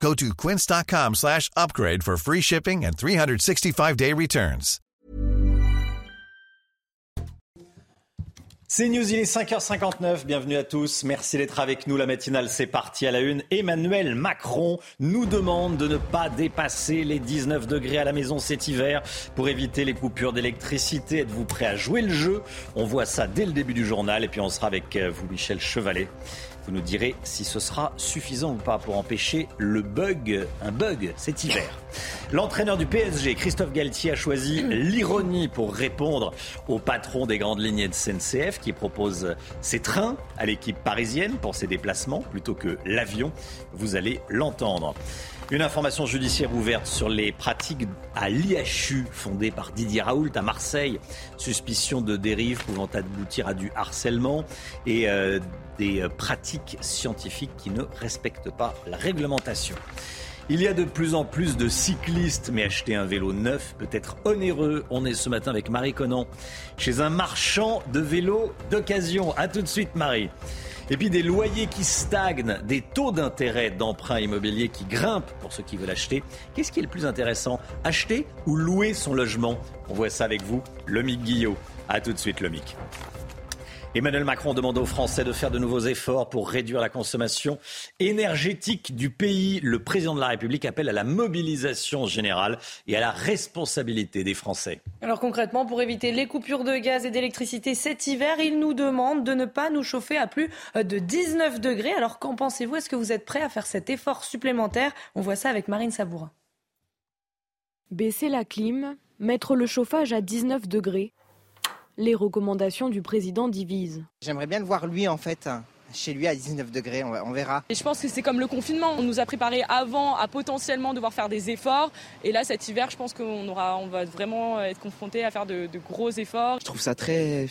Go to quince.com slash upgrade for free shipping and 365-day returns. C'est News, il est 5h59, bienvenue à tous, merci d'être avec nous, la matinale c'est parti à la une. Emmanuel Macron nous demande de ne pas dépasser les 19 degrés à la maison cet hiver pour éviter les coupures d'électricité. Êtes-vous prêt à jouer le jeu? On voit ça dès le début du journal et puis on sera avec euh, vous Michel Chevalet. Vous nous direz si ce sera suffisant ou pas pour empêcher le bug, un bug cet hiver. L'entraîneur du PSG, Christophe Galtier, a choisi l'ironie pour répondre au patron des grandes lignes de SNCF qui propose ses trains à l'équipe parisienne pour ses déplacements plutôt que l'avion. Vous allez l'entendre. Une information judiciaire ouverte sur les pratiques à l'IHU fondée par Didier Raoult à Marseille. Suspicion de dérive pouvant aboutir à du harcèlement et euh, des euh, pratiques scientifiques qui ne respectent pas la réglementation. Il y a de plus en plus de cyclistes, mais acheter un vélo neuf peut être onéreux. On est ce matin avec Marie Conan, chez un marchand de vélos d'occasion. A tout de suite, Marie. Et puis des loyers qui stagnent, des taux d'intérêt d'emprunt immobilier qui grimpent pour ceux qui veulent acheter. Qu'est-ce qui est le plus intéressant Acheter ou louer son logement? On voit ça avec vous, Lomic Guillot. A tout de suite, Lomic. Emmanuel Macron demande aux Français de faire de nouveaux efforts pour réduire la consommation énergétique du pays. Le président de la République appelle à la mobilisation générale et à la responsabilité des Français. Alors concrètement, pour éviter les coupures de gaz et d'électricité cet hiver, il nous demande de ne pas nous chauffer à plus de 19 degrés. Alors qu'en pensez-vous? Est-ce que vous êtes prêt à faire cet effort supplémentaire? On voit ça avec Marine Sabourin. Baisser la clim, mettre le chauffage à 19 degrés, les recommandations du président divisent. J'aimerais bien le voir lui en fait. Chez lui à 19 degrés, on verra. Et je pense que c'est comme le confinement. On nous a préparé avant à potentiellement devoir faire des efforts. Et là, cet hiver, je pense qu'on aura, on va vraiment être confronté à faire de, de gros efforts. Je trouve ça très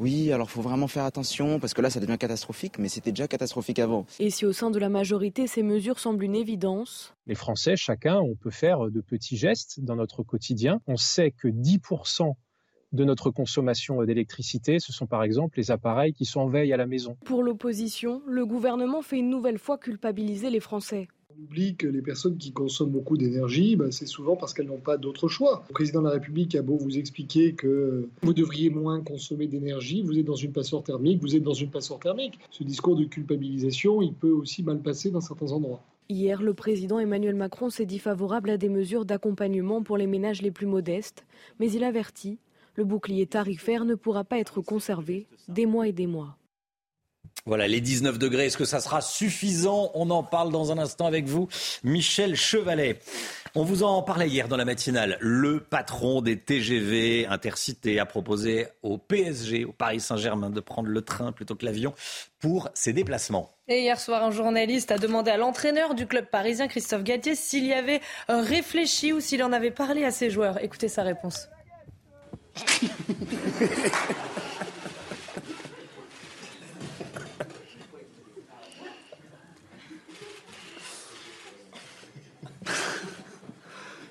oui, alors il faut vraiment faire attention parce que là ça devient catastrophique, mais c'était déjà catastrophique avant. Et si au sein de la majorité ces mesures semblent une évidence? Les Français, chacun, on peut faire de petits gestes dans notre quotidien. On sait que 10% de notre consommation d'électricité, ce sont par exemple les appareils qui sont en veille à la maison. Pour l'opposition, le gouvernement fait une nouvelle fois culpabiliser les Français. On oublie que les personnes qui consomment beaucoup d'énergie, bah, c'est souvent parce qu'elles n'ont pas d'autre choix. Le président de la République a beau vous expliquer que vous devriez moins consommer d'énergie, vous êtes dans une passoire thermique, vous êtes dans une passoire thermique. Ce discours de culpabilisation, il peut aussi mal passer dans certains endroits. Hier, le président Emmanuel Macron s'est dit favorable à des mesures d'accompagnement pour les ménages les plus modestes, mais il avertit le bouclier tarifaire ne pourra pas être conservé des mois et des mois. Voilà, les 19 degrés, est-ce que ça sera suffisant? On en parle dans un instant avec vous, Michel Chevalet. On vous en parlait hier dans la matinale. Le patron des TGV intercités a proposé au PSG, au Paris Saint-Germain, de prendre le train plutôt que l'avion pour ses déplacements. Et hier soir, un journaliste a demandé à l'entraîneur du club parisien, Christophe Gatier, s'il y avait réfléchi ou s'il en avait parlé à ses joueurs. Écoutez sa réponse.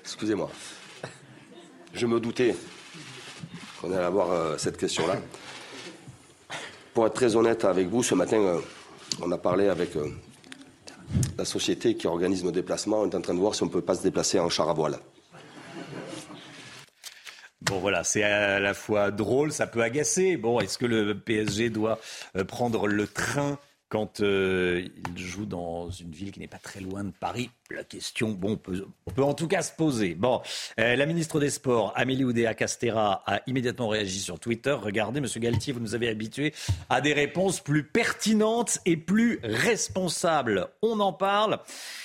Excusez-moi. Je me doutais qu'on allait avoir euh, cette question-là. Pour être très honnête avec vous, ce matin, euh, on a parlé avec euh, la société qui organise nos déplacements. On est en train de voir si on ne peut pas se déplacer en char à voile. Bon voilà, c'est à la fois drôle, ça peut agacer. Bon, est-ce que le PSG doit euh, prendre le train quand euh, il joue dans une ville qui n'est pas très loin de Paris? La question, bon, on peut, en tout cas se poser. Bon, euh, la ministre des Sports, Amélie Oudéa-Castera, a immédiatement réagi sur Twitter. Regardez, Monsieur Galtier, vous nous avez habitués à des réponses plus pertinentes et plus responsables. On en parle.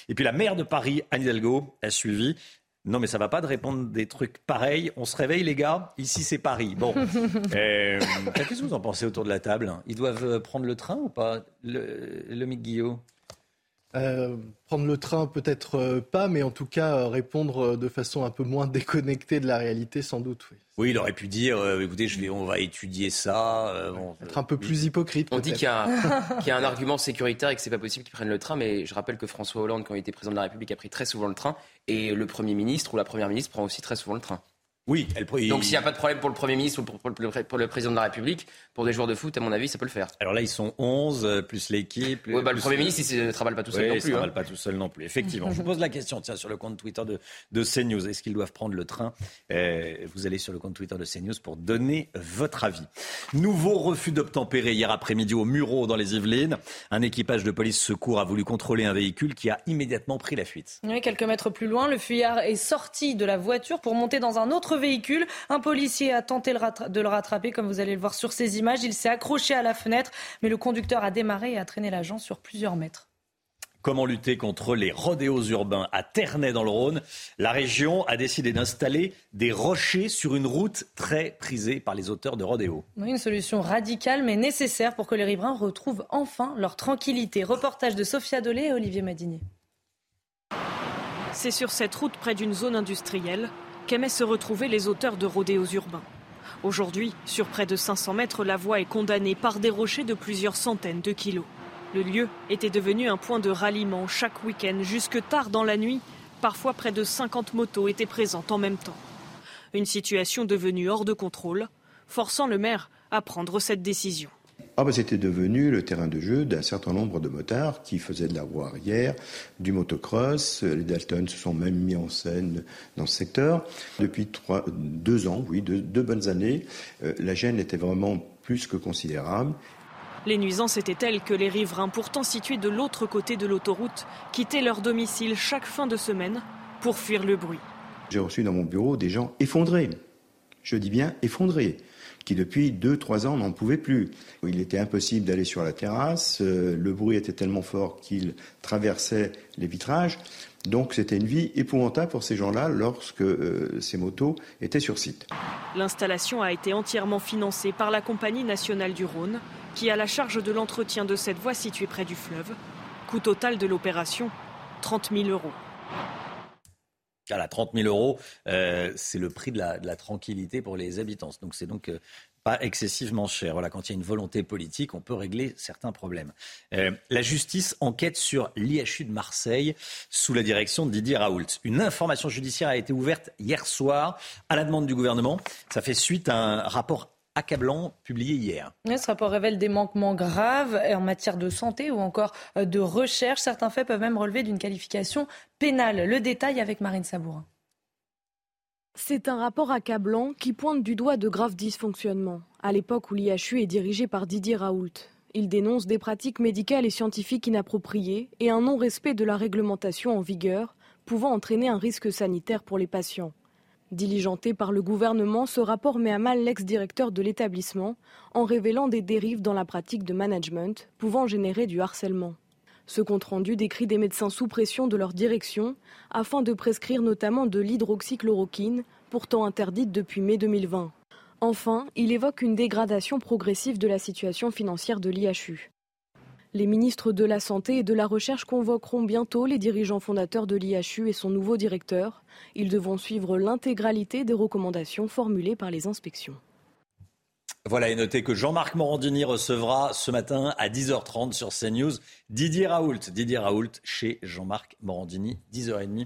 Et puis la maire de Paris, Anne Hidalgo, a suivi. Non, mais ça va pas de répondre des trucs pareils. On se réveille, les gars. Ici, c'est Paris. Bon. Euh, Qu'est-ce que vous en pensez autour de la table? Ils doivent prendre le train ou pas? Le, le Mick Guillot? Euh, prendre le train, peut-être euh, pas, mais en tout cas euh, répondre de façon un peu moins déconnectée de la réalité, sans doute. Oui, oui il aurait pu dire écoutez, je vais, on va étudier ça. Être un peu plus hypocrite. On dit qu'il y, y, a un argument sécuritaire et que c'est pas possible qu'ils prennent le train, mais je rappelle que François Hollande, quand il était président de la République, a pris très souvent le train, et le Premier ministre ou la Première ministre prend aussi très souvent le train. Oui, elle... Donc s'il n'y a pas de problème pour le Premier ministre ou pour, le, président de la République, pour des joueurs de foot, à mon avis, ça peut le faire. Alors là, ils sont 11, euh, plus l'équipe. Oui, bah, le Premier ministre, il ne travaille pas tout seul non plus. Il ne travaille hein. pas tout seul non plus, effectivement. Je vous pose la question, tiens, sur le compte Twitter de, de CNews. Est-ce qu'ils doivent prendre le train? Euh, Vous allez sur le compte Twitter de CNews pour donner votre avis. Nouveau refus d'obtempérer hier après-midi au Muro dans les Yvelines. Un équipage de police secours a voulu contrôler un véhicule qui a immédiatement pris la fuite. Oui, quelques mètres plus loin, le fuyard est sorti de la voiture pour monter dans un autre véhicule. Un policier a tenté de le rattraper, comme vous allez le voir sur ces images. Il s'est accroché à la fenêtre, mais le conducteur a démarré et a traîné l'agent sur plusieurs mètres. Comment lutter contre les rodéos urbains à Ternay dans le Rhône? La région a décidé d'installer des rochers sur une route très prisée par les auteurs de rodéos. une solution radicale mais nécessaire pour que les riverains retrouvent enfin leur tranquillité. Reportage de Sophia Dolé et Olivier Madinier. C'est sur cette route près d'une zone industrielle qu'aimaient se retrouver les auteurs de rodéos urbains. Aujourd'hui, sur près de 500 mètres, la voie est condamnée par des rochers de plusieurs centaines de kilos. Le lieu était devenu un point de ralliement chaque week-end jusque tard dans la nuit. Parfois, près de 50 motos étaient présentes en même temps. Une situation devenue hors de contrôle, forçant le maire à prendre cette décision. Ah bah, c'était devenu le terrain de jeu d'un certain nombre de motards qui faisaient de la roue arrière, du motocross. Les Dalton se sont même mis en scène dans ce secteur. Depuis deux ans, oui, deux, bonnes années, euh, la gêne était vraiment plus que considérable. Les nuisances étaient telles que les riverains, pourtant situés de l'autre côté de l'autoroute, quittaient leur domicile chaque fin de semaine pour fuir le bruit. J'ai reçu dans mon bureau des gens effondrés. Je dis bien effondrés qui depuis deux, trois ans n'en pouvait plus. Il était impossible d'aller sur la terrasse, euh, le bruit était tellement fort qu'il traversait les vitrages. Donc c'était une vie épouvantable pour ces gens-là lorsque euh, ces motos étaient sur site. L'installation a été entièrement financée par la Compagnie nationale du Rhône, qui a la charge de l'entretien de cette voie située près du fleuve. Coût total de l'opération, 30 000 euros. Voilà, 30 000 euros, euh, c'est le prix de la, tranquillité pour les habitants. Donc c'est donc euh, pas excessivement cher. Voilà, quand il y a une volonté politique, on peut régler certains problèmes. Euh, la justice enquête sur l'IHU de Marseille sous la direction de Didier Raoult. Une information judiciaire a été ouverte hier soir à la demande du gouvernement. Ça fait suite à un rapport accablant publié hier. ce rapport révèle des manquements graves en matière de santé ou encore euh, de recherche. Certains faits peuvent même relever d'une qualification pénale. Le détail avec Marine Sabourin. C'est un rapport accablant qui pointe du doigt de graves dysfonctionnements. À l'époque où l'IHU est dirigé par Didier Raoult, il dénonce des pratiques médicales et scientifiques inappropriées et un non-respect de la réglementation en vigueur, pouvant entraîner un risque sanitaire pour les patients. Diligenté par le gouvernement, ce rapport met à mal l'ex-directeur de l'établissement en révélant des dérives dans la pratique de management pouvant générer du harcèlement. Ce compte-rendu décrit des médecins sous pression de leur direction afin de prescrire notamment de l'hydroxychloroquine, pourtant interdite depuis mai 2020. Enfin, il évoque une dégradation progressive de la situation financière de l'IHU. Les ministres de la Santé et de la Recherche convoqueront bientôt les dirigeants fondateurs de l'IHU et son nouveau directeur. Ils devront suivre l'intégralité des recommandations formulées par les inspections. Voilà, et notez que Jean-Marc Morandini recevra ce matin à 10h30 sur CNews Didier Raoult. Didier Raoult chez Jean-Marc Morandini, 10h30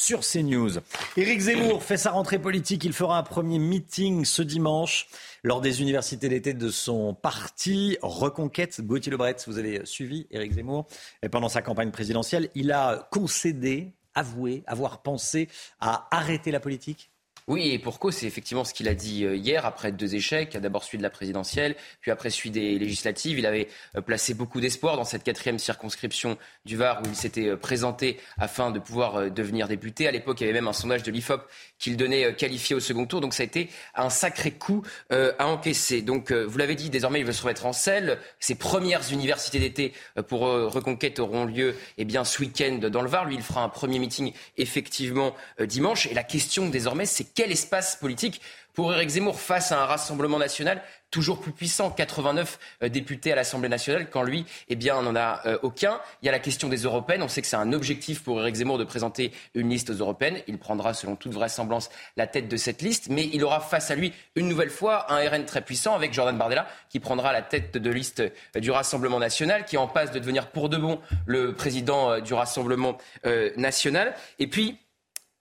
sur CNews. Éric Zemmour fait sa rentrée politique. Il fera un premier meeting ce dimanche lors des universités d'été de son parti Reconquête. Gauthier Lebret, vous avez suivi Éric Zemmour. Et pendant sa campagne présidentielle, il a concédé, avoué avoir pensé à arrêter la politique oui, et pour cause, c'est effectivement ce qu'il a dit euh, hier, après deux échecs, d'abord celui de la présidentielle, puis après celui des législatives. Il avait euh, placé beaucoup d'espoir dans cette quatrième circonscription du Var où il s'était euh, présenté afin de pouvoir devenir député. À l'époque, il y avait même un sondage de l'IFOP qu'il donnait qualifié au second tour. Donc ça a été un sacré coup à encaisser. Donc vous l'avez dit, désormais il veut se remettre en selle. Ses premières universités d'été pour Reconquête auront lieu eh bien, ce week-end dans le Var. Lui, il fera un premier meeting effectivement dimanche. Et la question désormais, c'est quel espace politique pour Éric Zemmour face à un rassemblement national toujours plus puissant, 89 euh, députés à l'Assemblée nationale, quand lui, eh bien, on n'en a euh, aucun. Il y a la question des européennes. On sait que c'est un objectif pour Éric Zemmour de présenter une liste aux européennes. Il prendra, selon toute vraisemblance, la tête de cette liste, mais il aura face à lui, une nouvelle fois, un RN très puissant avec Jordan Bardella, qui prendra la tête de liste euh, du Rassemblement national, qui en passe de devenir pour de bon le président du Rassemblement national. Et puis,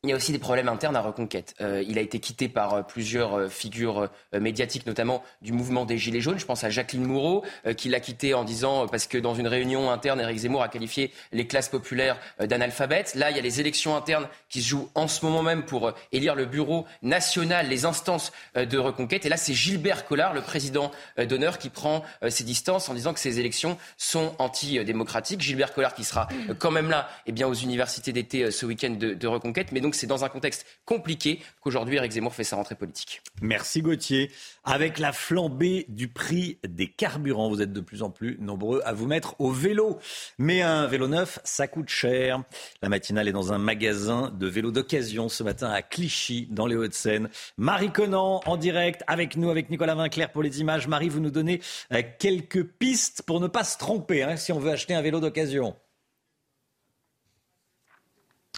il y a aussi des problèmes internes à Reconquête. Euh, il a été quitté par euh, plusieurs euh, figures médiatiques, notamment du mouvement des Gilets jaunes. Je pense à Jacqueline Moureau, qui l'a quitté en disant, parce que dans une réunion interne, Éric Zemmour a qualifié les classes populaires d'analphabètes. Là, il y a les élections internes qui se jouent en ce moment même pour élire le bureau national, les instances de Reconquête. Et là, c'est Gilbert Collard, le président d'honneur, qui prend ses distances en disant que ces élections sont antidémocratiques. Gilbert Collard qui sera quand même là eh bien, aux universités d'été ce week-end de, de Reconquête. C'est dans un contexte compliqué qu'aujourd'hui Eric Zemmour fait sa rentrée politique. Merci Gauthier. Avec la flambée du prix des carburants, vous êtes de plus en plus nombreux à vous mettre au vélo. Mais un vélo neuf, ça coûte cher. La matinale est dans un magasin de vélos d'occasion ce matin à Clichy, dans les Hauts-de-Seine. Marie Conan en direct avec nous, avec Nicolas Vinclair pour les images. Marie, vous nous donnez euh, quelques pistes pour ne pas se tromper hein, si on veut acheter un vélo d'occasion.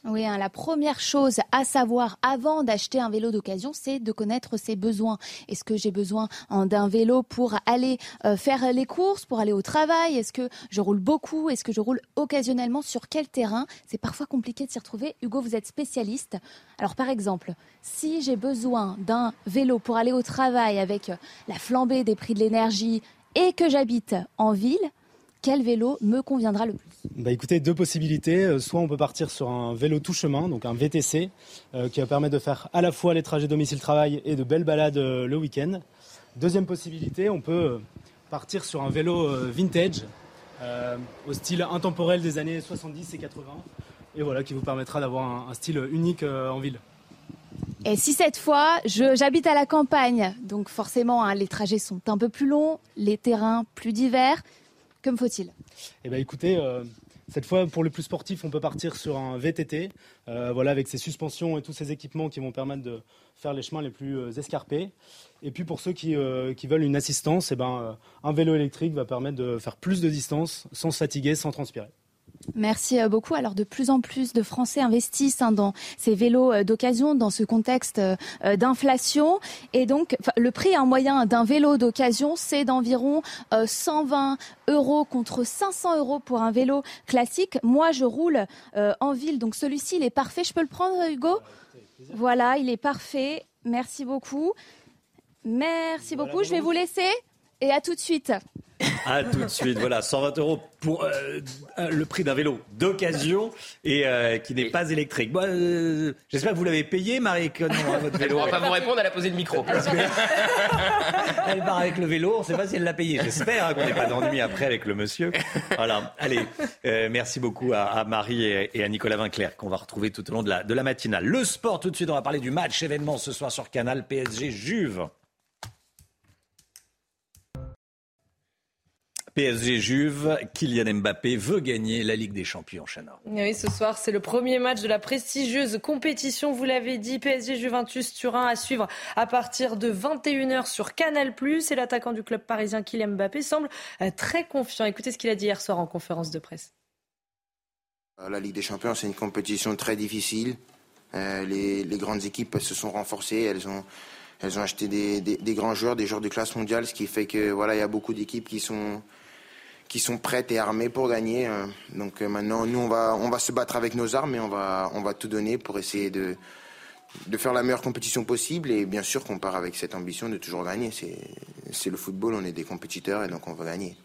Oui, hein, la première chose à savoir avant d'acheter un vélo d'occasion, c'est de connaître ses besoins. Est-ce que j'ai besoin d'un vélo pour aller euh, faire les courses, pour aller au travail? Est-ce que je roule beaucoup? Est-ce que je roule occasionnellement Sur quel terrain? C'est parfois compliqué de s'y retrouver. Hugo, vous êtes spécialiste. Alors par exemple, si j'ai besoin d'un vélo pour aller au travail avec la flambée des prix de l'énergie et que j'habite en ville, quel vélo me conviendra le plus bah écoutez, deux possibilités. Euh, soit on peut partir sur un vélo tout chemin, donc un VTC, euh, qui va permettre de faire à la fois les trajets domicile-travail et de belles balades euh, le week-end. Deuxième possibilité, on peut partir sur un vélo vintage, au style intemporel des années 70 et 80, et voilà, qui vous permettra d'avoir un, style unique en ville. Et si cette fois, j'habite à la campagne, donc forcément hein, les trajets sont un peu plus longs, les terrains plus divers, que me faut-il? Eh bien écoutez, euh, cette fois pour les plus sportifs, on peut partir sur un VTT, euh, voilà, avec ses suspensions et tous ces équipements qui vont permettre de faire les chemins les plus euh, escarpés. Et puis pour ceux qui, qui veulent une assistance, eh ben, un vélo électrique va permettre de faire plus de distance sans se fatiguer, sans transpirer. Merci euh, beaucoup. Alors de plus en plus de Français investissent hein, dans ces vélos euh, d'occasion dans ce contexte euh, d'inflation. Et donc le prix en moyen d'un vélo d'occasion, c'est d'environ 120 euros contre 500 euros pour un vélo classique. Moi, je roule en ville, donc celui-ci, il est parfait. Je peux le prendre, Hugo? Voilà, il est parfait. Merci beaucoup. Merci beaucoup. Je vais vous laisser et à tout de suite. À tout de suite. Voilà, 120 euros pour euh, le prix d'un vélo d'occasion et euh, qui n'est pas électrique. Euh, j'espère que vous l'avez payé, Marie non, votre vélo. Elle ne pourra pas vous répondre, elle a posé le micro. elle part avec le vélo, on ne sait pas si elle l'a payé. J'espère hein, qu'on n'ait pas d'ennui après avec le monsieur. Voilà, allez, merci beaucoup à, Marie et, à Nicolas Vinclair qu'on va retrouver tout au long de la, de la matinale. Le sport, tout de suite, on va parler du match événement ce soir sur Canal PSG Juve. PSG Juve, Kylian Mbappé veut gagner la Ligue des Champions, Chana. Oui, ce soir, c'est le premier match de la prestigieuse compétition. Vous l'avez dit, PSG Juventus Turin à suivre à partir de 21h sur Canal+. Et l'attaquant du club parisien Kylian Mbappé semble euh, très confiant. Écoutez ce qu'il a dit hier soir en conférence de presse. Euh, la Ligue des Champions, c'est une compétition très difficile. Euh, les, grandes équipes se sont renforcées. Elles ont, elles ont acheté des, des, grands joueurs, des joueurs de classe mondiale, ce qui fait que voilà, il y a beaucoup d'équipes qui sont qui sont prêtes et armées pour gagner. Hein. Donc euh, maintenant, nous, on va, on va se battre avec nos armes et on va, on va tout donner pour essayer de, de faire la meilleure compétition possible. Et bien sûr qu'on part avec cette ambition de toujours gagner. C'est le football, on est des compétiteurs et donc on va gagner.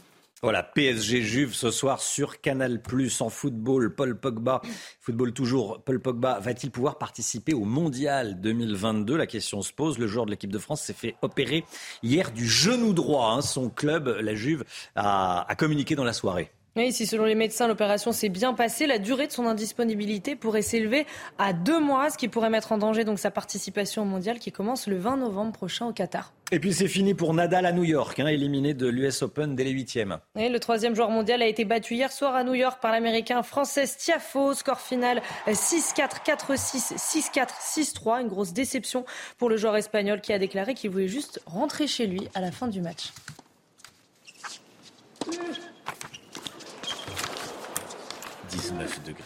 Voilà, PSG Juve ce soir sur Canal Plus en football. Paul Pogba, football toujours. Paul Pogba va-t-il pouvoir participer au Mondial 2022 La question se pose. Le joueur de l'équipe de France s'est fait opérer hier du genou droit. Hein. Son club, la Juve, a, communiqué dans la soirée. Oui, si selon les médecins, l'opération s'est bien passée, la durée de son indisponibilité pourrait s'élever à deux mois, ce qui pourrait mettre en danger donc sa participation au mondial qui commence le 20 novembre prochain au Qatar. Et puis c'est fini pour Nadal à New York, hein, éliminé de l'US Open dès les huitièmes. le troisième joueur mondial a été battu hier soir à New York par l'américain Frances Tiafo. Score final 6-4, 4-6, 6-4, 6-3. Une grosse déception pour le joueur espagnol qui a déclaré qu'il voulait juste rentrer chez lui à la fin du match. 19 degrés.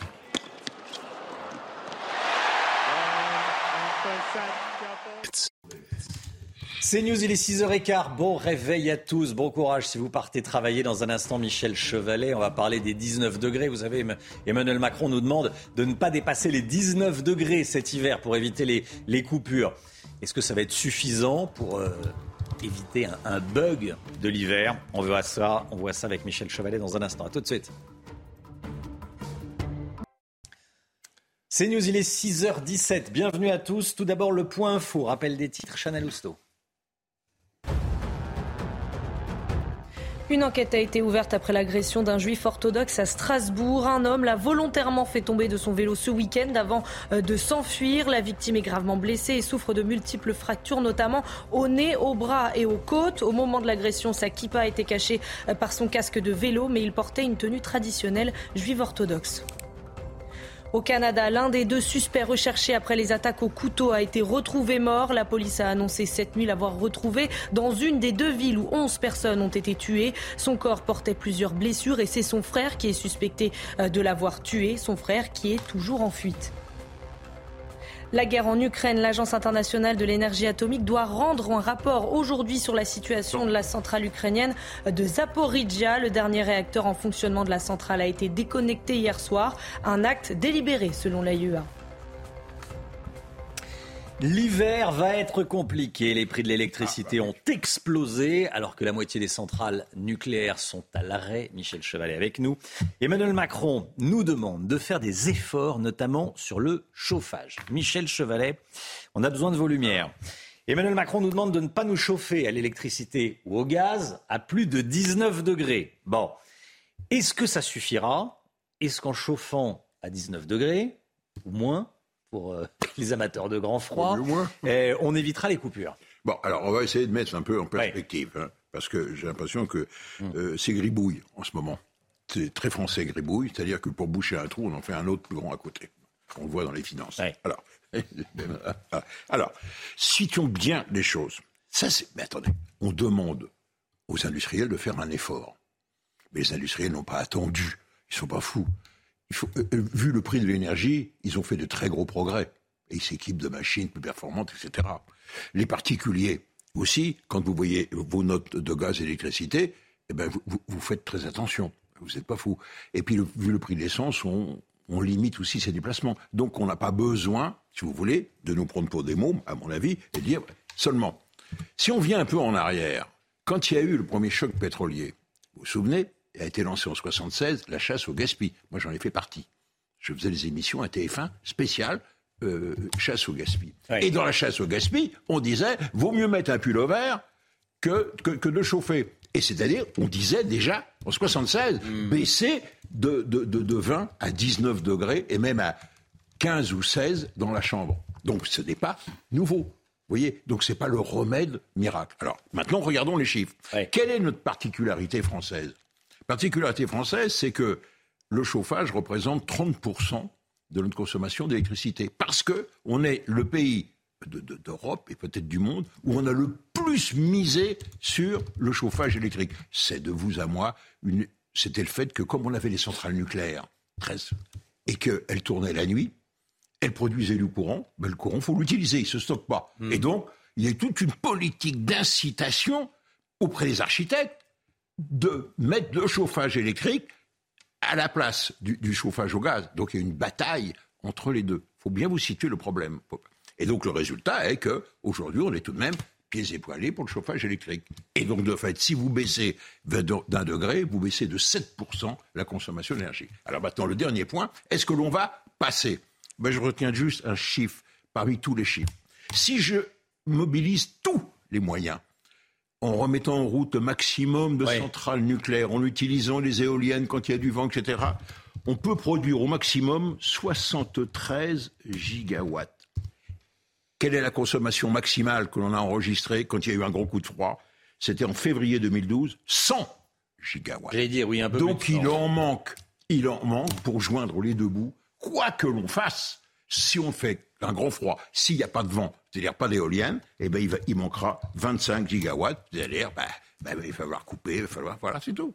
C'est News, il est 6h15. Bon réveil à tous, bon courage si vous partez travailler dans un instant. Michel Chevalet, on va parler des 19 degrés. Vous savez, Emmanuel Macron nous demande de ne pas dépasser les 19 degrés cet hiver pour éviter les, coupures. Est-ce que ça va être suffisant pour euh, éviter un, bug de l'hiver? On voit ça, on voit ça avec Michel Chevalet dans un instant. À tout de suite. C'est News, il est 6h17. Bienvenue à tous. Tout d'abord, le point info. Rappel des titres, Chanel Housteau. Une enquête a été ouverte après l'agression d'un juif orthodoxe à Strasbourg. Un homme l'a volontairement fait tomber de son vélo ce week-end avant euh, de s'enfuir. La victime est gravement blessée et souffre de multiples fractures, notamment au nez, au bras et aux côtes. Au moment de l'agression, sa kippa a été cachée euh, par son casque de vélo, mais il portait une tenue traditionnelle juive orthodoxe. Au Canada, l'un des deux suspects recherchés après les attaques au couteau a été retrouvé mort. La police a annoncé cette nuit l'avoir retrouvé dans une des deux villes où 11 personnes ont été tuées. Son corps portait plusieurs blessures et c'est son frère qui est suspecté euh, de l'avoir tué. Son frère qui est toujours en fuite. La guerre en Ukraine, l'Agence internationale de l'énergie atomique doit rendre un rapport aujourd'hui sur la situation de la centrale ukrainienne de Zaporizhia. Le dernier réacteur en fonctionnement de la centrale a été déconnecté hier soir. Un acte délibéré selon l'AIEA. L'hiver va être compliqué. Les prix de l'électricité ont explosé alors que la moitié des centrales nucléaires sont à l'arrêt. Michel Chevalet avec nous. Emmanuel Macron nous demande de faire des efforts, notamment sur le chauffage. Michel Chevalet, on a besoin de vos lumières. Emmanuel Macron nous demande de ne pas nous chauffer à l'électricité ou au gaz à plus de 19 degrés. Bon, est-ce que ça suffira? Est-ce qu'en chauffant à 19 degrés ou moins, pour euh, les amateurs de grand froid. Et on évitera les coupures. Bon, alors on va essayer de mettre un peu en perspective, hein, parce que j'ai l'impression que mm. euh, c'est gribouille en ce moment. C'est très français gribouille, c'est-à-dire que pour boucher un trou, on en fait un autre plus grand à côté. On le voit dans les finances. Alors, alors, situons bien les choses. Ça, c'est. Mais attendez, on demande aux industriels de faire un effort. Mais les industriels n'ont pas attendu. Ils sont pas fous. Euh, euh, vu le prix de l'énergie, ils ont fait de très gros progrès. Et ils s'équipent de machines plus performantes, etc. Les particuliers aussi, quand vous voyez vos notes de gaz et d'électricité, eh ben vous, faites très attention. Vous n'êtes pas fou. Et puis, vu le prix de l'essence, on, limite aussi ces déplacements. Donc, on n'a pas besoin, si vous voulez, de nous prendre pour des mômes, à mon avis, et dire seulement. Si on vient un peu en arrière, quand il y a eu le premier choc pétrolier, vous vous souvenez, a été lancée en 76 la chasse au gaspillage. Moi, j'en ai fait partie. Je faisais des émissions à TF1 spéciales euh, chasse au gaspillage. Et dans la chasse au gaspillage, on disait vaut mieux mettre un pull au vert que, que, de chauffer. Et c'est-à-dire, on disait déjà en 76 hmm. baisser de, de, de, de 20 à 19 degrés et même à 15 ou 16 dans la chambre. Donc ce n'est pas nouveau. Vous voyez Donc ce n'est pas le remède miracle. Alors maintenant, regardons les chiffres. Quelle est notre particularité française? Particularité française, c'est que le chauffage représente 30% de notre consommation d'électricité. Parce qu'on est le pays d'Europe et peut-être du monde où on a le plus misé sur le chauffage électrique. C'est de vous à moi, c'était le fait que comme on avait les centrales nucléaires, 13, et qu'elles tournaient la nuit, elles produisaient du courant, ben le courant, il faut l'utiliser, il ne se stocke pas. Hmm. Et donc, il y a toute une politique d'incitation auprès des architectes de mettre le chauffage électrique à la place du, chauffage au gaz. Donc il y a une bataille entre les deux. Il faut bien vous situer le problème. Et donc le résultat est que aujourd'hui on est tout de même pieds et poilés pour le chauffage électrique. Et donc de fait, si vous baissez d'un degré, vous baissez de 7% la consommation d'énergie. Alors maintenant le dernier point, est-ce que l'on va passer? Ben, Je retiens juste un chiffre parmi tous les chiffres. Si je mobilise tous les moyens en remettant en route le maximum de centrales nucléaires, en utilisant les éoliennes quand il y a du vent, etc., on peut produire au maximum 73 gigawatts. Quelle est la consommation maximale que l'on a enregistrée quand il y a eu un gros coup de froid? C'était en février 2012, 100 gigawatts. Dire, oui, un peu Donc il en manque, il en manque pour joindre les deux bouts, quoi que l'on fasse. Si on fait un gros froid, s'il n'y a pas de vent, c'est-à-dire pas d'éolienne, eh ben il, il, manquera 25 gigawatts. C'est-à-dire, ben, ben, il va falloir couper, il va falloir, voilà, c'est tout.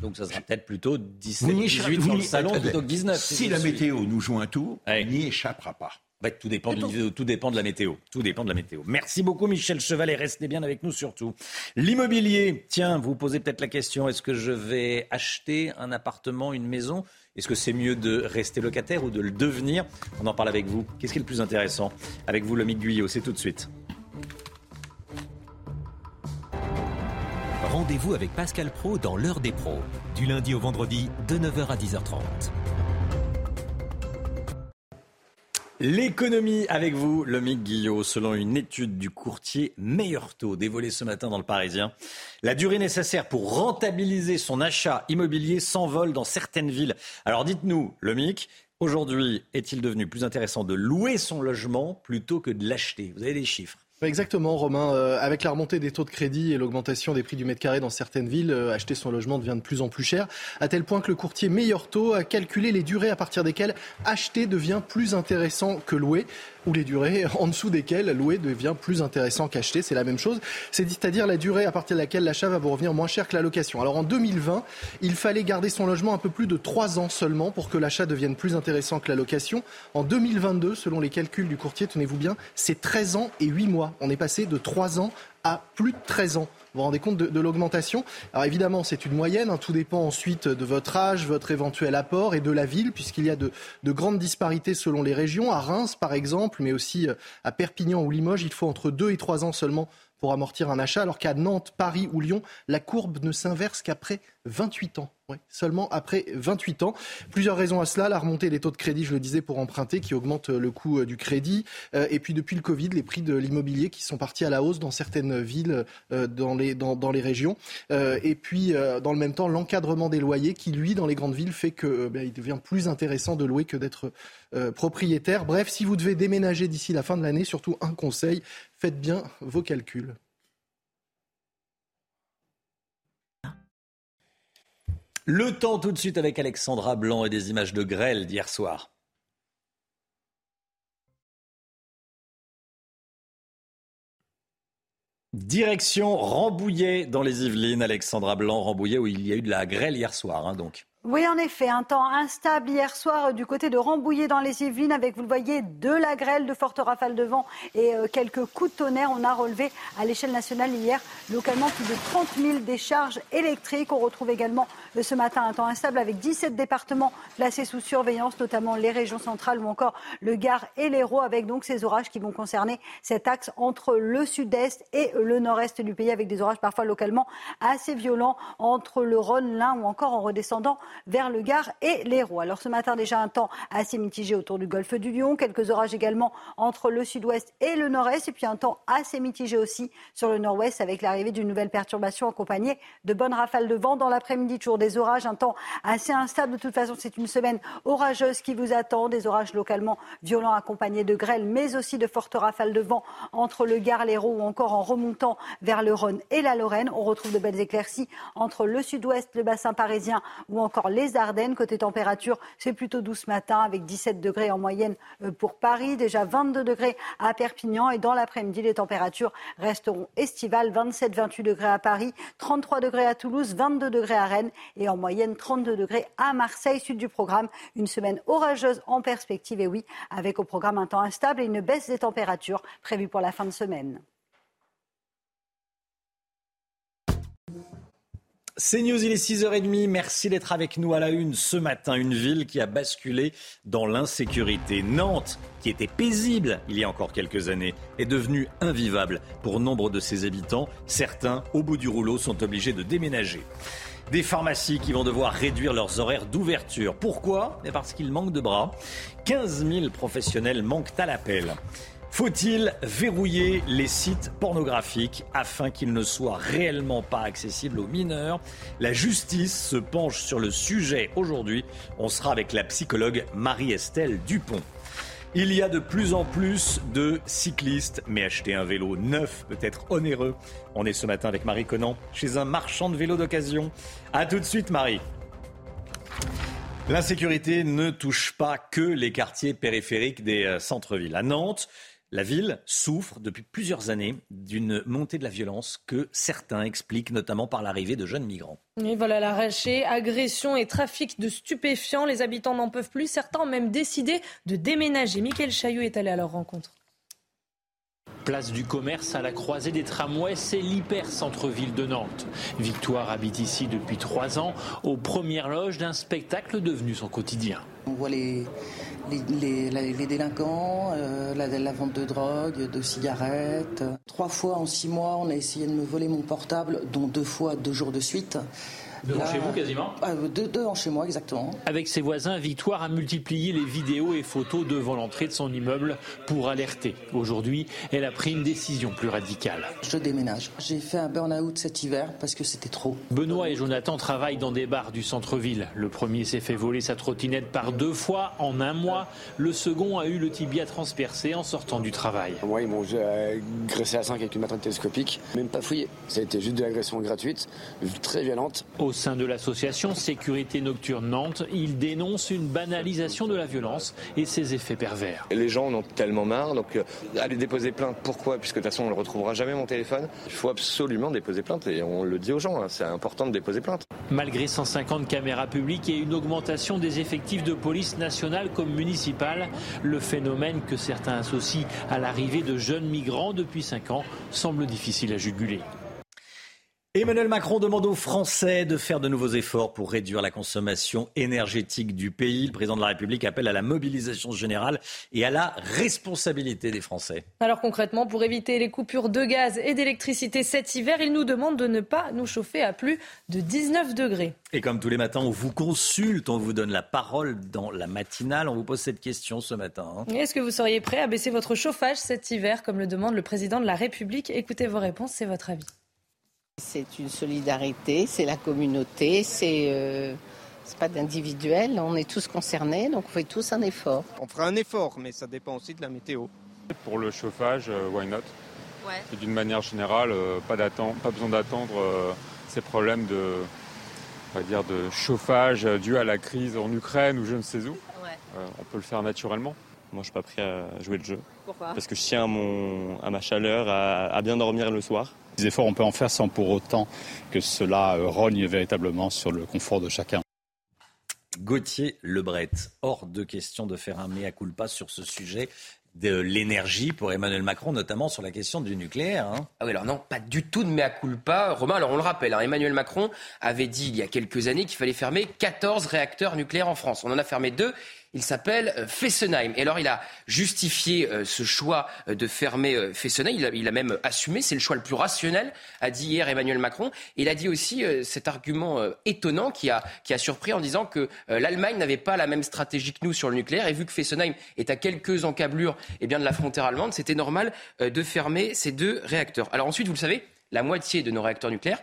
Donc ça sera peut-être plutôt 17, 18 dans le salon plutôt que 19. Si la météo nous joue un tour, elle n'y échappera pas. Bah, tout, dépend de, tout dépend de la météo. Tout dépend de la météo. Merci beaucoup, Michel Chevalet. Restez bien avec nous surtout. L'immobilier. Tiens, vous posez peut-être la question est-ce que je vais acheter un appartement, une maison Est-ce que c'est mieux de rester locataire ou de le devenir? On en parle avec vous. Qu'est-ce qui est le plus intéressant Avec vous, Lomique Guyot? C'est tout de suite. Rendez-vous avec Pascal Pro dans l'heure des pros, du lundi au vendredi de 9h à 10h30. L'économie avec vous, Lomique Guillot, selon une étude du courtier Meilleur Taux dévoilée ce matin dans le Parisien. La durée nécessaire pour rentabiliser son achat immobilier s'envole dans certaines villes. Alors dites-nous, Lomique, aujourd'hui, est-il devenu plus intéressant de louer son logement plutôt que de l'acheter? Vous avez des chiffres Exactement, Romain. Euh, avec la remontée des taux de crédit et l'augmentation des prix du mètre carré dans certaines villes, euh, acheter son logement devient de plus en plus cher, à tel point que le courtier Meilleur Taux a calculé les durées à partir desquelles acheter devient plus intéressant que louer ou les durées en dessous desquelles louer devient plus intéressant qu'acheter. C'est la même chose. C'est-à-dire la durée à partir de laquelle l'achat va vous revenir moins cher que la location. Alors en 2020, il fallait garder son logement un peu plus de 3 ans seulement pour que l'achat devienne plus intéressant que la location. En 2022, selon les calculs du courtier, tenez-vous bien, c'est 13 ans et 8 mois. On est passé de 3 ans à plus de 13 ans. Vous vous rendez compte de, l'augmentation? Alors évidemment, c'est une moyenne. Hein. tout dépend ensuite de votre âge, votre éventuel apport et de la ville, puisqu'il y a de, de, grandes disparités selon les régions. À Reims, par exemple, mais aussi euh, à Perpignan ou Limoges, il faut entre 2 et 3 ans seulement pour amortir un achat, alors qu'à Nantes, Paris ou Lyon, la courbe ne s'inverse qu'après 28 ans. Oui, seulement après 28 ans. Plusieurs raisons à cela. La remontée des taux de crédit, je le disais, pour emprunter, qui augmente le coût euh, du crédit. Euh, et puis depuis le Covid, les prix de l'immobilier qui sont partis à la hausse dans certaines villes, euh, dans, les, dans, dans les régions. Et puis, dans le même temps, l'encadrement des loyers qui, lui, dans les grandes villes, fait qu'il ben, devient plus intéressant de louer que d'être propriétaire. Bref, si vous devez déménager d'ici la fin de l'année, surtout un conseil, faites bien vos calculs. Le temps tout de suite avec Alexandra Blanc et des images de grêle d'hier soir. Direction Rambouillet dans les Yvelines, Alexandra Blanc, Rambouillet où il y a eu de la grêle hier soir. Hein, donc. Oui, en effet, un temps instable hier soir du côté de Rambouillet dans les Yvelines avec, vous le voyez, de la grêle, de fortes rafales de vent et euh, quelques coups de tonnerre. On a relevé à l'échelle nationale hier localement plus de 30 000 décharges électriques. On retrouve également euh, ce matin un temps instable avec 17 départements placés sous surveillance, notamment les régions centrales ou encore le Gard et l'Hérault avec donc ces orages qui vont concerner cet axe entre le sud-est et le nord-est du pays avec des orages parfois localement assez violents entre le Rhône, l'Ain ou encore en redescendant vers le Gard et l'Hérault. Alors ce matin, déjà un temps assez mitigé autour du golfe du Lion, quelques orages également entre le sud-ouest et le nord-est, et puis un temps assez mitigé aussi sur le nord-ouest avec l'arrivée d'une nouvelle perturbation accompagnée de bonnes rafales de vent. Dans l'après-midi, toujours des orages, un temps assez instable. De toute façon, c'est une semaine orageuse qui vous attend, des orages localement violents accompagnés de grêle, mais aussi de fortes rafales de vent entre le Gard, l'Hérault ou encore en remontant vers le Rhône et la Lorraine. On retrouve de belles éclaircies entre le sud-ouest, le bassin parisien ou encore les Ardennes. Côté température, c'est plutôt doux ce matin avec 17 degrés en moyenne euh, pour Paris, déjà 22 degrés à Perpignan et dans l'après-midi, les températures resteront estivales, 27-28 degrés à Paris, 33 degrés à Toulouse, 22 degrés à Rennes et en moyenne 32 degrés à Marseille. Sud du programme, une semaine orageuse en perspective et oui, avec au programme un temps instable et une baisse des températures prévue pour la fin de semaine. C'est News, il est 6h30. Merci d'être avec nous à la une ce matin. Une ville qui a basculé dans l'insécurité. Nantes, qui était paisible il y a encore quelques années, est devenue invivable pour nombre de ses habitants. Certains, au bout du rouleau, sont obligés de déménager. Des pharmacies qui vont devoir réduire leurs horaires d'ouverture. Pourquoi? Parce qu'il manque de bras. 15 000 professionnels manquent à l'appel. Faut-il verrouiller les sites pornographiques afin qu'ils ne soient réellement pas accessibles aux mineurs? La justice se penche sur le sujet aujourd'hui. On sera avec la psychologue Marie-Estelle Dupont. Il y a de plus en plus de cyclistes, mais acheter un vélo neuf peut être onéreux. On est ce matin avec Marie Conan chez un marchand de vélos d'occasion. A tout de suite Marie. L'insécurité ne touche pas que les quartiers périphériques des euh, centres-villes. À Nantes, la ville souffre depuis plusieurs années d'une montée de la violence que certains expliquent notamment par l'arrivée de jeunes migrants. Et voilà l'arraché, agression et trafic de stupéfiants. Les habitants n'en peuvent plus. Certains ont même décidé de déménager. Michael Chaillot est allé à leur rencontre. Place du commerce à la croisée des tramways, c'est l'hyper centre-ville de Nantes. Victoire habite ici depuis trois ans, aux premières loges d'un spectacle devenu son quotidien. On voit les, les, délinquants, euh, la, vente de drogue, de cigarettes. Trois fois en six mois, on a essayé de me voler mon portable, dont deux fois deux jours de suite. Devant chez vous quasiment euh, Devant chez moi exactement. Avec ses voisins, Victoire a multiplié les vidéos et photos devant l'entrée de son immeuble pour alerter. Aujourd'hui, elle a pris une décision plus radicale. Je déménage. J'ai fait un burn-out cet hiver parce que c'était trop. Benoît et Jonathan travaillent dans des bars du centre-ville. Le premier s'est fait voler sa trottinette par deux fois en un mois. Le second a eu le tibia transpercé en sortant du travail. Moi, ils m'ont agressé à 5 avec une matraque télescopique, même pas fouillé. Ça a été juste de l'agression gratuite, très violente. Au sein de l'association Sécurité Nocturne Nantes, il dénonce une banalisation de la violence et ses effets pervers. Les gens en ont tellement marre, donc euh, aller déposer plainte, pourquoi? Puisque de toute façon on ne retrouvera jamais mon téléphone. Il faut absolument déposer plainte et on le dit aux gens, hein, c'est important de déposer plainte. Malgré 150 caméras publiques et une augmentation des effectifs de police nationale comme municipale, le phénomène que certains associent à l'arrivée de jeunes migrants depuis 5 ans semble difficile à juguler. Emmanuel Macron demande aux Français de faire de nouveaux efforts pour réduire la consommation énergétique du pays. Le président de la République appelle à la mobilisation générale et à la responsabilité des Français. Alors concrètement, pour éviter les coupures de gaz et d'électricité cet hiver, il nous demande de ne pas nous chauffer à plus de 19 degrés. Et comme tous les matins, on vous consulte, on vous donne la parole dans la matinale. On vous pose cette question ce matin. Hein. Est-ce que vous seriez prêt à baisser votre chauffage cet hiver, comme le demande le président de la République? Écoutez vos réponses, c'est votre avis. C'est une solidarité, c'est la communauté, c'est euh, pas d'individuel, on est tous concernés, donc on fait tous un effort. On fera un effort, mais ça dépend aussi de la météo. Pour le chauffage, euh, why not? Et d'une manière générale, euh, pas, pas besoin d'attendre ces problèmes de, on va dire, de chauffage dû à la crise en Ukraine ou je ne sais où. on peut le faire naturellement. Moi, je suis pas prêt à jouer le jeu. Pourquoi? Parce que je tiens à, mon, à ma chaleur, à bien dormir le soir. Des efforts, on peut en faire sans pour autant que cela euh, rogne véritablement sur le confort de chacun. Gauthier Lebret, hors de question de faire un mea culpa sur ce sujet de l'énergie pour Emmanuel Macron, notamment sur la question du nucléaire. Hein. Ah oui, alors non, pas du tout de mea culpa. Romain, alors on le rappelle, hein, Emmanuel Macron avait dit il y a quelques années qu'il fallait fermer 14 réacteurs nucléaires en France. On en a fermé deux il s'appelle euh, Fessenheim. Et alors, il a justifié euh, ce choix euh, de fermer Fessenheim. Il a, même assumé, c'est le choix le plus rationnel, a dit hier Emmanuel Macron. Il a dit aussi cet argument étonnant qui a, qui a surpris en disant que l'Allemagne n'avait pas la même stratégie que nous sur le nucléaire. Et vu que Fessenheim est à quelques encablures eh bien, de la frontière allemande, c'était normal de fermer ces deux réacteurs. Alors ensuite, vous le savez, la moitié de nos réacteurs nucléaires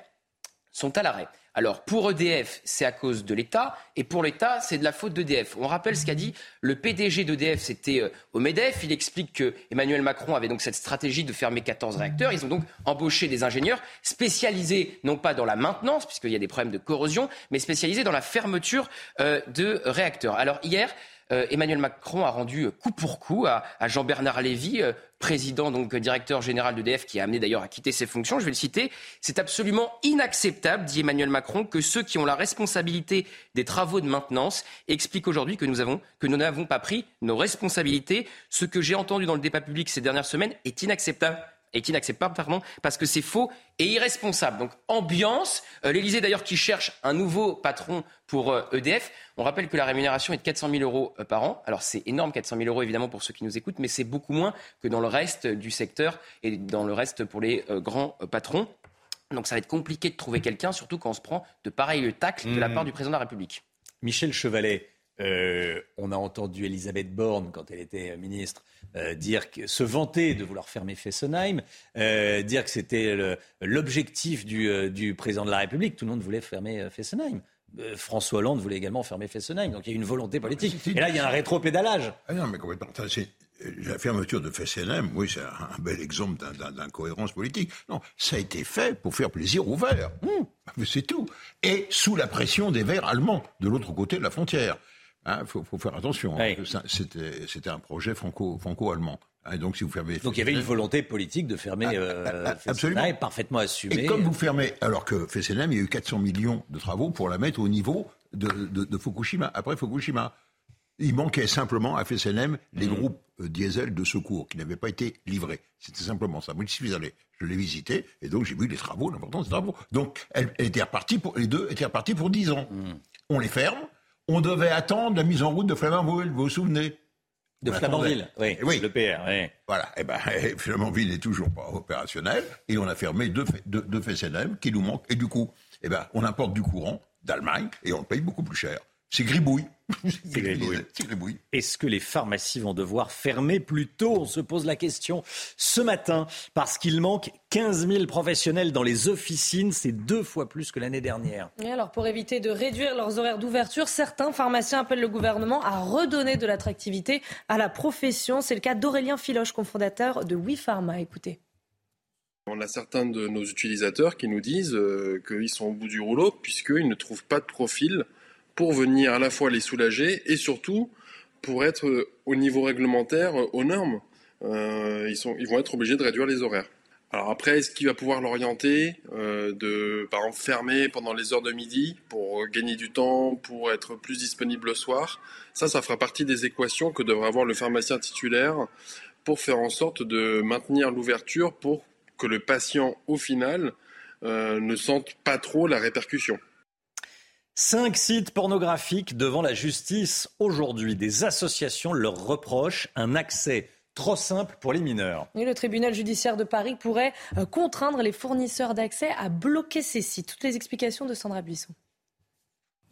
sont à l'arrêt. Alors pour EDF, c'est à cause de l'État, et pour l'État, c'est de la faute d'EDF. On rappelle ce qu'a dit le PDG d'EDF, c'était euh, au MEDEF. Il explique que Emmanuel Macron avait donc cette stratégie de fermer 14 réacteurs. Ils ont donc embauché des ingénieurs spécialisés, non pas dans la maintenance, puisqu'il y a des problèmes de corrosion, mais spécialisés dans la fermeture euh, de réacteurs. Alors hier, euh, Emmanuel Macron a rendu coup pour coup à, Jean-Bernard Lévy, euh, président, donc directeur général d'EDF, qui a amené d'ailleurs à quitter ses fonctions. Je vais le citer. C'est absolument inacceptable, dit Emmanuel Macron, que ceux qui ont la responsabilité des travaux de maintenance expliquent aujourd'hui que nous n'avons pas pris nos responsabilités. Ce que j'ai entendu dans le débat public ces dernières semaines est inacceptable est inacceptable, pardon, parce que c'est faux et irresponsable. Donc ambiance, euh, l'Élysée d'ailleurs qui cherche un nouveau patron pour EDF. Euh, e On rappelle que la rémunération est de 400 000 euros euh, par an. Alors c'est énorme, 400 000 euros évidemment pour ceux qui nous écoutent, mais c'est beaucoup moins que dans le reste du secteur et dans le reste pour les grands patrons. Donc ça va être compliqué de trouver quelqu'un, surtout quand on se prend de pareils tacles de la mmh. part du président de la République. Michel Chevalet, Euh, on a entendu Elisabeth Borne, quand elle était ministre, euh, dire que, se vanter de vouloir fermer Fessenheim, euh, dire que c'était l'objectif du, du, président de la République. Tout le monde voulait fermer Fessenheim. François Hollande voulait également fermer Fessenheim. Donc il y a une volonté politique. Et là, il y a un rétro-pédalage. Ah non, mais complètement. La fermeture de Fessenheim, oui, c'est un bel exemple d'incohérence politique. Non, ça a été fait pour faire plaisir aux Verts. Mmh. C'est tout. Et sous la pression des Verts allemands, de l'autre côté de la frontière. Il hein, faut, faire attention. Hein, c'était un projet franco-allemand. Hein, donc, si vous fermez. Donc, il y avait une volonté politique de fermer ah, euh, ah, ah, absolument. parfaitement assumée. Et comme vous fermez, alors que Fessenheim, il y a eu 400 millions de travaux pour la mettre au niveau de, Fukushima, après Fukushima. Il manquait simplement à Fessenheim les mmh. groupes euh, diesel de secours qui n'avaient pas été livrés. C'était simplement ça. Moi, je suis allé, je l'ai visité, et donc j'ai vu les travaux, l'importance des travaux. Donc, elle, était repartie pour, les deux étaient repartis pour 10 ans. Mmh. On les ferme, on devait attendre la mise en route de Flamanville, vous vous souvenez? De Flamanville, oui, oui, le PR, oui. Voilà, et eh ben Flamanville n'est toujours pas opérationnel, et on a fermé deux, deux, deux qui nous manquent, et du coup, eh ben, on importe du courant d'Allemagne, et on le paye beaucoup plus cher. C'est gribouille. C'est gribouille. Est-ce que les pharmacies vont devoir fermer plus tôt On se pose la question ce matin parce qu'il manque 15 000 professionnels dans les officines. C'est deux fois plus que l'année dernière. Et alors, pour éviter de réduire leurs horaires d'ouverture, certains pharmaciens appellent le gouvernement à redonner de l'attractivité à la profession. C'est le cas d'Aurélien Filoche, cofondateur de WePharma. Écoutez. On a certains de nos utilisateurs qui nous disent euh, qu'ils sont au bout du rouleau puisqu'ils ne trouvent pas de profil pour venir à la fois les soulager et surtout pour être euh, au niveau réglementaire euh, aux normes. Euh, ils, vont être obligés de réduire les horaires. Alors après, est-ce qu'il va pouvoir l'orienter de, par exemple, fermer pendant les heures de midi pour gagner du temps, pour être plus disponible le soir? Ça, ça fera partie des équations que devrait avoir le pharmacien titulaire pour faire en sorte de maintenir l'ouverture pour que le patient, au final, ne sente pas trop la répercussion. Cinq sites pornographiques devant la justice aujourd'hui. Des associations leur reprochent un accès trop simple pour les mineurs. le tribunal judiciaire de Paris pourrait euh, contraindre les fournisseurs d'accès à bloquer ces sites. Toutes les explications de Sandra Buisson.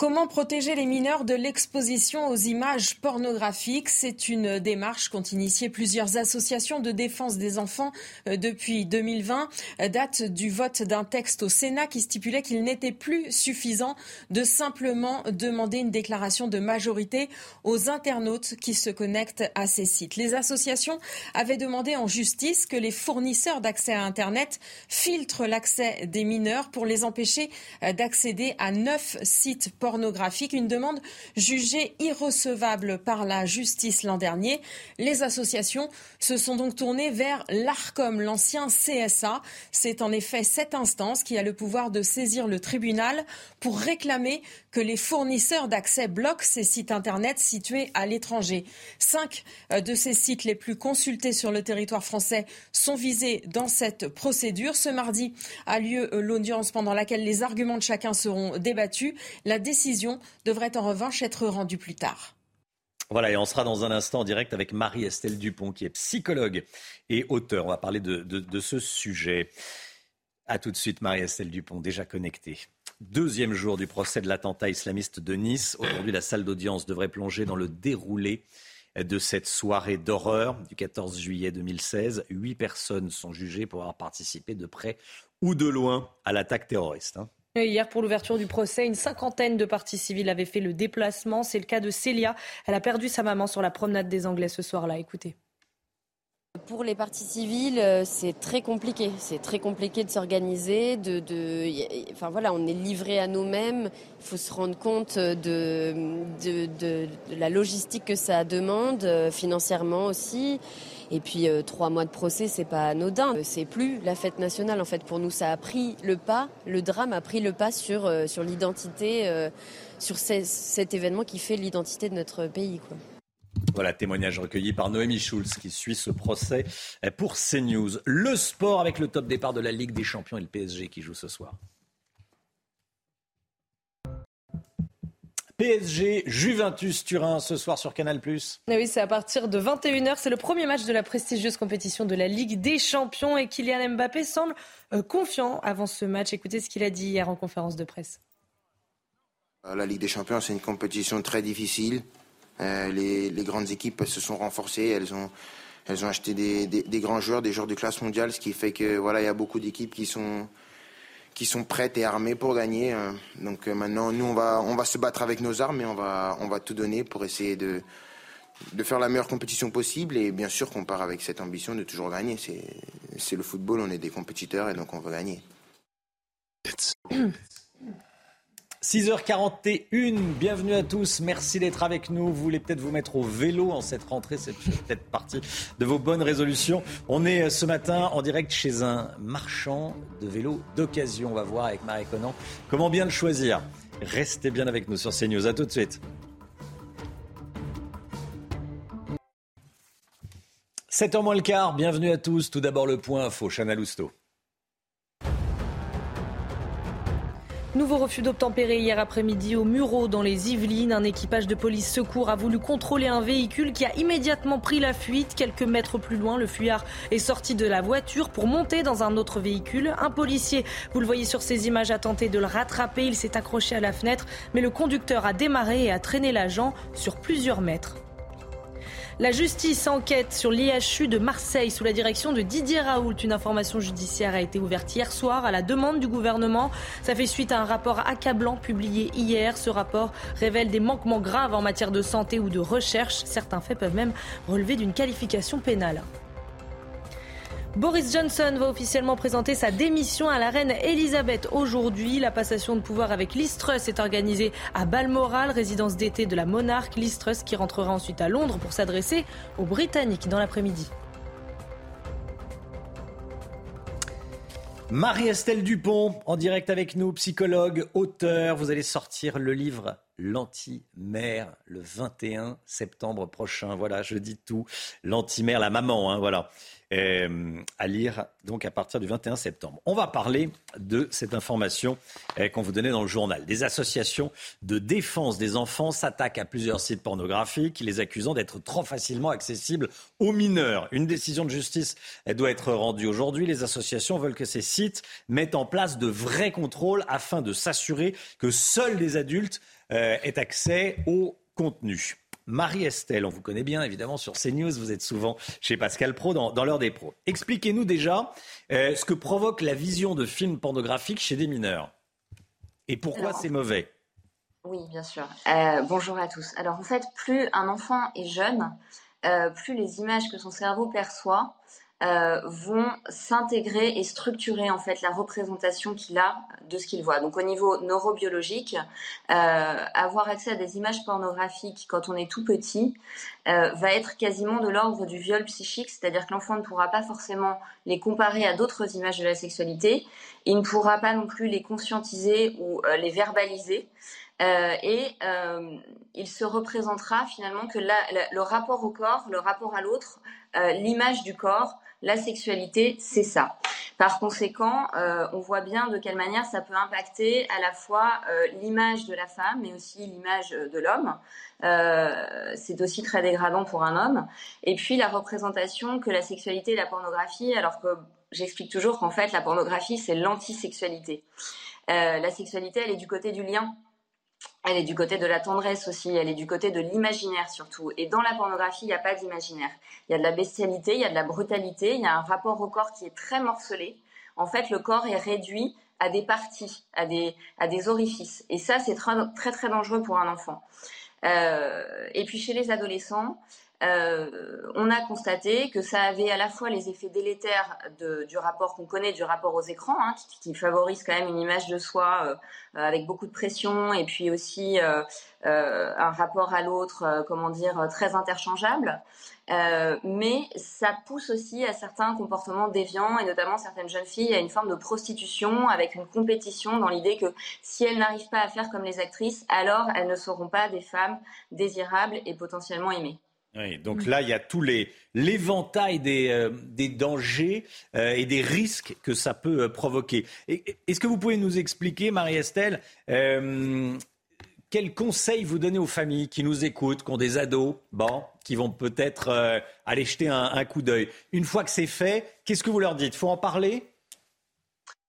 Comment protéger les mineurs de l'exposition aux images pornographiques? C'est une démarche qu'ont initiée plusieurs associations de défense des enfants euh, depuis 2020, date du vote d'un texte au Sénat qui stipulait qu'il n'était plus suffisant de simplement demander une déclaration de majorité aux internautes qui se connectent à ces sites. Les associations avaient demandé en justice que les fournisseurs d'accès à Internet filtrent l'accès des mineurs pour les empêcher euh, d'accéder à neuf sites pornographique, une demande jugée irrecevable par la justice l'an dernier. Les associations se sont donc tournées vers l'ARCOM, l'ancien CSA. C'est en effet cette instance qui a le pouvoir de saisir le tribunal pour réclamer que les fournisseurs d'accès bloquent ces sites Internet situés à l'étranger. Cinq euh, de ces sites les plus consultés sur le territoire français sont visés dans cette procédure. Ce mardi a lieu euh, l'audience pendant laquelle les arguments de chacun seront débattus. La décision devrait en revanche être rendue plus tard. Voilà, et on sera dans un instant en direct avec Marie-Estelle Dupont, qui est psychologue et auteur. On va parler de, de ce sujet. A tout de suite, Marie-Estelle Dupont, déjà connectée. Deuxième jour du procès de l'attentat islamiste de Nice. Aujourd'hui, la salle d'audience devrait plonger dans le déroulé de cette soirée d'horreur du 14 juillet 2016. Huit personnes sont jugées pour avoir participé de près ou de loin à l'attaque terroriste. Hein. Hier, pour l'ouverture du procès, une cinquantaine de parties civiles avaient fait le déplacement. C'est le cas de Célia. Elle a perdu sa maman sur la promenade des Anglais ce soir-là. Écoutez. Pour les parties civiles, euh, c'est très compliqué. C'est très compliqué de s'organiser. De, de, enfin voilà, on est livré à nous-mêmes. Il faut se rendre compte de, de, de, la logistique que ça demande, euh, financièrement aussi. Et puis euh, trois mois de procès, c'est pas anodin. C'est plus la fête nationale. En fait, pour nous, ça a pris le pas. Le drame a pris le pas sur sur l'identité, sur cet événement qui fait l'identité de notre pays. Quoi. Voilà, témoignage recueilli par Noémie Schulz qui suit ce procès pour CNews. Le sport avec le top départ de la Ligue des Champions et le PSG qui joue ce soir. PSG, Juventus Turin ce soir sur Canal+. Eh oui, c'est à partir de 21h. C'est le premier match de la prestigieuse compétition de la Ligue des Champions et Kylian Mbappé semble euh, confiant avant ce match. Écoutez ce qu'il a dit hier en conférence de presse. La Ligue des Champions, c'est une compétition très difficile. Les, grandes équipes se sont renforcées, elles ont, elles ont acheté des, des, grands joueurs, des joueurs de classe mondiale, ce qui fait que voilà, il y a beaucoup d'équipes qui sont qui sont prêtes et armées pour gagner. Donc maintenant, nous, on va, on va se battre avec nos armes et on va, on va tout donner pour essayer de, de faire la meilleure compétition possible. Et bien sûr qu'on part avec cette ambition de toujours gagner. C'est le football, on est des compétiteurs et donc on veut gagner. 6h41, bienvenue à tous, merci d'être avec nous. Vous voulez peut-être vous mettre au vélo en cette rentrée, c'est peut-être partie de vos bonnes résolutions. On est euh, ce matin en direct chez un marchand de vélos d'occasion. On va voir avec Marie Conan comment bien le choisir. Restez bien avec nous sur CNews, à tout de suite. 7h moins le quart, bienvenue à tous. Tout d'abord le point info, Chana Lousteau. Nouveau refus d'obtempérer hier après-midi au Muro dans les Yvelines. Un équipage de police secours a voulu contrôler un véhicule qui a immédiatement pris la fuite. Quelques mètres plus loin, le fuyard est sorti de la voiture pour monter dans un autre véhicule. Un policier, vous le voyez sur ces images, a tenté de le rattraper. Il s'est accroché à la fenêtre, mais le conducteur a démarré et a traîné l'agent sur plusieurs mètres. La justice enquête sur l'IHU de Marseille sous la direction de Didier Raoult. Une information judiciaire a été ouverte hier soir à la demande du gouvernement. Ça fait suite à un rapport accablant publié hier. Ce rapport révèle des manquements graves en matière de santé ou de recherche. Certains faits peuvent même relever d'une qualification pénale. Boris Johnson va officiellement présenter sa démission à la reine Elisabeth aujourd'hui. La passation de pouvoir avec Liz Truss est organisée à Balmoral, résidence d'été de la monarque. Liz Truss qui rentrera ensuite à Londres pour s'adresser aux Britanniques dans l'après-midi. Marie-Estelle Dupont, en direct avec nous, psychologue, auteur. Vous allez sortir le livre L'anti-mère le 21 septembre prochain. Voilà, je dis tout. L'anti-mère, la maman, hein, voilà. Euh, à lire donc à partir du 21 septembre. On va parler de cette information euh, qu'on vous donnait dans le journal. Des associations de défense des enfants s'attaquent à plusieurs sites pornographiques, les accusant d'être trop facilement accessibles aux mineurs. Une décision de justice doit être rendue aujourd'hui. Les associations veulent que ces sites mettent en place de vrais contrôles afin de s'assurer que seuls les adultes euh, aient accès au contenu. Marie-Estelle, on vous connaît bien évidemment sur CNews, vous êtes souvent chez Pascal Pro dans, l'heure des pros. Expliquez-nous déjà euh, ce que provoque la vision de films pornographiques chez des mineurs et pourquoi c'est mauvais? Oui, bien sûr. Euh, bonjour à tous. Alors en fait, plus un enfant est jeune, euh, plus les images que son cerveau perçoit euh, vont s'intégrer et structurer en fait la représentation qu'il a de ce qu'il voit. Donc au niveau neurobiologique, euh, avoir accès à des images pornographiques quand on est tout petit euh, va être quasiment de l'ordre du viol psychique, c'est-à-dire que l'enfant ne pourra pas forcément les comparer à d'autres images de la sexualité, il ne pourra pas non plus les conscientiser ou les verbaliser. et il se représentera finalement que le rapport au corps, le rapport à l'autre, l'image du corps la sexualité, c'est ça. Par conséquent, euh, on voit bien de quelle manière ça peut impacter à la fois euh, l'image de la femme, mais aussi l'image de l'homme. Euh, c'est aussi très dégradant pour un homme. Et puis la représentation que la sexualité et la pornographie, alors que j'explique toujours qu'en fait la pornographie c'est l'antisexualité. la sexualité, elle est du côté du lien elle est du côté de la tendresse aussi, elle est du côté de l'imaginaire surtout. Et dans la pornographie, il n'y a pas d'imaginaire. Il y a de la bestialité, il y a de la brutalité, il y a un rapport au corps qui est très morcelé. En fait, le corps est réduit à des parties, à des, orifices. Et ça, c'est très, très, très dangereux pour un enfant. Euh, et puis chez les adolescents, euh, on a constaté que ça avait à la fois les effets délétères du rapport qu'on connaît, du rapport aux écrans, hein, qui, favorise quand même une image de soi euh, avec beaucoup de pression, et puis aussi euh, un rapport à l'autre, comment dire, très interchangeable. mais ça pousse aussi à certains comportements déviants, et notamment certaines jeunes filles à une forme de prostitution, avec une compétition dans l'idée que si elles n'arrivent pas à faire comme les actrices, alors elles ne seront pas des femmes désirables et potentiellement aimées. Oui, donc là, il y a tous les l'éventail des, euh, des dangers euh, et des risques que ça peut euh, provoquer. Est-ce que vous pouvez nous expliquer, Marie-Estelle, quels conseils vous donnez aux familles qui nous écoutent, qui ont des ados, bon, qui vont peut-être aller jeter un, un coup d'œil? Une fois que c'est fait, qu'est-ce que vous leur dites? Faut en parler?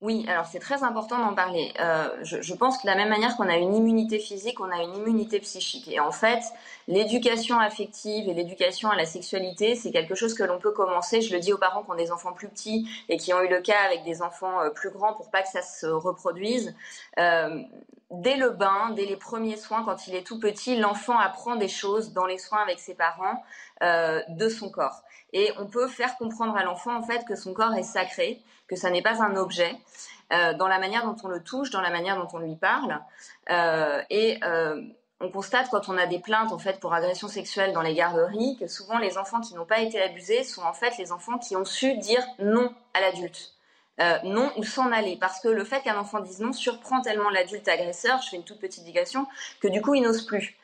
Oui, alors c'est très important d'en parler. Euh, je, pense que de la même manière qu'on a une immunité physique, on a une immunité psychique. Et en fait, l'éducation affective et l'éducation à la sexualité, c'est quelque chose que l'on peut commencer. Je le dis aux parents qui ont des enfants plus petits et qui ont eu le cas avec des enfants euh, plus grands pour pas que ça se reproduise. Euh, dès le bain, dès les premiers soins, quand il est tout petit, l'enfant apprend des choses dans les soins avec ses parents de son corps. Et on peut faire comprendre à l'enfant en fait que son corps est sacré, que ça n'est pas un objet, euh, dans la manière dont on le touche, dans la manière dont on lui parle. Euh, et euh, on constate quand on a des plaintes en fait pour agression sexuelle dans les garderies que souvent les enfants qui n'ont pas été abusés sont en fait les enfants qui ont su dire non à l'adulte. Non ou s'en aller. Parce que le fait qu'un enfant dise non surprend tellement l'adulte agresseur, je fais une toute petite digression, que du coup il n'ose plus.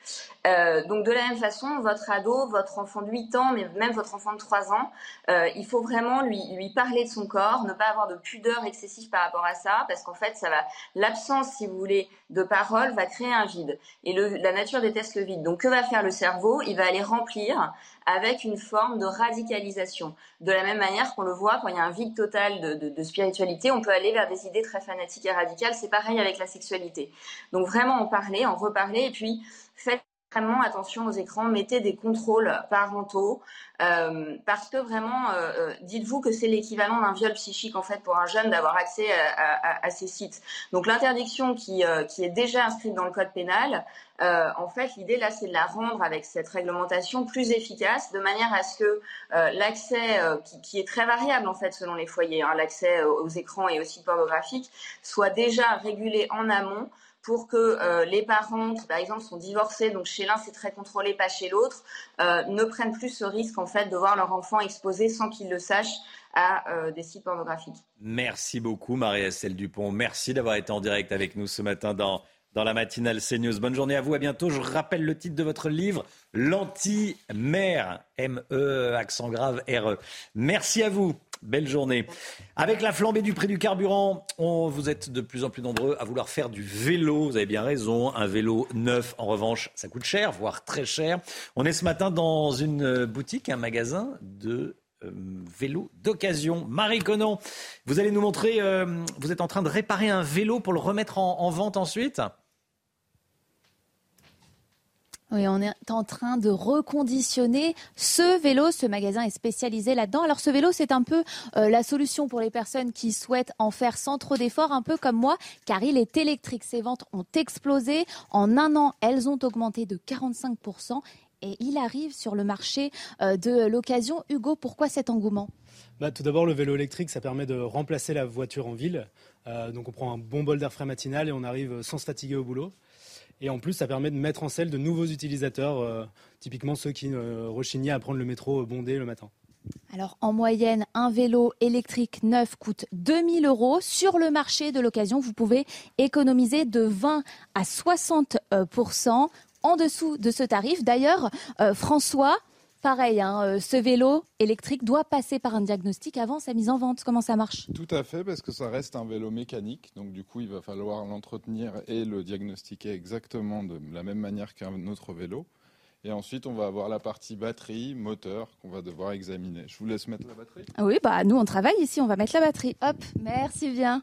Euh, donc de la même façon, votre ado, votre enfant de 8 ans, mais même votre enfant de 3 ans, euh, il faut vraiment lui, lui parler de son corps, ne pas avoir de pudeur excessive par rapport à ça, parce qu'en fait, ça va l'absence, si vous voulez, de parole va créer un vide. Et le, la nature déteste le vide. Donc que va faire le cerveau? Il va aller remplir avec une forme de radicalisation. De la même manière qu'on le voit quand il y a un vide total de, de, de spiritualité, on peut aller vers des idées très fanatiques et radicales. C'est pareil avec la sexualité. Donc vraiment en parler, en reparler, et puis faites extrêmement attention aux écrans, mettez des contrôles parentaux, euh, parce que vraiment, euh, euh, dites-vous que c'est l'équivalent d'un viol psychique en fait pour un jeune d'avoir accès à, ces sites. Donc l'interdiction qui, qui est déjà inscrite dans le code pénal, en fait, l'idée là, c'est de la rendre avec cette réglementation plus efficace, de manière à ce que l'accès, qui, qui, est très variable en fait selon les foyers, hein, l'accès aux écrans et aux sites pornographiques, soit déjà régulé en amont pour que euh, les parents qui, par exemple, sont divorcés, donc chez l'un c'est très contrôlé, pas chez l'autre, euh, ne prennent plus ce risque en fait de voir leur enfant exposé sans qu'ils le sachent à euh, des sites pornographiques. Merci beaucoup Marie-Estelle Dupont. Merci d'avoir été en direct avec nous ce matin dans, dans la matinale CNews. Bonne journée à vous, à bientôt. Je rappelle le titre de votre livre, L'anti-mère, M-E, accent grave, R-E. Merci à vous. Belle journée. Avec la flambée du prix du carburant, on, vous êtes de plus en plus nombreux à vouloir faire du vélo. Vous avez bien raison. Un vélo neuf, en revanche, ça coûte cher, voire très cher. On est ce matin dans une boutique, un magasin de euh, vélos d'occasion. Marie Conan, vous allez nous montrer, euh, vous êtes en train de réparer un vélo pour le remettre en vente ensuite oui, on est en train de reconditionner ce vélo. Ce magasin est spécialisé là-dedans. Alors ce vélo, c'est un peu euh, la solution pour les personnes qui souhaitent en faire sans trop d'efforts, un peu comme moi, car il est électrique. Ses ventes ont explosé. En un an, elles ont augmenté de 45% et il arrive sur le marché euh, de l'occasion. Hugo, pourquoi cet engouement? Bah, Tout d'abord, le vélo électrique, ça permet de remplacer la voiture en ville. Euh, donc on prend un bon bol d'air frais matinal et on arrive sans se fatiguer au boulot. Et en plus, ça permet de mettre en selle de nouveaux utilisateurs, euh, typiquement ceux qui euh, rechignaient à prendre le métro bondé le matin. Alors en moyenne, un vélo électrique neuf coûte 2000 euros. Sur le marché de l'occasion, vous pouvez économiser de 20 à 60% en dessous de ce tarif. D'ailleurs, euh, François, Pareil, hein, euh, ce vélo électrique doit passer par un diagnostic avant sa mise en vente. Comment ça marche? Tout à fait, parce que ça reste un vélo mécanique. Donc du coup, il va falloir l'entretenir et le diagnostiquer exactement de la même manière qu'un autre vélo. Et ensuite, on va avoir la partie batterie, moteur qu'on va devoir examiner. Je vous laisse mettre la batterie. Oui, bah nous on travaille ici, on va mettre la batterie. Hop, merci bien.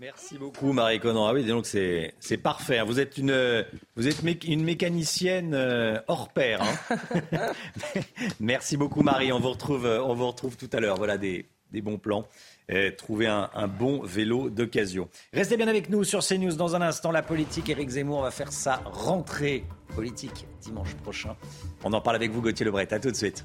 Merci beaucoup Marie Conan. Ah oui, donc c'est c'est parfait. Hein. Vous êtes une vous êtes une mécanicienne euh, hors pair. Hein. Merci beaucoup Marie. On vous retrouve on vous retrouve tout à l'heure. Voilà des, des bons plans. trouver un, un, bon vélo d'occasion. Restez bien avec nous sur CNews. Dans un instant, la politique. Éric Zemmour va faire sa rentrée politique dimanche prochain. On en parle avec vous, Gauthier Lebret. À tout de suite.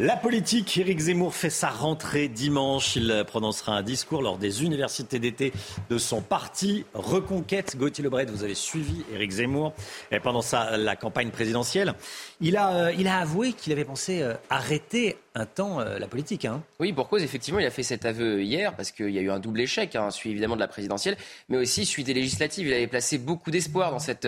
La politique, Éric Zemmour fait sa rentrée dimanche. Il prononcera un discours lors des universités d'été de son parti Reconquête. Gauthier Lebret, vous avez suivi Éric Zemmour pendant sa, la campagne présidentielle. Il a, euh, avoué qu'il avait pensé euh, arrêter un temps euh, la politique. Hein. Oui, pour cause, effectivement, il a fait cet aveu hier parce qu'il y a eu un double échec, hein, celui évidemment de la présidentielle, mais aussi celui des législatives. Il avait placé beaucoup d'espoir dans cette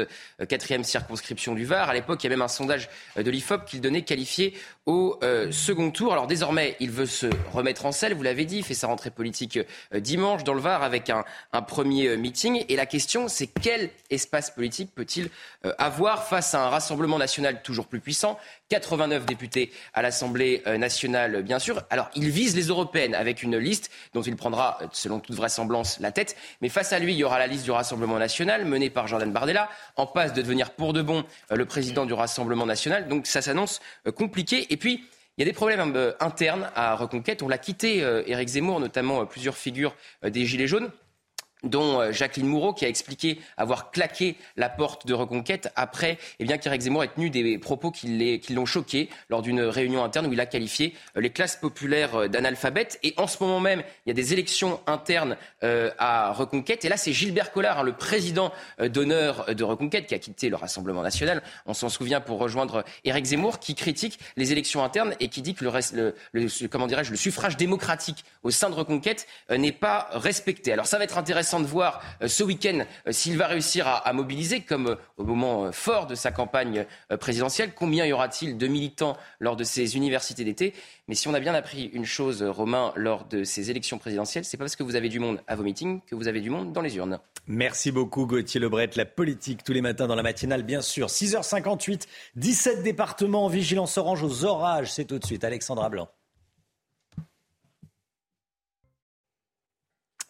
quatrième circonscription du Var. À l'époque, il y a même un sondage de l'IFOP qu'il donnait qualifié au second tour. Alors désormais, il veut se remettre en selle, vous l'avez dit, il fait sa rentrée politique dimanche dans le Var avec un, un premier meeting. Et la question, c'est quel espace politique peut-il avoir face à un rassemblement national toujours plus puissant? 89 députés à l'Assemblée nationale, bien sûr. Alors, il vise les européennes avec une liste dont il prendra, selon toute vraisemblance, la tête. Mais face à lui, il y aura la liste du Rassemblement national menée par Jordan Bardella, en passe de devenir pour de bon le président du Rassemblement national. Donc, ça s'annonce compliqué. Et puis, il y a des problèmes euh, internes à Reconquête. On l'a quitté, euh, Éric Zemmour, notamment euh, plusieurs figures des Gilets jaunes dont euh, Jacqueline Moureau, qui a expliqué avoir claqué la porte de reconquête après eh bien, qu'Éric Zemmour ait tenu des propos qui l'ont choqué lors d'une réunion interne où il a qualifié euh, les classes populaires euh, d'analphabètes. Et en ce moment même, il y a des élections internes à Reconquête. Et là, c'est Gilbert Collard, hein, le président d'honneur de Reconquête, qui a quitté le Rassemblement national, on s'en souvient, pour rejoindre Éric Zemmour, qui critique les élections internes et qui dit que le, comment le suffrage démocratique au sein de Reconquête n'est pas respecté. Alors ça va être intéressant de voir euh, ce week-end euh, s'il va réussir à, mobiliser, comme euh, au moment fort de sa campagne présidentielle. Combien y aura-t-il de militants lors de ces universités d'été? Mais si on a bien appris une chose, Romain, lors de ces élections présidentielles, c'est pas parce que vous avez du monde à vos meetings que vous avez du monde dans les urnes. Merci beaucoup Gauthier Lebret. La politique tous les matins dans la matinale, bien sûr. 6h58, 17 départements en vigilance orange aux orages. C'est tout de suite Alexandra Blanc.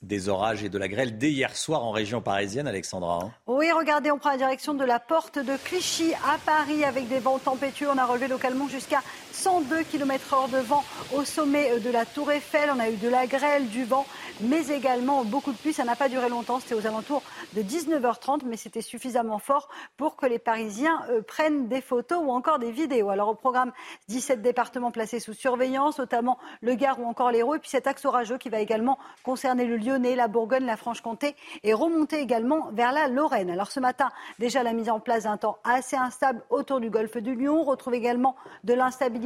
Des orages et de la grêle dès hier soir en région parisienne, Alexandra. Hein. oui, regardez, on prend la direction de la porte de Clichy à Paris avec des vents tempétueux. On a relevé localement jusqu'à 102 km/h de vent au sommet de la Tour Eiffel. On a eu de la grêle, du vent, mais également beaucoup de pluie. Ça n'a pas duré longtemps, c'était aux alentours de 19h30, mais c'était suffisamment fort pour que les Parisiens euh, prennent des photos ou encore des vidéos. Alors au programme, 17 départements placés sous surveillance, notamment le Gard ou encore l'Hérault, et puis cet axe orageux qui va également concerner le Lyonnais, la Bourgogne, la Franche-Comté et remonter également vers la Lorraine. Alors ce matin, déjà la mise en place d'un temps assez instable autour du golfe du Lyon. On retrouve également de l'instabilité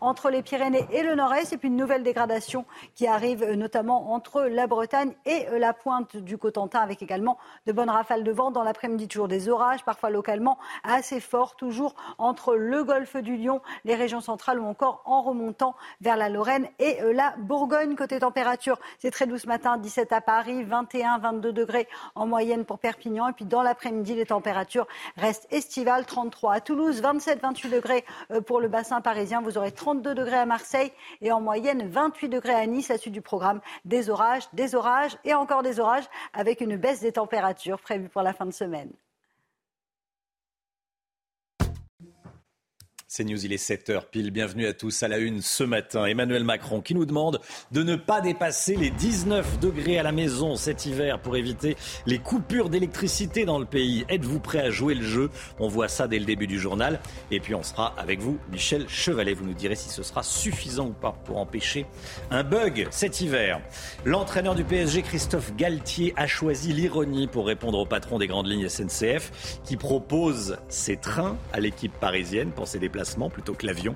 entre les Pyrénées et le Nord-Est et puis une nouvelle dégradation qui arrive euh, notamment entre la Bretagne et euh, la pointe du Cotentin avec également de bonnes rafales de vent. Dans l'après-midi, toujours des orages, parfois localement assez forts, toujours entre le golfe du Lyon, les régions centrales ou encore en remontant vers la Lorraine et euh, la Bourgogne. Côté température, c'est très doux ce matin, 17 à Paris, 21, 22 degrés en moyenne pour Perpignan. Et puis dans l'après-midi, les températures restent estivales, 33 à Toulouse, 27, 28 degrés pour le bassin parisien. Vous aurez 32 degrés à Marseille et en moyenne 28 degrés à Nice. La suite du programme, des orages, des orages et encore des orages avec une baisse des températures prévue pour la fin de semaine. C'est News, il est 7h pile. Bienvenue à tous à la une ce matin. Emmanuel Macron qui nous demande de ne pas dépasser les 19 degrés à la maison cet hiver pour éviter les coupures d'électricité dans le pays. Êtes-vous prêt à jouer le jeu? On voit ça dès le début du journal. Et puis on sera avec vous, Michel Chevalet. Vous nous direz si ce sera suffisant ou pas pour empêcher un bug cet hiver. L'entraîneur du PSG, Christophe Galtier, a choisi l'ironie pour répondre au patron des grandes lignes SNCF qui propose ses trains à l'équipe parisienne pour ses déplacements plutôt que l'avion.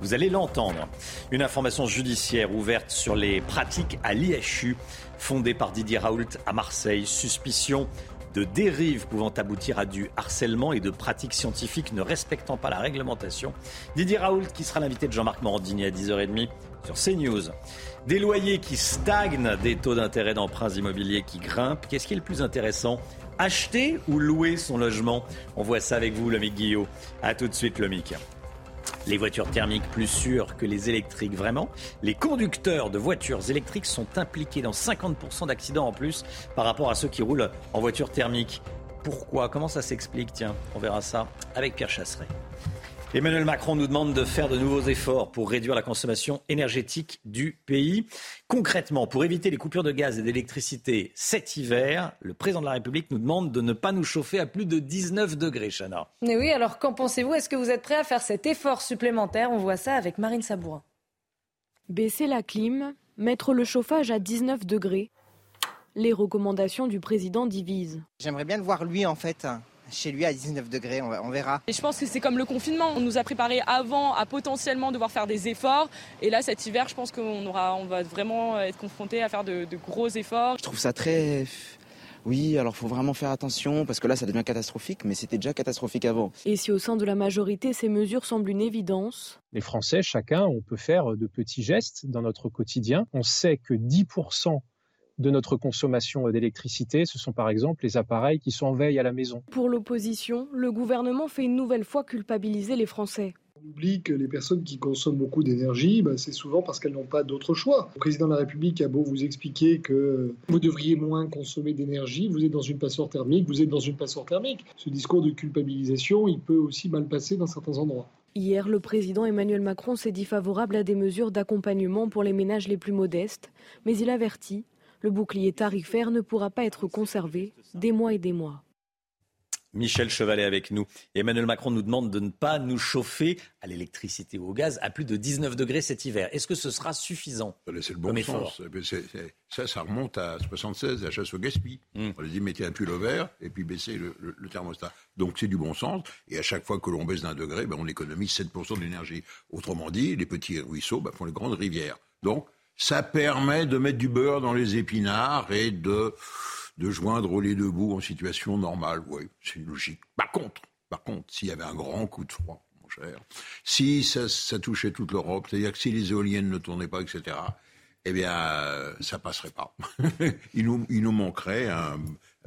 Vous allez l'entendre. Une information judiciaire ouverte sur les pratiques à l'IHU fondée par Didier Raoult à Marseille. Suspicion de dérives pouvant aboutir à du harcèlement et de pratiques scientifiques ne respectant pas la réglementation. Didier Raoult qui sera l'invité de Jean-Marc Morandini à 10h30 sur CNews. Des loyers qui stagnent, des taux d'intérêt d'emprunts immobiliers qui grimpent. Qu'est-ce qui est le plus intéressant? Acheter ou louer son logement? On voit ça avec vous, Lomic Guillot. A tout de suite, Lomic. Les voitures thermiques plus sûres que les électriques, vraiment. Les conducteurs de voitures électriques sont impliqués dans 50% d'accidents en plus par rapport à ceux qui roulent en voiture thermique. Pourquoi? Comment ça s'explique? Tiens, on verra ça avec Pierre Chasseret. Emmanuel Macron nous demande de faire de nouveaux efforts pour réduire la consommation énergétique du pays. Concrètement, pour éviter les coupures de gaz et d'électricité cet hiver, le président de la République nous demande de ne pas nous chauffer à plus de 19 degrés, Chana. Mais oui, alors qu'en pensez-vous? Est-ce que vous êtes prêt à faire cet effort supplémentaire? On voit ça avec Marine Sabourin. Baisser la clim, mettre le chauffage à 19 degrés. Les recommandations du président divisent. J'aimerais bien le voir lui en fait chez lui à 19 degrés, on, verra. Et je pense que c'est comme le confinement, on nous a préparé avant à potentiellement devoir faire des efforts, et là cet hiver je pense qu'on aura, on va vraiment être confronté à faire de, gros efforts. Je trouve ça très Oui, alors faut vraiment faire attention parce que là ça devient catastrophique, mais c'était déjà catastrophique avant. Et si au sein de la majorité ces mesures semblent une évidence? Les Français, chacun, on peut faire de petits gestes dans notre quotidien. On sait que 10% de notre consommation d'électricité, ce sont par exemple les appareils qui sont en veille à la maison. Pour l'opposition, le gouvernement fait une nouvelle fois culpabiliser les Français. On oublie que les personnes qui consomment beaucoup d'énergie, bah, c'est souvent parce qu'elles n'ont pas d'autre choix. Le président de la République a beau vous expliquer que vous devriez moins consommer d'énergie, vous êtes dans une passoire thermique, vous êtes dans une passoire thermique. Ce discours de culpabilisation, il peut aussi mal passer dans certains endroits. Hier, le président Emmanuel Macron s'est dit favorable à des mesures d'accompagnement pour les ménages les plus modestes, mais il avertit le bouclier tarifaire ne pourra pas être conservé des mois et des mois. Michel Chevalet avec nous. Emmanuel Macron nous demande de ne pas nous chauffer à l'électricité ou au gaz à plus de 19 degrés cet hiver. Est-ce que ce sera suffisant C'est le bon sens. ça, ça remonte à 76, la chasse au gaspillage. Hmm. On les dit mettez un pull au vert et puis baissez le, thermostat. Donc c'est du bon sens. Et à chaque fois que l'on baisse d'un degré, ben, on économise 7% d'énergie. Autrement dit, les petits ruisseaux ben, font les grandes rivières. Donc ça permet de mettre du beurre dans les épinards et de, de joindre les deux bouts en situation normale. Oui, c'est logique. Par contre, par contre, s'il y avait un grand coup de froid, mon cher, si ça, ça touchait toute l'Europe, c'est-à-dire que si les éoliennes ne tournaient pas, etc., eh bien, euh, ça passerait pas. il, nous, il nous manquerait,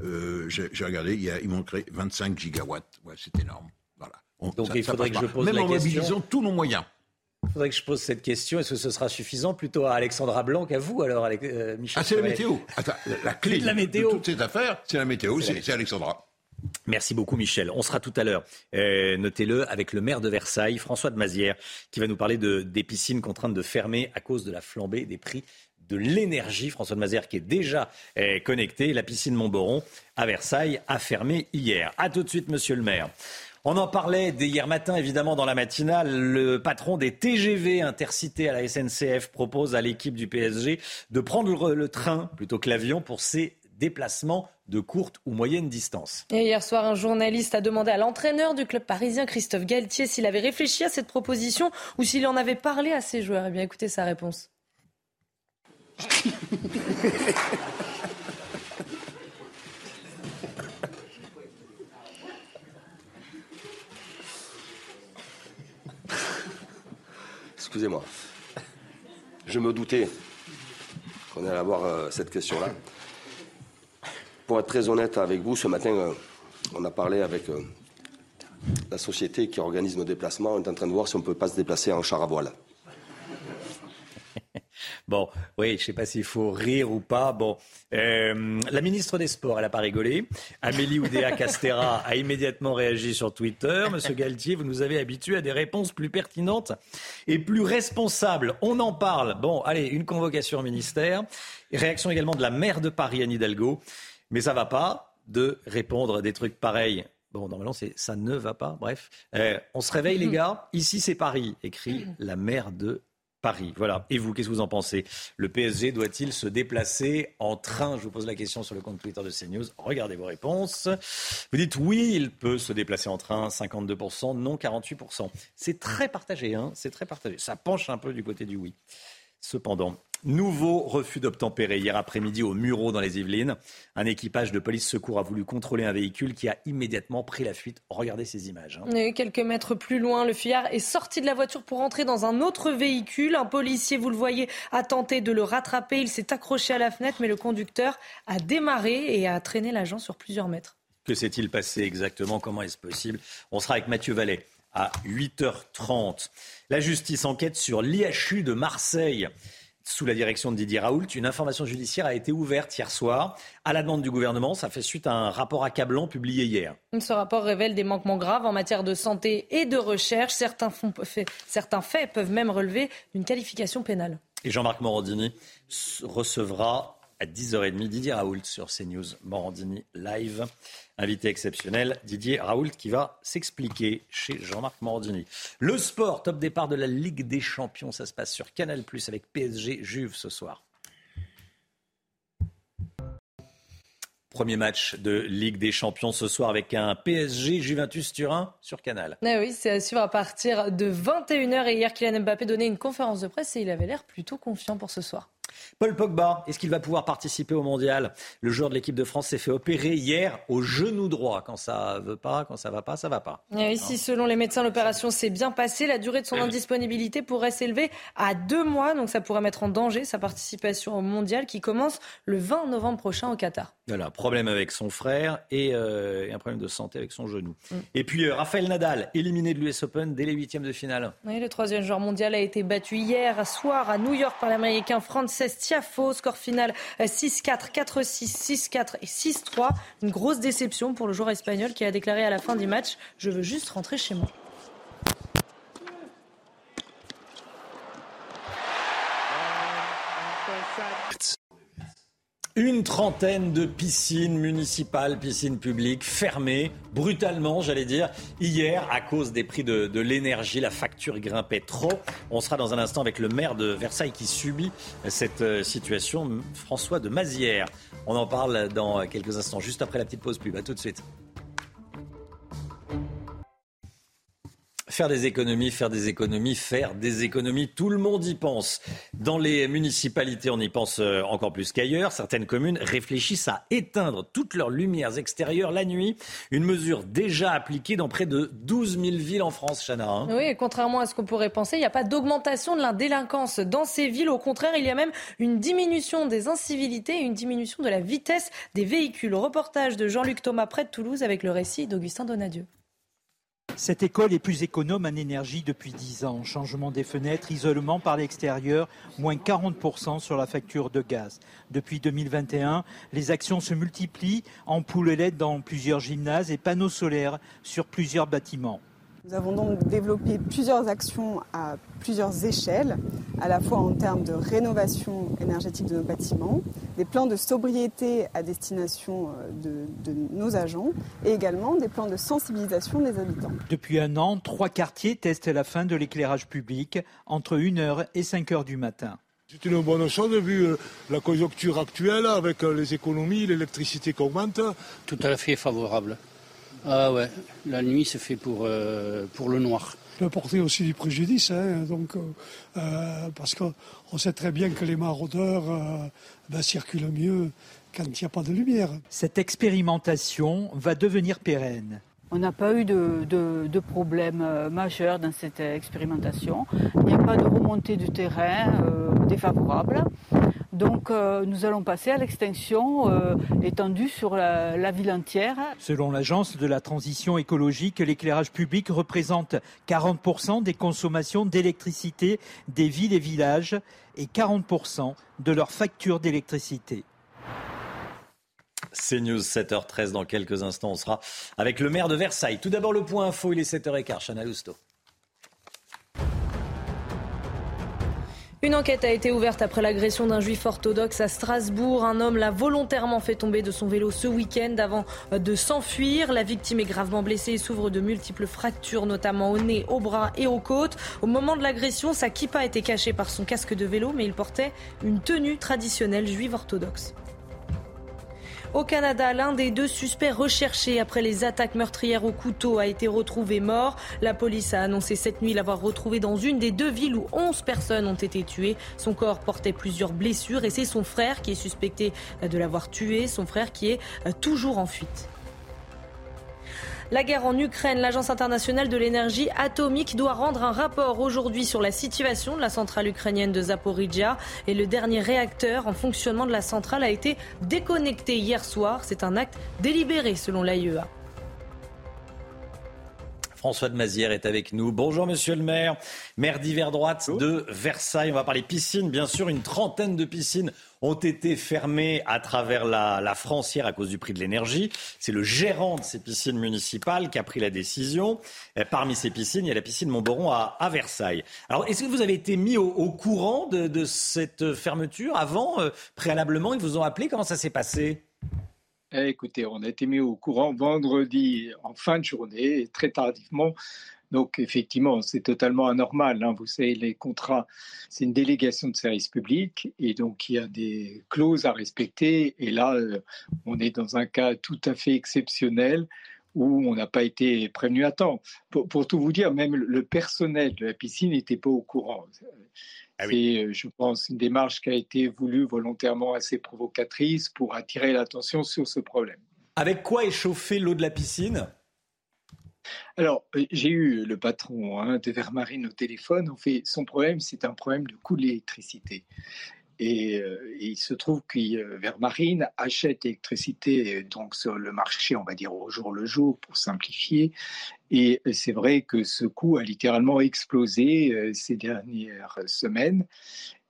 euh, j'ai regardé, il, il, manquerait 25 gigawatts. Ouais, c'est énorme. Voilà. Donc il faudrait que je pose Même la en mobilisant tous nos moyens. Il faudrait que je pose cette question. Est-ce que ce sera suffisant plutôt à Alexandra Blanc qu'à vous, alors, euh, Michel Ah, c'est la météo. Attends, la clé de la météo. toute cette affaire, c'est la météo, c'est Alexandra. Merci beaucoup Michel. On sera tout à l'heure, euh, notez-le, avec le maire de Versailles, François de Mazières, qui va nous parler de, des piscines contraintes de fermer à cause de la flambée des prix de l'énergie. François de Mazières qui est déjà euh, connecté. La piscine Montboron à Versailles a fermé hier. A tout de suite, monsieur le maire. On en parlait dès hier matin, évidemment, dans la matinale. Le patron des TGV intercités à la SNCF propose à l'équipe du PSG de prendre le train plutôt que l'avion pour ses déplacements de courte ou moyenne distance. Et hier soir, un journaliste a demandé à l'entraîneur du club parisien, Christophe Galtier, s'il avait réfléchi à cette proposition ou s'il en avait parlé à ses joueurs. Eh bien, écoutez sa réponse. Excusez-moi. Je me doutais qu'on allait avoir euh, cette question-là. Pour être très honnête avec vous, ce matin, euh, on a parlé avec euh, la société qui organise nos déplacements. On est en train de voir si on ne peut pas se déplacer en char à voile. Bon, oui, je ne sais pas s'il faut rire ou pas. Bon, euh, la ministre des Sports, elle n'a pas rigolé. Amélie Oudéa Castera a immédiatement réagi sur Twitter. Monsieur Galtier, vous nous avez habitués à des réponses plus pertinentes et plus responsables. On en parle. Bon, allez, une convocation au ministère. Réaction également de la maire de Paris, Anne Hidalgo. Mais ça va pas de répondre à des trucs pareils. Bon, normalement, c'est ça ne va pas. Bref, euh, on se réveille, les gars. Ici, c'est Paris, écrit la maire de Paris. Voilà. Et vous, qu'est-ce que vous en pensez? Le PSG doit-il se déplacer en train? Je vous pose la question sur le compte Twitter de CNews. Regardez vos réponses. Vous dites oui, il peut se déplacer en train, 52%, non 48%. C'est très partagé, hein c'est très partagé. Ça penche un peu du côté du oui. Cependant, Nouveau refus d'obtempérer hier après-midi au Muro dans les Yvelines. Un équipage de police secours a voulu contrôler un véhicule qui a immédiatement pris la fuite. Regardez ces images. Hein. quelques mètres plus loin, le fuyard est sorti de la voiture pour entrer dans un autre véhicule. Un policier, vous le voyez, a tenté de le rattraper. Il s'est accroché à la fenêtre, mais le conducteur a démarré et a traîné l'agent sur plusieurs mètres. Que s'est-il passé exactement? Comment est-ce possible? On sera avec Mathieu Vallet à 8h30. La justice enquête sur l'IHU de Marseille sous la direction de Didier Raoult. Une information judiciaire a été ouverte hier soir à la demande du gouvernement. Ça fait suite à un rapport accablant publié hier. Ce rapport révèle des manquements graves en matière de santé et de recherche. Certains, certains faits peuvent même relever d'une qualification pénale. Et Jean-Marc Morandini recevra à 10h30 Didier Raoult sur CNews. Morandini live. Invité exceptionnel, Didier Raoult qui va s'expliquer chez Jean-Marc Morandini. Le sport, top départ de la Ligue des Champions, ça se passe sur Canal Plus avec PSG Juve ce soir. Premier match de Ligue des Champions ce soir avec un PSG Juventus Turin sur Canal. Ah oui, c'est à suivre à partir de 21h. Et hier, Kylian Mbappé donnait une conférence de presse et il avait l'air plutôt confiant pour ce soir. Paul Pogba, est-ce qu'il va pouvoir participer au mondial? Le joueur de l'équipe de France s'est fait opérer hier au genou droit. Quand ça veut pas, quand ça va pas, ça va pas. Et ici, selon les médecins, l'opération s'est bien passée. La durée de son indisponibilité pourrait s'élever à deux mois, donc ça pourrait mettre en danger sa participation au mondial qui commence le 20 novembre prochain au Qatar. Voilà, problème avec son frère et, euh, un problème de santé avec son genou. Mm. Et puis euh, Raphaël Nadal, éliminé de l'US Open dès les huitièmes de finale. Oui, le troisième joueur mondial a été battu hier soir à New York par l'Américain Frances Tiafo. Score final 6-4, 4-6, 6-4 et 6-3. Une grosse déception pour le joueur espagnol qui a déclaré à la fin du match Je veux juste rentrer chez moi. Une trentaine de piscines municipales, piscines publiques fermées, brutalement, j'allais dire, hier à cause des prix de, l'énergie. La facture grimpait trop. On sera dans un instant avec le maire de Versailles qui subit cette euh, situation, François de Mazières. On en parle dans quelques instants, juste après la petite pause pub. A tout de suite. Faire des économies, faire des économies, faire des économies, tout le monde y pense. Dans les municipalités, on y pense euh, encore plus qu'ailleurs. Certaines communes réfléchissent à éteindre toutes leurs lumières extérieures la nuit. Une mesure déjà appliquée dans près de 12 000 villes en France, Chana. Hein. oui, contrairement à ce qu'on pourrait penser, il n'y a pas d'augmentation de la délinquance dans ces villes. Au contraire, il y a même une diminution des incivilités et une diminution de la vitesse des véhicules. Reportage de Jean-Luc Thomas près de Toulouse avec le récit d'Augustin Donadieu. Cette école est plus économe en énergie depuis 10 ans. Changement des fenêtres, isolement par l'extérieur, moins 40% sur la facture de gaz. Depuis 2021, les actions se multiplient, ampoules LED dans plusieurs gymnases et panneaux solaires sur plusieurs bâtiments. Nous avons donc développé plusieurs actions à plusieurs échelles, à la fois en termes de rénovation énergétique de nos bâtiments, des plans de sobriété à destination euh, de, nos agents et également des plans de sensibilisation des habitants. Depuis un an, trois quartiers testent la fin de l'éclairage public entre 1h et 5h du matin. C'est une bonne chose vu euh, la conjoncture actuelle avec euh, les économies, l'électricité qui augmente. Tout à fait favorable. Ah ouais, la nuit c'est fait pour, euh, pour le noir. Ça peut porter aussi du préjudice, hein, donc, euh, euh, parce qu'on sait très bien que les maraudeurs ben, circulent mieux quand il n'y a pas de lumière. Cette expérimentation va devenir pérenne. On n'a pas eu de, de, de, problème majeur dans cette expérimentation. Il n'y a pas de remontée du terrain défavorable. Donc euh, nous allons passer à l'extinction euh, étendue sur la, ville entière. Selon l'Agence de la transition écologique, l'éclairage public représente 40% des consommations d'électricité des villes et villages et 40% de leur facture d'électricité. C'est News 7h13 dans quelques instants. On sera avec le maire de Versailles. Tout d'abord le point info, il est 7h15. Chana Lousteau. Une enquête a été ouverte après l'agression d'un juif orthodoxe à Strasbourg. Un homme l'a volontairement fait tomber de son vélo ce week-end avant de s'enfuir. La victime est gravement blessée et souffre de multiples fractures, notamment au nez, au bras et aux côtes. Au moment de l'agression, sa kippa était cachée par son casque de vélo, mais il portait une tenue traditionnelle juive orthodoxe. Au Canada, l'un des deux suspects recherchés après les attaques meurtrières au couteau a été retrouvé mort. La police a annoncé cette nuit l'avoir retrouvé dans une des deux villes où 11 personnes ont été tuées. Son corps portait plusieurs blessures et c'est son frère qui est suspecté de l'avoir tué, son frère qui est toujours en fuite. La guerre en Ukraine, l'Agence internationale de l'énergie atomique doit rendre un rapport aujourd'hui sur la situation de la centrale ukrainienne de Zaporizhia. Et le dernier réacteur en fonctionnement de la centrale a été déconnecté hier soir. C'est un acte délibéré selon l'AIEA. François de Mazière est avec nous. Bonjour monsieur le maire, maire d'hiver droite de Versailles. On va parler piscine, bien sûr. Une trentaine de piscines ont été fermées à travers la, la frontière à cause du prix de l'énergie. C'est le gérant de ces piscines municipales qui a pris la décision. parmi ces piscines, il y a la piscine Montboron à, à Versailles. Alors, est-ce que vous avez été mis au, courant de, cette fermeture avant, euh, préalablement Ils vous ont appelé Comment ça s'est passé? Écoutez, on a été mis au courant vendredi en fin de journée, très tardivement. Donc effectivement, c'est totalement anormal. Hein. Vous savez, les contrats, c'est une délégation de service public et donc il y a des clauses à respecter. Et là, euh, on est dans un cas tout à fait exceptionnel où on n'a pas été prévenu à temps. Pour, tout vous dire, même le personnel de la piscine n'était pas au courant Ah C'est, je pense, une démarche qui a été voulue volontairement assez provocatrice pour attirer l'attention sur ce problème. Avec quoi échauffer l'eau de la piscine? Alors, euh, j'ai eu le patron hein, de Vermarine au téléphone. En fait, son problème, c'est un problème de coût de l'électricité. Et, euh, il se trouve que euh, Vermarine achète l'électricité donc sur le marché, on va dire au jour le jour, pour simplifier. Et c'est vrai que ce coût a littéralement explosé ces dernières semaines.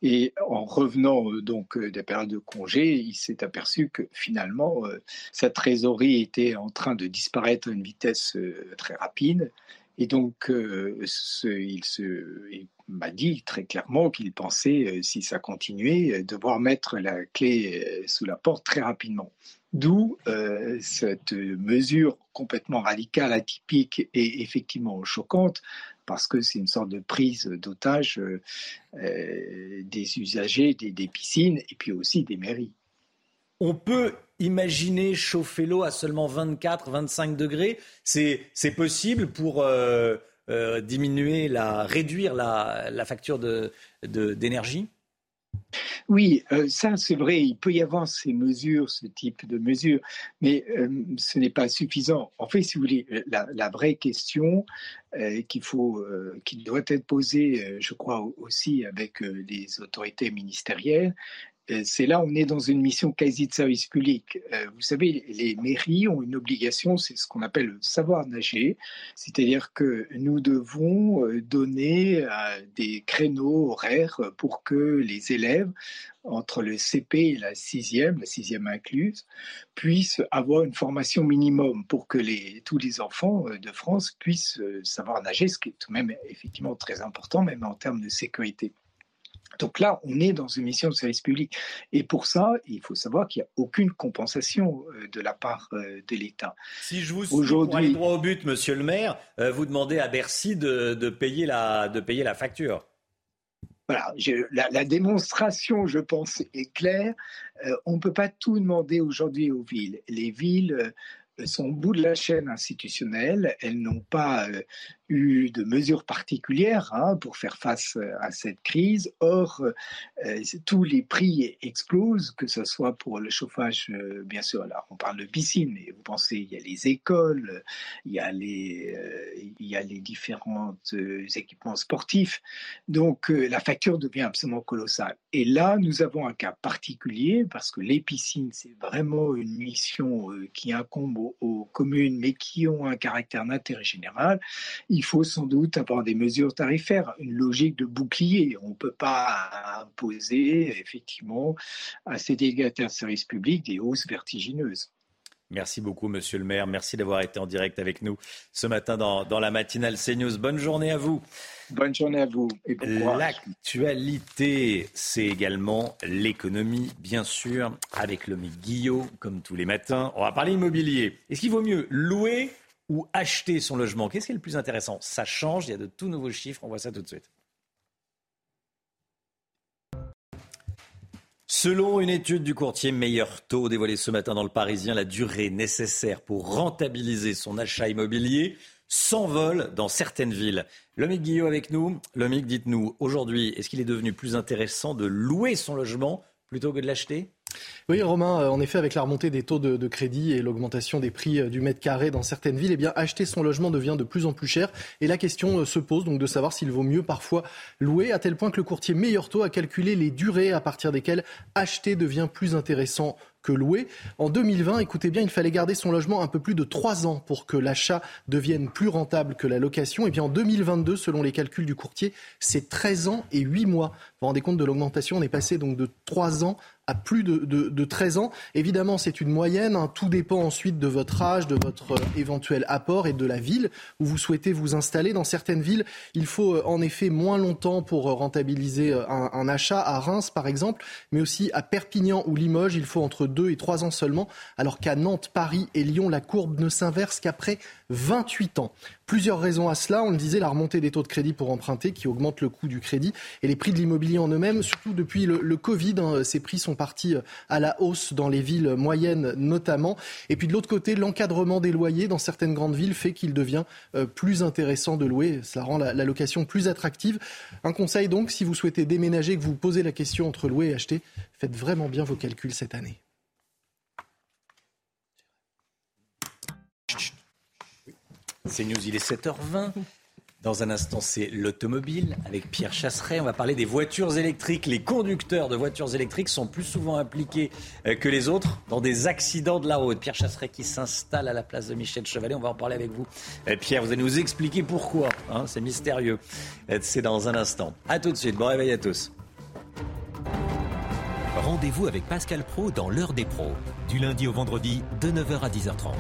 Et en revenant euh, donc euh, des périodes de congé, il s'est aperçu que finalement, euh, sa trésorerie était en train de disparaître à une vitesse très rapide. Et donc, il, se, m'a dit très clairement qu'il pensait, si ça continuait, devoir mettre la clé sous la porte très rapidement. D'où cette mesure complètement radicale, atypique et effectivement choquante parce que c'est une sorte de prise d'otage euh, euh, des usagers des, piscines et puis aussi des mairies. On peut imaginer chauffer l'eau à seulement 24, 25 degrés. C'est possible pour euh, diminuer, la, réduire la, facture d'énergie? Oui, euh, ça c'est vrai, il peut y avoir ces mesures, ce type de mesures, mais euh, ce n'est pas suffisant. En fait, si vous voulez, la, vraie question euh, qu'il faut, qui doit être posée, je crois aussi avec les autorités ministérielles, euh, c'est là on est dans une mission quasi de service public. Euh, vous savez, les mairies ont une obligation, c'est ce qu'on appelle le savoir nager, c'est-à-dire que nous devons euh, donner des créneaux horaires pour que les élèves entre le CP et la sixième, la sixième incluse, puissent avoir une formation minimum pour que tous les enfants de France puissent savoir nager, ce qui est tout de même effectivement très important, même en termes de sécurité. Donc là, on est dans une mission de service public. Et pour ça, il faut savoir qu'il n'y a aucune compensation euh, de la part euh, de l'État. Si je vous suis pour aller droit au but, monsieur le maire, euh, vous demandez à Bercy de, payer, la, de payer la facture. Voilà, la, démonstration, je pense, est claire. on ne peut pas tout demander aujourd'hui aux villes. Les villes sont au bout de la chaîne institutionnelle. Elles n'ont pas eu de mesures particulières hein, pour faire face euh, à cette crise. Or, euh, tous les prix explosent, que ce soit pour le chauffage, euh, bien sûr, là on parle de piscine, mais vous pensez, il y a les écoles, il y a les, il y a les différents équipements sportifs. Donc, la facture devient absolument colossale. Et là, nous avons un cas particulier parce que les piscines, c'est vraiment une mission qui incombe aux, communes, mais qui ont un caractère d'intérêt général faut sans doute avoir des mesures tarifaires, une logique de bouclier. On ne peut pas imposer effectivement à ces délégataires de services publics des hausses vertigineuses. Merci beaucoup, monsieur le maire. Merci d'avoir été en direct avec nous ce matin dans, la matinale CNews. Bonne journée à vous. Bonne journée à vous. L'actualité, c'est également l'économie, bien sûr, avec le Guillot, comme tous les matins. On va parler immobilier. Est-ce qu'il vaut mieux louer ou acheter son logement. Qu'est-ce qui est le plus intéressant? Ça change, il y a de tout nouveaux chiffres, on voit ça tout de suite. Selon une étude du courtier Meilleur Taux dévoilée ce matin dans le Parisien, la durée nécessaire pour rentabiliser son achat immobilier s'envole dans certaines villes. Lomique Guillot avec nous. Lomique, dites-nous, aujourd'hui, est-ce qu'il est devenu plus intéressant de louer son logement plutôt que de l'acheter? Oui, Romain, euh, en effet, avec la remontée des taux de, crédit et l'augmentation des prix euh, du mètre carré dans certaines villes, eh bien, acheter son logement devient de plus en plus cher. Et la question euh, se pose donc de savoir s'il vaut mieux parfois louer, à tel point que le courtier Meilleur Taux a calculé les durées à partir desquelles acheter devient plus intéressant que louer. En 2020, écoutez bien, il fallait garder son logement un peu plus de 3 ans pour que l'achat devienne plus rentable que la location. Et bien en 2022, selon les calculs du courtier, c'est 13 ans et 8 mois. Vous vous rendez compte de l'augmentation? On est passé donc de 3 ans à plus de, de, 13 ans. Évidemment, c'est une moyenne. Hein. Tout dépend ensuite de votre âge, de votre euh, éventuel apport et de la ville où vous souhaitez vous installer. Dans certaines villes, il faut euh, en effet moins longtemps pour euh, rentabiliser un, un achat. À Reims, par exemple, mais aussi à Perpignan ou Limoges, il faut entre 2 et 3 ans seulement, alors qu'à Nantes, Paris et Lyon, la courbe ne s'inverse qu'après 28 ans. Plusieurs raisons à cela. On le disait, la remontée des taux de crédit pour emprunter qui augmente le coût du crédit et les prix de l'immobilier en eux-mêmes, surtout depuis le, Covid. Hein, ces prix sont partis à la hausse dans les villes moyennes notamment. Et puis de l'autre côté, l'encadrement des loyers dans certaines grandes villes fait qu'il devient plus intéressant de louer. Ça rend la, location plus attractive. Un conseil donc, si vous souhaitez déménager, que vous posez la question entre louer et acheter, faites vraiment bien vos calculs cette année. C'est News, il est 7h20. Dans un instant, c'est l'automobile avec Pierre Chasseret. On va parler des voitures électriques. Les conducteurs de voitures électriques sont plus souvent impliqués euh, que les autres dans des accidents de la route. Pierre Chasseret qui s'installe à la place de Michel Chevalet. On va en parler avec vous. Euh, Pierre, vous allez nous expliquer pourquoi. Hein, c'est mystérieux. Euh, c'est dans un instant. A tout de suite. Bon réveil à tous. Rendez-vous avec Pascal Pro dans l'heure des pros. Du lundi au vendredi, de 9h à 10h30.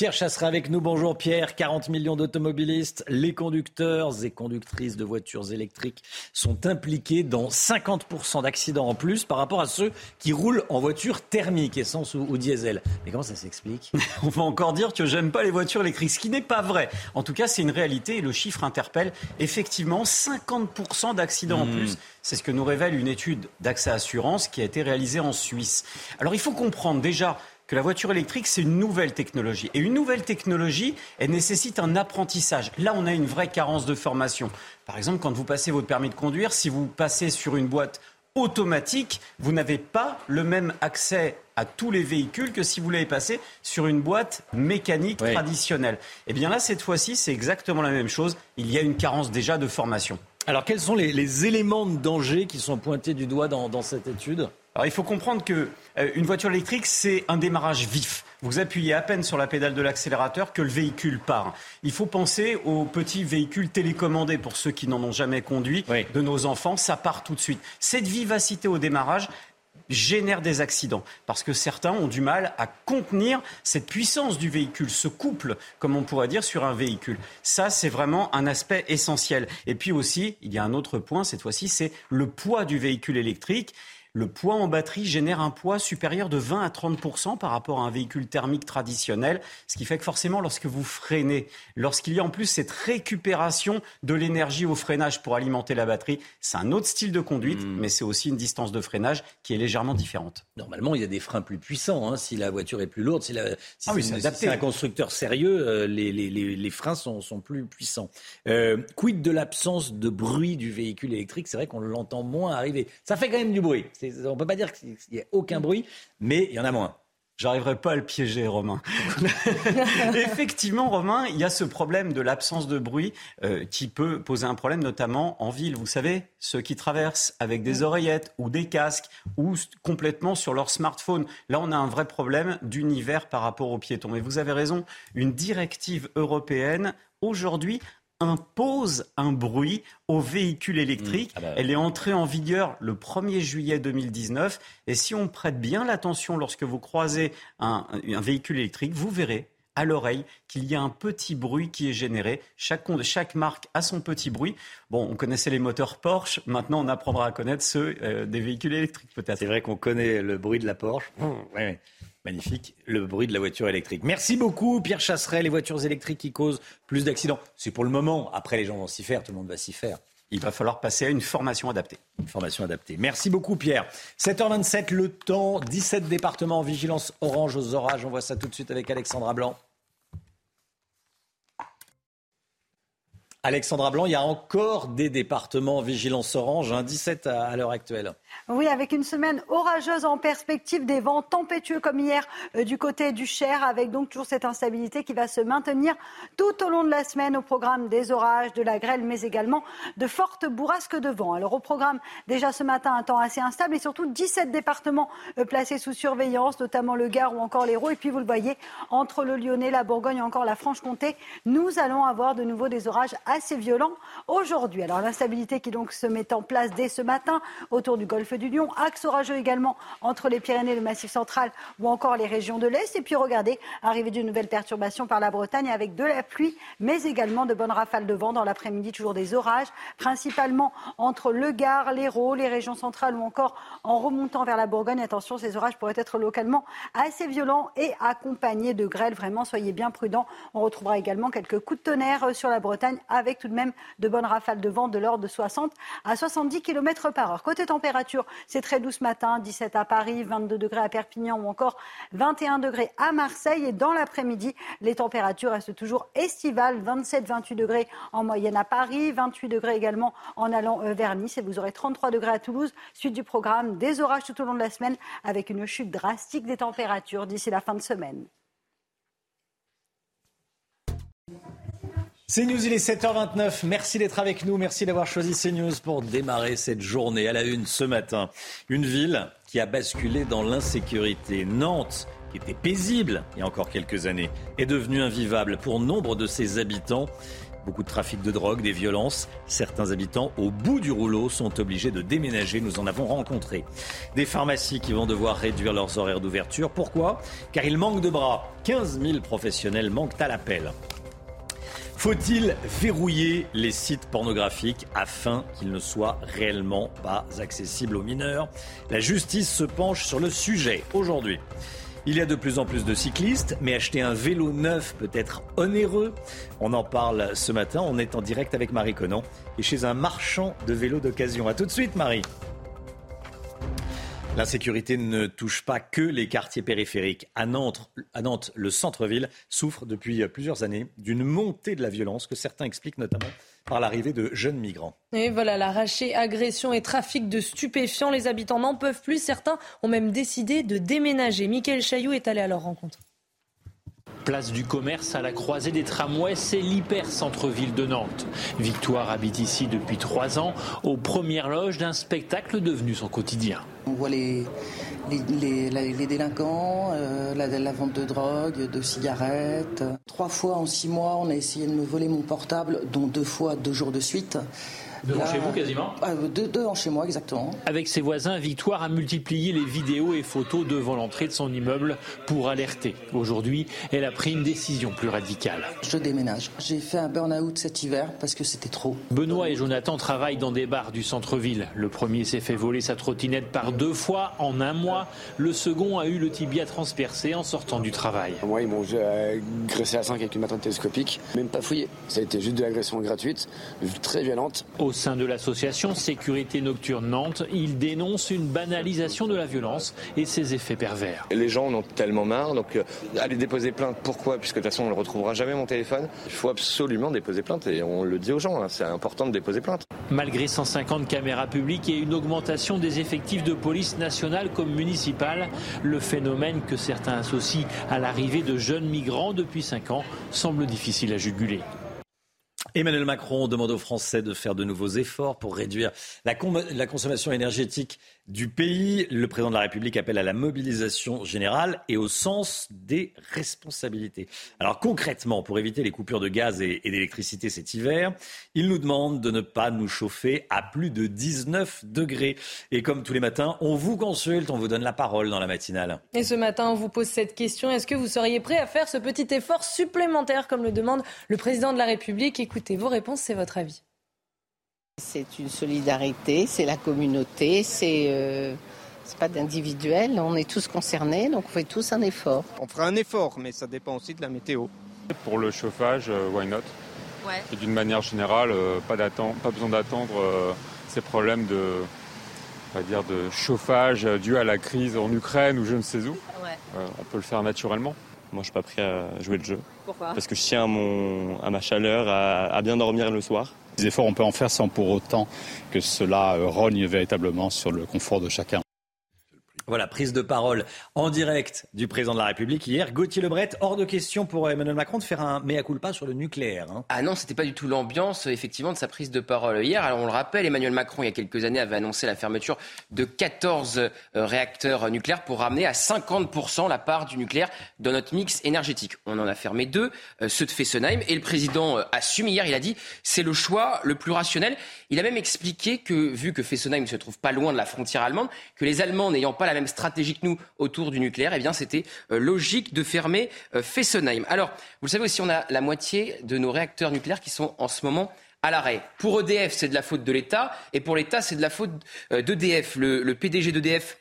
Pierre Chasseret avec nous. Bonjour Pierre. 40 millions d'automobilistes, les conducteurs et conductrices de voitures électriques sont impliqués dans 50% d'accidents en plus par rapport à ceux qui roulent en voiture thermique, essence ou, diesel. Mais comment ça s'explique? On va encore dire que j'aime pas les voitures électriques, ce qui n'est pas vrai. En tout cas, c'est une réalité et le chiffre interpelle effectivement 50% d'accidents en hmm. plus. C'est ce que nous révèle une étude d'AXA Assurance qui a été réalisée en Suisse. Alors il faut comprendre déjà que la voiture électrique, c'est une nouvelle technologie. Et une nouvelle technologie, elle nécessite un apprentissage. Là, on a une vraie carence de formation. Par exemple, quand vous passez votre permis de conduire, si vous passez sur une boîte automatique, vous n'avez pas le même accès à tous les véhicules que si vous l'avez passé sur une boîte mécanique traditionnelle. Et eh bien là, cette fois-ci, c'est exactement la même chose. Il y a une carence déjà de formation. Alors, quels sont les, éléments de danger qui sont pointés du doigt dans cette étude? Alors il faut comprendre que euh, une voiture électrique, c'est un démarrage vif. Vous appuyez à peine sur la pédale de l'accélérateur que le véhicule part. Il faut penser aux petits véhicules télécommandés pour ceux qui n'en ont jamais conduit de nos enfants. Ça part tout de suite. Cette vivacité au démarrage, génère des accidents parce que certains ont du mal à contenir cette puissance du véhicule, ce couple, comme on pourrait dire, sur un véhicule. Ça, c'est vraiment un aspect essentiel. Et puis aussi, il y a un autre point, cette fois-ci, c'est le poids du véhicule électrique le poids en batterie génère un poids supérieur de 20 à 30% par rapport à un véhicule thermique traditionnel, ce qui fait que forcément, lorsque vous freinez, lorsqu'il y a en plus cette récupération de l'énergie au freinage pour alimenter la batterie, c'est un autre style de conduite, hmm. mais c'est aussi une distance de freinage qui est légèrement différente. Normalement, il y a des freins plus puissants. Hein, si la voiture est plus lourde, si, ah c'est un constructeur sérieux, euh, les, freins sont, plus puissants. Euh, quid de l'absence de bruit du véhicule électrique? C'est vrai qu'on l'entend moins arriver. Ça fait quand même du bruit. On ne peut pas dire qu'il n'y ait aucun bruit, mais il y en a moins. J'arriverai pas à le piéger, Romain. Effectivement, Romain, il y a ce problème de l'absence de bruit euh, qui peut poser un problème, notamment en ville. Vous savez, ceux qui traversent avec des oreillettes ou des casques ou complètement sur leur smartphone. Là, on a un vrai problème d'univers par rapport aux piétons. Et vous avez raison, une directive européenne aujourd'hui impose un bruit aux véhicules électriques. Mmh. Ah bah Elle est entrée en vigueur le 1er juillet 2019. Et si on prête bien l'attention lorsque vous croisez un, véhicule électrique, vous verrez à l'oreille qu'il y a un petit bruit qui est généré. Chaque, chaque, marque a son petit bruit. Bon, on connaissait les moteurs Porsche, maintenant on apprendra à connaître ceux euh, des véhicules électriques peut-être. C'est vrai qu'on connaît le bruit de la Porsche. Mmh, Magnifique, le bruit de la voiture électrique. Merci beaucoup Pierre Chasseret, les voitures électriques qui causent plus d'accidents. C'est pour le moment, après les gens vont s'y faire, tout le monde va s'y faire. Il va falloir passer à une formation adaptée. Une formation adaptée. Merci beaucoup Pierre. 7h27, le temps, 17 départements en vigilance orange aux orages. On voit ça tout de suite avec Alexandra Blanc. Alexandra Blanc, il y a encore des départements en vigilance orange, 17 hein, à l'heure actuelle. Oui, avec une semaine orageuse en perspective, des vents tempétueux comme hier euh, du côté du Cher, avec donc toujours cette instabilité qui va se maintenir tout au long de la semaine au programme des orages, de la grêle, mais également de fortes bourrasques de vent. Alors au programme, déjà ce matin, un temps assez instable et surtout 17 départements euh, placés sous surveillance, notamment le Gard ou encore l'Hérault. Et puis vous le voyez, entre le Lyonnais, la Bourgogne et encore la Franche-Comté, nous allons avoir de nouveau des orages assez violents aujourd'hui. Alors l'instabilité qui donc se met en place dès ce matin autour du golfe du Lion, axe orageux également entre les Pyrénées, le Massif central ou encore les régions de l'Est. Et puis regardez, arrivée d'une nouvelle perturbation par la Bretagne avec de la pluie, mais également de bonnes rafales de vent dans l'après-midi, toujours des orages, principalement entre le Gard, l'Hérault, les régions centrales ou encore en remontant vers la Bourgogne. Attention, ces orages pourraient être localement assez violents et accompagnés de grêles. Vraiment, soyez bien prudents. On retrouvera également quelques coups de tonnerre sur la Bretagne avec tout de même de bonnes rafales de vent de l'ordre de 60 à 70 km par heure. Côté température, c'est très doux ce matin, 17 à Paris, 22 degrés à Perpignan ou encore 21 degrés à Marseille. Et dans l'après-midi, les températures restent toujours estivales, 27-28 degrés en moyenne à Paris, 28 degrés également en allant euh, vers Nice. Et vous aurez 33 degrés à Toulouse. Suite du programme, des orages tout au long de la semaine avec une chute drastique des températures d'ici la fin de semaine. CNews, il est 7h29. Merci d'être avec nous. Merci d'avoir choisi CNews pour démarrer cette journée à la une ce matin. Une ville qui a basculé dans l'insécurité. Nantes, qui était paisible il y a encore quelques années, est devenue invivable pour nombre de ses habitants. Beaucoup de trafic de drogue, des violences. Certains habitants, au bout du rouleau, sont obligés de déménager. Nous en avons rencontré. Des pharmacies qui vont devoir réduire leurs horaires d'ouverture. Pourquoi? Car il manque de bras. 15 000 professionnels manquent à l'appel. Faut-il verrouiller les sites pornographiques afin qu'ils ne soient réellement pas accessibles aux mineurs? La justice se penche sur le sujet aujourd'hui. Il y a de plus en plus de cyclistes, mais acheter un vélo neuf peut être onéreux. On en parle ce matin. On est en direct avec Marie Conan, et chez un marchand de vélos d'occasion. A tout de suite, Marie. L'insécurité ne touche pas que les quartiers périphériques. À Nantes, à Nantes le centre-ville souffre depuis plusieurs années d'une montée de la violence que certains expliquent notamment par l'arrivée de jeunes migrants. Et voilà, l'arraché, agression et trafic de stupéfiants, les habitants n'en peuvent plus. Certains ont même décidé de déménager. Michael Chailloux est allé à leur rencontre. Place du commerce à la croisée des tramways, c'est l'hyper centre-ville de Nantes. Victoire habite ici depuis trois ans, aux premières loges d'un spectacle devenu son quotidien. On voit les, délinquants, euh, la, vente de drogue, de cigarettes. Trois fois en six mois, on a essayé de me voler mon portable, dont deux fois deux jours de suite. Devant chez vous quasiment euh, Devant chez moi exactement. Avec ses voisins, Victoire a multiplié les vidéos et photos devant l'entrée de son immeuble pour alerter. Aujourd'hui, elle a pris une décision plus radicale. Je déménage. J'ai fait un burn-out cet hiver parce que c'était trop. Benoît et Jonathan travaillent dans des bars du centre-ville. Le premier s'est fait voler sa trottinette par deux fois en un mois. Le second a eu le tibia transpercé en sortant du travail. Moi, ils m'ont agressé à 5 avec une matraque télescopique, même pas fouillé. Ça a été juste de l'agression gratuite, très violente. Au sein de l'association Sécurité Nocturne Nantes, il dénonce une banalisation de la violence et ses effets pervers. Les gens en ont tellement marre, donc euh, aller déposer plainte, pourquoi? Puisque de toute façon on ne retrouvera jamais mon téléphone. Il faut absolument déposer plainte et on le dit aux gens, hein, c'est important de déposer plainte. Malgré 150 caméras publiques et une augmentation des effectifs de police nationale comme municipale, le phénomène que certains associent à l'arrivée de jeunes migrants depuis 5 ans semble difficile à juguler. Emmanuel Macron demande aux Français de faire de nouveaux efforts pour réduire la, consommation énergétique du pays. Le président de la République appelle à la mobilisation générale et au sens des responsabilités. Alors concrètement, pour éviter les coupures de gaz et, et d'électricité cet hiver, il nous demande de ne pas nous chauffer à plus de 19 degrés. Et comme tous les matins, on vous consulte, on vous donne la parole dans la matinale. Et ce matin, on vous pose cette question. Est-ce que vous seriez prêt à faire ce petit effort supplémentaire comme le demande le président de la République? Écoutez vos réponses, c'est votre avis. C'est une solidarité, c'est la communauté, c'est euh, pas d'individuel. On est tous concernés, donc on fait tous un effort. On fera un effort, mais ça dépend aussi de la météo. Pour le chauffage, euh, why not? Ouais. Et d'une manière générale, euh, pas, pas besoin d'attendre euh, ces problèmes de, on va dire, de chauffage dû à la crise en Ukraine ou je ne sais où. Ouais. on peut le faire naturellement. Moi, je suis pas prêt à jouer le jeu. Pourquoi? Parce que je tiens à, mon, à ma chaleur, à, à, bien dormir le soir. Efforts, on peut en faire sans pour autant que cela rogne véritablement sur le confort de chacun. Voilà, prise de parole en direct du président de la République hier. Gauthier Lebret, hors de question pour Emmanuel Macron de faire un mea culpa sur le nucléaire. Hein. Ah non, c'était pas du tout l'ambiance, effectivement, de sa prise de parole hier. Alors on le rappelle, Emmanuel Macron, il y a quelques années, avait annoncé la fermeture de 14 euh, réacteurs nucléaires pour ramener à 50% la part du nucléaire dans notre mix énergétique. On en a fermé deux, euh, ceux de Fessenheim, et le président euh, assume hier, il a dit, c'est le choix le plus rationnel. Il a même expliqué que, vu que Fessenheim ne se trouve pas loin de la frontière allemande, que les Allemands n'ayant pas la même stratégie que nous autour du nucléaire, eh bien c'était euh, logique de fermer euh, Fessenheim. Alors, vous le savez aussi, on a la moitié de nos réacteurs nucléaires qui sont en ce moment à l'arrêt. Pour EDF, c'est de la faute de l'État, et pour l'État, c'est de la faute euh, d'EDF. Le, le PDG d'EDF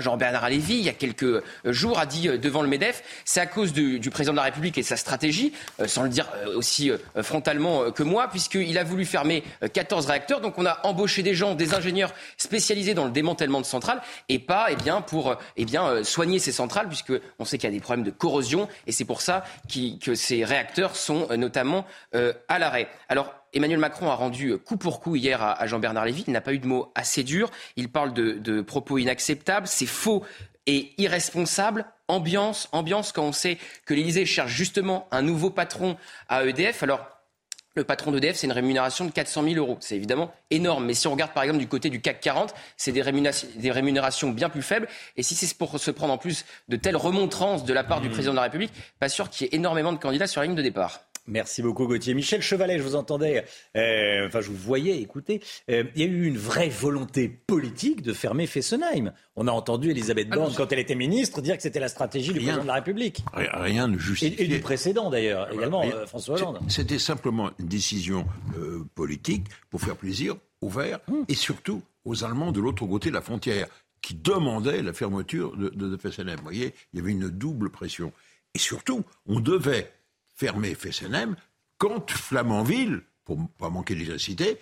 Jean-Bernard Lévy, il y a quelques euh, jours, a dit euh, devant le MEDEF, c'est à cause du, président de la République et sa stratégie, euh, sans le dire aussi frontalement que moi, puisqu'il a voulu fermer 14 réacteurs. Donc on a embauché des gens, des ingénieurs spécialisés dans le démantèlement de centrales et pas eh bien, pour eh soigner ces centrales, puisqu'on sait qu'il y a des problèmes de corrosion et c'est pour ça que ces réacteurs sont notamment à l'arrêt. Alors Emmanuel Macron a rendu coup pour coup hier à, Jean-Bernard Lévy. Il n'a pas eu de mots assez durs. Il parle de, propos inacceptables. C'est faux et irresponsable. Ambiance, ambiance quand on sait que l'Élysée cherche justement un nouveau patron à EDF. Alors, le patron d'EDF, c'est une rémunération de 400 000 euros. C'est évidemment énorme. Mais si on regarde par exemple du côté du CAC 40, c'est des, des, rémunérations bien plus faibles. Et si c'est pour se prendre en plus de telles remontrances de la part du mmh. président de la République, pas sûr qu'il y ait énormément de candidats sur la ligne de départ. Merci beaucoup Gauthier. Michel Chevalet, je vous entendais, euh, enfin je vous voyais écoutez, euh, il y a eu une vraie volonté politique de fermer Fessenheim. On a entendu Elisabeth ah Borne, quand elle était ministre, dire que c'était la stratégie du président de la République. Rien ne justifie. Et, du précédent d'ailleurs, également, euh, François Hollande. C'était simplement une décision politique pour faire plaisir aux Verts hum. et surtout aux Allemands de l'autre côté de la frontière qui demandaient la fermeture de, de, de Fessenheim. Vous voyez, il y avait une double pression. Et surtout, on devait fermé Fessenheim quand Flamanville, pour ne pas manquer d'électricité,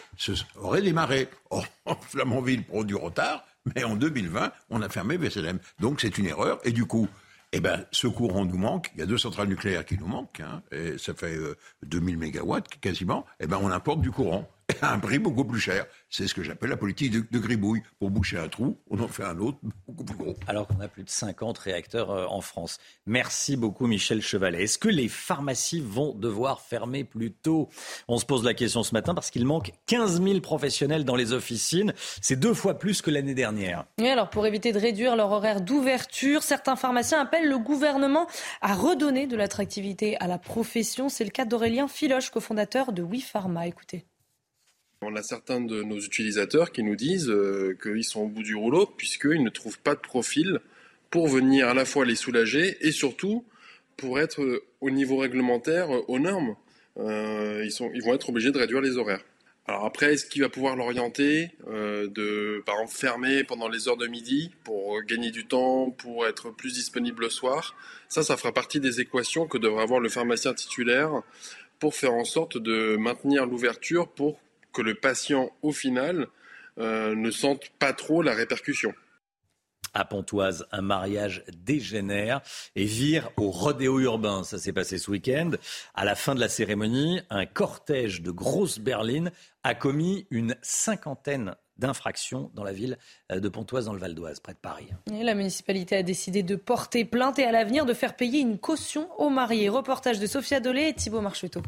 aurait démarré. Or, Flamanville prend du retard, mais en 2020, on a fermé Fessenheim. Donc c'est une erreur, et du coup, eh ben, ce courant nous manque. Il y a deux centrales nucléaires qui nous manquent, hein, ça fait 2000 euh, mégawatts quasiment. Eh ben, on importe du courant à un prix beaucoup plus cher. C'est ce que j'appelle la politique de, gribouille. Pour boucher un trou, on en fait un autre beaucoup plus gros. Alors qu'on a plus de 50 réacteurs euh, en France. Merci beaucoup Michel Chevalet. Est-ce que les pharmacies vont devoir fermer plus tôt? On se pose la question ce matin parce qu'il manque 15 000 professionnels dans les officines. C'est deux fois plus que l'année dernière. Oui, alors pour éviter de réduire leur horaire d'ouverture, certains pharmaciens appellent le gouvernement à redonner de l'attractivité à la profession. C'est le cas d'Aurélien Filoche, cofondateur de WePharma. Écoutez. On a certains de nos utilisateurs qui nous disent euh, qu'ils sont au bout du rouleau puisqu'ils ne trouvent pas de profil pour venir à la fois les soulager et surtout pour être euh, au niveau réglementaire euh, aux normes. ils, vont être obligés de réduire les horaires. Alors après, est-ce qu'il va pouvoir l'orienter de, par exemple, fermer pendant les heures de midi pour gagner du temps, pour être plus disponible le soir? Ça, ça fera partie des équations que devra avoir le pharmacien titulaire pour faire en sorte de maintenir l'ouverture pour que le patient, au final, euh, ne sente pas trop la répercussion. À Pontoise, un mariage dégénère et vire au rodéo urbain. Ça s'est passé ce week-end. À la fin de la cérémonie, un cortège de grosses berlines a commis une cinquantaine d'infractions dans la ville de Pontoise, dans le Val d'Oise, près de Paris. la municipalité a décidé de porter plainte et à l'avenir de faire payer une caution aux mariés. Reportage de Sophia Dolé et Thibault Marcheteau.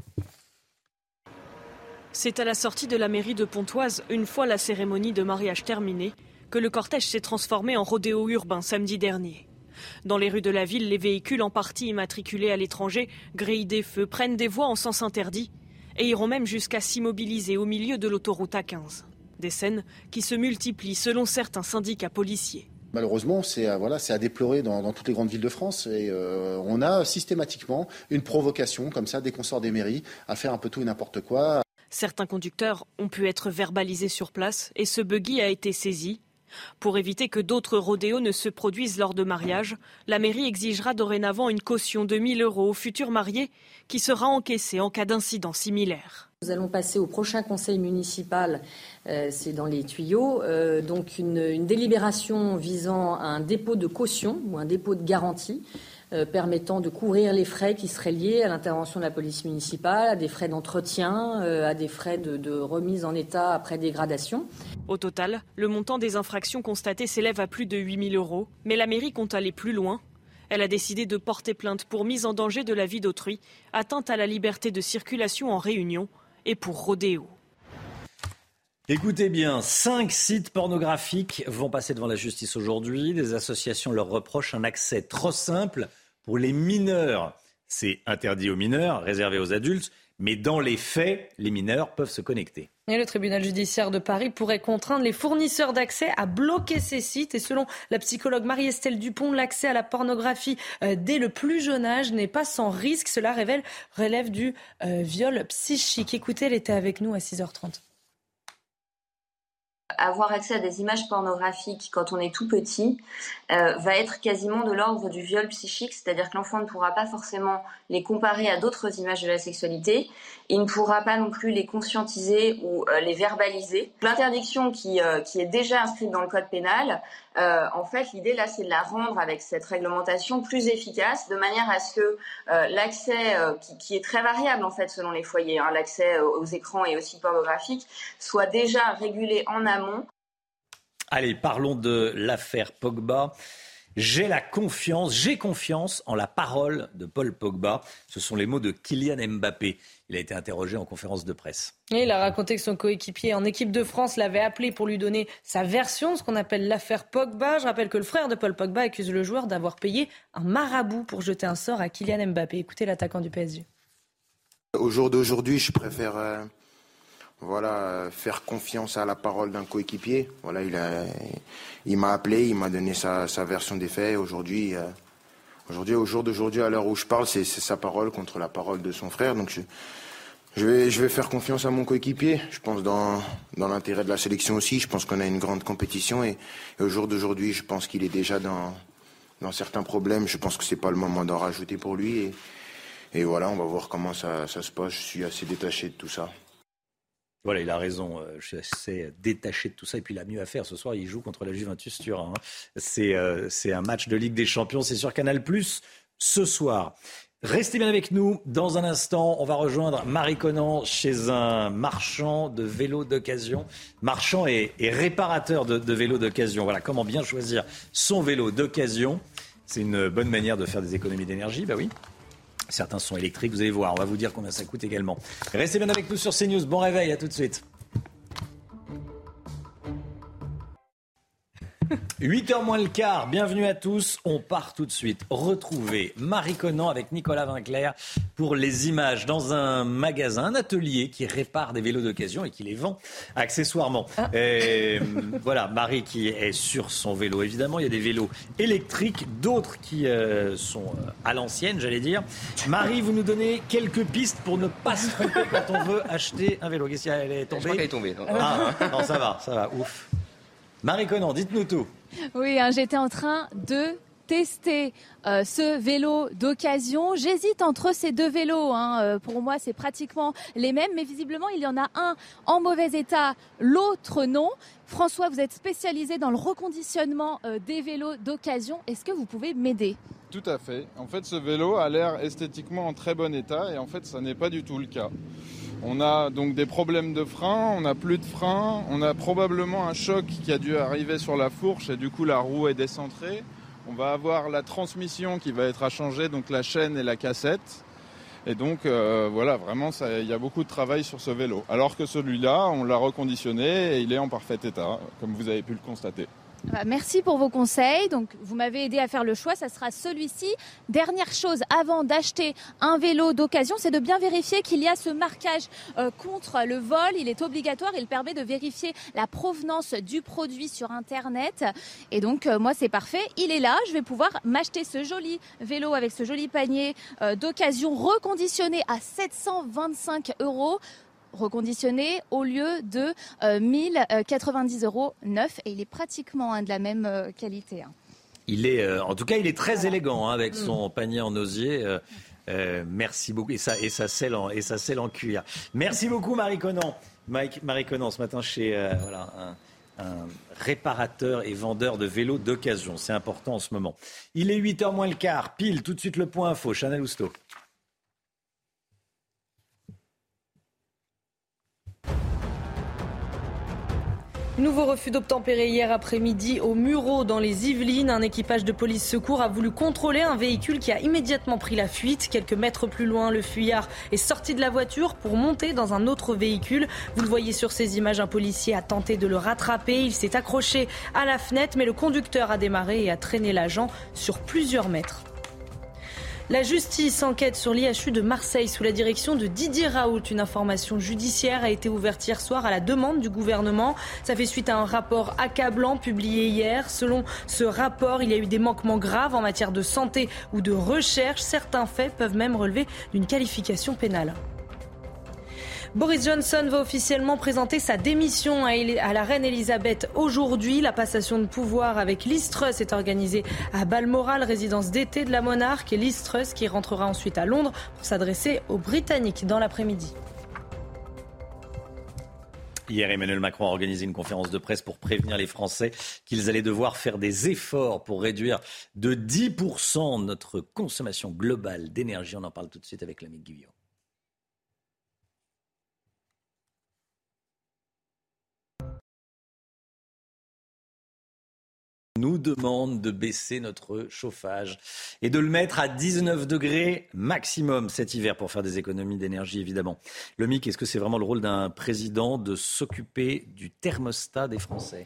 C'est à la sortie de la mairie de Pontoise, une fois la cérémonie de mariage terminée, que le cortège s'est transformé en rodéo urbain samedi dernier. Dans les rues de la ville, les véhicules en partie immatriculés à l'étranger grillent des feux, prennent des voies en sens interdit et iront même jusqu'à s'immobiliser au milieu de l'autoroute A15. Des scènes qui se multiplient selon certains syndicats policiers. Malheureusement, c'est à, déplorer dans, toutes les grandes villes de France. Et euh, on a systématiquement une provocation comme ça, des consorts des mairies, à faire un peu tout et n'importe quoi. Certains conducteurs ont pu être verbalisés sur place et ce buggy a été saisi. Pour éviter que d'autres rodéos ne se produisent lors de mariage, la mairie exigera dorénavant une caution de 1000 euros aux futurs mariés qui sera encaissée en cas d'incident similaire. Nous allons passer au prochain conseil municipal, euh, c'est dans les tuyaux, euh, donc une, délibération visant un dépôt de caution ou un dépôt de garantie euh, permettant de couvrir les frais qui seraient liés à l'intervention de la police municipale, à des frais d'entretien, euh, à des frais de, remise en état après dégradation. Au total, le montant des infractions constatées s'élève à plus de 8 000 euros, mais la mairie compte aller plus loin. Elle a décidé de porter plainte pour mise en danger de la vie d'autrui, atteinte à la liberté de circulation en réunion et pour rodéo. Écoutez bien, cinq sites pornographiques vont passer devant la justice aujourd'hui. Des associations leur reprochent un accès trop simple pour les mineurs. C'est interdit aux mineurs, réservé aux adultes, mais dans les faits, les mineurs peuvent se connecter. Le tribunal judiciaire de Paris pourrait contraindre les fournisseurs d'accès à bloquer ces sites. Et selon la psychologue Marie-Estelle Dupont, l'accès à la pornographie euh, dès le plus jeune âge n'est pas sans risque. Cela relève du euh, viol psychique. Écoutez, elle était avec nous à 6h30. Avoir accès à des images pornographiques quand on est tout petit euh, va être quasiment de l'ordre du viol psychique, c'est-à-dire que l'enfant ne pourra pas forcément les comparer à d'autres images de la sexualité, il ne pourra pas non plus les conscientiser ou euh, les verbaliser. L'interdiction qui, euh, qui est déjà inscrite dans le code pénal, en fait, l'idée là, c'est de la rendre avec cette réglementation plus efficace, de manière à ce que l'accès, qui, qui, est très variable en fait selon les foyers, hein, l'accès aux écrans et aux sites pornographiques, soit déjà régulé en amont Allez, parlons de l'affaire Pogba. J'ai la confiance, j'ai confiance en la parole de Paul Pogba. Ce sont les mots de Kylian Mbappé. Il a été interrogé en conférence de presse. Et il a raconté que son coéquipier en équipe de France l'avait appelé pour lui donner sa version, ce qu'on appelle l'affaire Pogba. Je rappelle que le frère de Paul Pogba accuse le joueur d'avoir payé un marabout pour jeter un sort à Kylian Mbappé. Écoutez l'attaquant du PSG. Au jour d'aujourd'hui, je préfère euh, voilà, faire confiance à la parole d'un coéquipier. Voilà, il a, il m'a appelé, il m'a donné sa, version des faits. Aujourd'hui, euh, aujourd'hui, au jour d'aujourd'hui, à l'heure où je parle, c'est, sa parole contre la parole de son frère. Donc, je, je vais, faire confiance à mon coéquipier. Je pense dans, dans l'intérêt de la sélection aussi. Je pense qu'on a une grande compétition et, au jour d'aujourd'hui, je pense qu'il est déjà dans, dans certains problèmes. Je pense que c'est pas le moment d'en rajouter pour lui et, et voilà, on va voir comment ça, se passe. Je suis assez détaché de tout ça. Voilà, il a raison. Euh, je suis assez détaché de tout ça. Et puis, il a mieux à faire. Ce soir, il joue contre la Juventus Turin. Hein. Euh, c'est un match de Ligue des Champions. C'est sur Canal ce soir. Restez bien avec nous. Dans un instant, on va rejoindre Marie Conan chez un marchand de vélos d'occasion. Marchand et, réparateur de, vélos d'occasion. Voilà comment bien choisir son vélo d'occasion. C'est une bonne manière de faire des économies d'énergie. Bah oui. Certains sont électriques, vous allez voir. On va vous dire combien ça coûte également. Restez bien avec nous sur CNews. Bon réveil, à tout de suite. 8h moins le quart, bienvenue à tous. On part tout de suite retrouver Marie Conan avec Nicolas Vinclair pour les images dans un magasin, un atelier qui répare des vélos d'occasion et qui les vend accessoirement. Ah. voilà, Marie qui est sur son vélo. Évidemment, il y a des vélos électriques, d'autres qui euh, sont euh, à l'ancienne, j'allais dire. Marie, vous nous donnez quelques pistes pour ne pas se tromper quand on veut acheter un vélo. Qu'est-ce qu'elle est tombée? Elle est tombée. Ah, non, ça va, ça va, ouf. Marie Conan, dites-nous tout. Oui, hein, j'étais en train de tester euh, ce vélo d'occasion. J'hésite entre ces deux vélos. Hein. Euh, pour moi, c'est pratiquement les mêmes, mais visiblement, il y en a un en mauvais état, l'autre non. François, vous êtes spécialisé dans le reconditionnement euh, des vélos d'occasion. Est-ce que vous pouvez m'aider? Tout à fait. En fait, ce vélo a l'air esthétiquement en très bon état et en fait, ça n'est pas du tout le cas. On a donc des problèmes de frein, on n'a plus de frein, on a probablement un choc qui a dû arriver sur la fourche et du coup la roue est décentrée. On va avoir la transmission qui va être à changer, donc la chaîne et la cassette. Et donc euh, voilà, vraiment, il y a beaucoup de travail sur ce vélo. Alors que celui-là, on l'a reconditionné et il est en parfait état, comme vous avez pu le constater. Bah, merci pour vos conseils. Donc, vous m'avez aidé à faire le choix. Ça sera celui-ci. Dernière chose, avant d'acheter un vélo d'occasion, c'est de bien vérifier qu'il y a ce marquage euh, contre le vol. Il est obligatoire. Il permet de vérifier la provenance du produit sur Internet. Et donc, euh, moi, c'est parfait. Il est là. Je vais pouvoir m'acheter ce joli vélo avec ce joli panier euh, d'occasion reconditionné à 725 euros reconditionné au lieu de 1090 euh, euros neuf et il est pratiquement hein, de la même euh, qualité. Hein. Il est, euh, en tout cas, il est très élégant hein, avec mm. son panier en osier. merci beaucoup et ça et ça selle en et ça en cuir. Merci beaucoup Marie Conan. Marie Conan ce matin chez un, réparateur et vendeur de vélos d'occasion. C'est important en ce moment. Il est 8h moins le quart, pile, tout de suite le point info. Chanel Housteau. Nouveau refus d'obtempérer hier après-midi au Muro dans les Yvelines. Un équipage de police secours a voulu contrôler un véhicule qui a immédiatement pris la fuite. Quelques mètres plus loin, le fuyard est sorti de la voiture pour monter dans un autre véhicule. Vous le voyez sur ces images, un policier a tenté de le rattraper. Il s'est accroché à la fenêtre, mais le conducteur a démarré et a traîné l'agent sur plusieurs mètres. La justice enquête sur l'IHU de Marseille sous la direction de Didier Raoult. Une information judiciaire a été ouverte hier soir à la demande du gouvernement. Ça fait suite à un rapport accablant publié hier. Selon ce rapport, il y a eu des manquements graves en matière de santé ou de recherche. Certains faits peuvent même relever d'une qualification pénale. Boris Johnson va officiellement présenter sa démission à la reine Elisabeth aujourd'hui. La passation de pouvoir avec Liz est organisée à Balmoral, résidence d'été de la monarque. Et Liz Truss qui rentrera ensuite à Londres pour s'adresser aux Britanniques dans l'après-midi. Hier, Emmanuel Macron a organisé une conférence de presse pour prévenir les Français qu'ils allaient devoir faire des efforts pour réduire de 10% notre consommation globale d'énergie. On en parle tout de suite avec l'ami Guillaume. Nous demande de baisser notre chauffage et de le mettre à 19 degrés maximum cet hiver pour faire des économies d'énergie, évidemment. Le MIC, est-ce que c'est vraiment le rôle d'un président de s'occuper du thermostat des Français?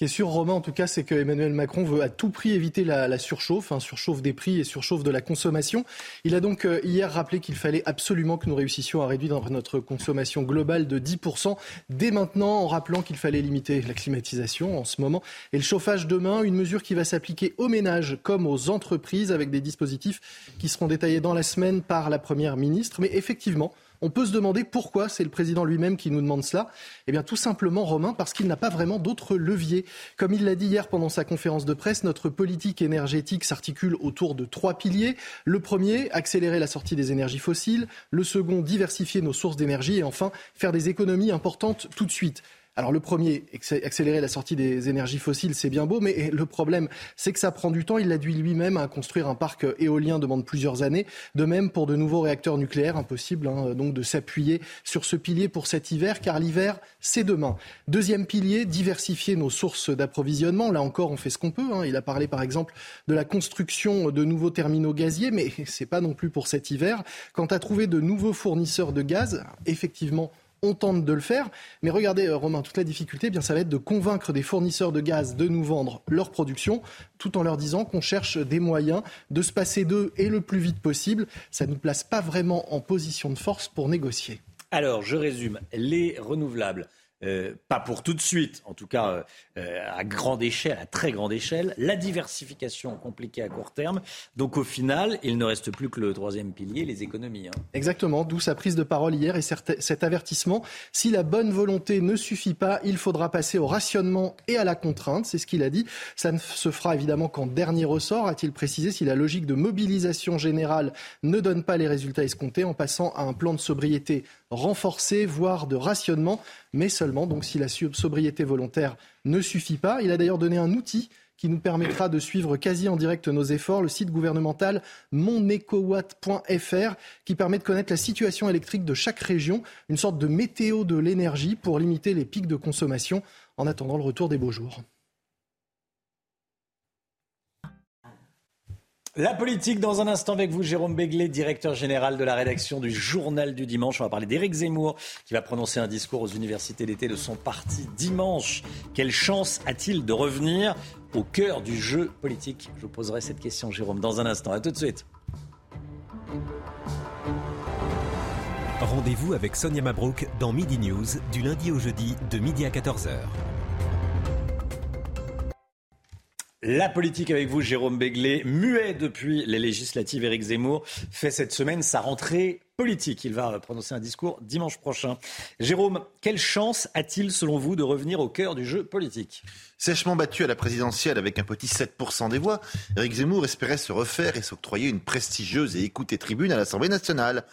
Qui est sûr, Romain, en tout cas, c'est que Emmanuel Macron veut à tout prix éviter la, surchauffe, hein, surchauffe des prix et surchauffe de la consommation. Il a donc euh, hier rappelé qu'il fallait absolument que nous réussissions à réduire notre consommation globale de 10% dès maintenant, en rappelant qu'il fallait limiter la climatisation en ce moment et le chauffage demain, une mesure qui va s'appliquer aux ménages comme aux entreprises avec des dispositifs qui seront détaillés dans la semaine par la Première ministre. Mais effectivement, on peut se demander pourquoi c'est le président lui-même qui nous demande cela. Eh bien, tout simplement, Romain, parce qu'il n'a pas vraiment d'autres leviers. Comme il l'a dit hier pendant sa conférence de presse, notre politique énergétique s'articule autour de trois piliers. Le premier, accélérer la sortie des énergies fossiles. Le second, diversifier nos sources d'énergie. Et enfin, faire des économies importantes tout de suite. Alors le premier, accélérer la sortie des énergies fossiles, c'est bien beau, mais le problème, c'est que ça prend du temps. Il l'a dit lui-même à construire un parc éolien demande plusieurs années. De même pour de nouveaux réacteurs nucléaires, impossible hein, donc de s'appuyer sur ce pilier pour cet hiver, car l'hiver, c'est demain. Deuxième pilier, diversifier nos sources d'approvisionnement. Là encore, on fait ce qu'on peut. Hein. Il a parlé par exemple de la construction de nouveaux terminaux gaziers, mais c'est pas non plus pour cet hiver. Quant à trouver de nouveaux fournisseurs de gaz, effectivement, on tente de le faire. Mais regardez, euh, Romain, toute la difficulté, eh bien, ça va être de convaincre des fournisseurs de gaz de nous vendre leur production, tout en leur disant qu'on cherche des moyens de se passer d'eux et le plus vite possible. Ça ne nous place pas vraiment en position de force pour négocier. Alors, je résume. Les renouvelables euh, pas pour tout de suite, en tout cas euh, euh, à grande échelle, à très grande échelle, la diversification compliquée à court terme. Donc au final, il ne reste plus que le troisième pilier, les économies. Hein. Exactement, d'où sa prise de parole hier et cet avertissement. Si la bonne volonté ne suffit pas, il faudra passer au rationnement et à la contrainte, c'est ce qu'il a dit. Ça ne se fera évidemment qu'en dernier ressort, a-t-il précisé, si la logique de mobilisation générale ne donne pas les résultats escomptés en passant à un plan de sobriété renforcé, voire de rationnement, mais seulement donc si la sobriété volontaire ne suffit pas. Il a d'ailleurs donné un outil qui nous permettra de suivre quasi en direct nos efforts, le site gouvernemental monecowatt.fr, qui permet de connaître la situation électrique de chaque région, une sorte de météo de l'énergie pour limiter les pics de consommation en attendant le retour des beaux jours. La politique dans un instant avec vous, Jérôme Béglé, directeur général de la rédaction du Journal du Dimanche. On va parler d'Éric Zemmour qui va prononcer un discours aux universités d'été de son parti dimanche. Quelle chance a-t-il de revenir au cœur du jeu politique? Je vous poserai cette question, Jérôme, dans un instant. A tout de suite. Rendez-vous avec Sonia Mabrouk dans Midi News du lundi au jeudi de midi à 14h. La politique avec vous, Jérôme Béglé, muet depuis les législatives, Éric Zemmour fait cette semaine sa rentrée politique. Il va prononcer un discours dimanche prochain. Jérôme, quelle chance a-t-il selon vous de revenir au cœur du jeu politique? Sèchement battu à la présidentielle avec un petit 7% des voix, Éric Zemmour espérait se refaire et s'octroyer une prestigieuse et écoutée tribune à l'Assemblée nationale.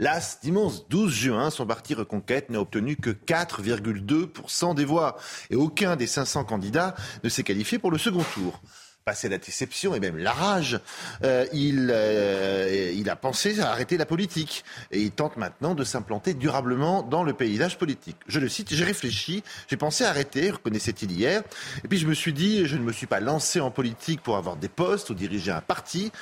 Las, dimanche 12 juin, son parti Reconquête n'a obtenu que 4,2% des voix. Et aucun des 500 candidats ne s'est qualifié pour le second tour passé la déception et même la rage, euh, il, euh, il a pensé à arrêter la politique. Et il tente maintenant de s'implanter durablement dans le paysage politique. Je le cite, j'ai réfléchi, j'ai pensé arrêter, reconnaissait-il hier. Et puis je me suis dit, je ne me suis pas lancé en politique pour avoir des postes ou diriger un parti.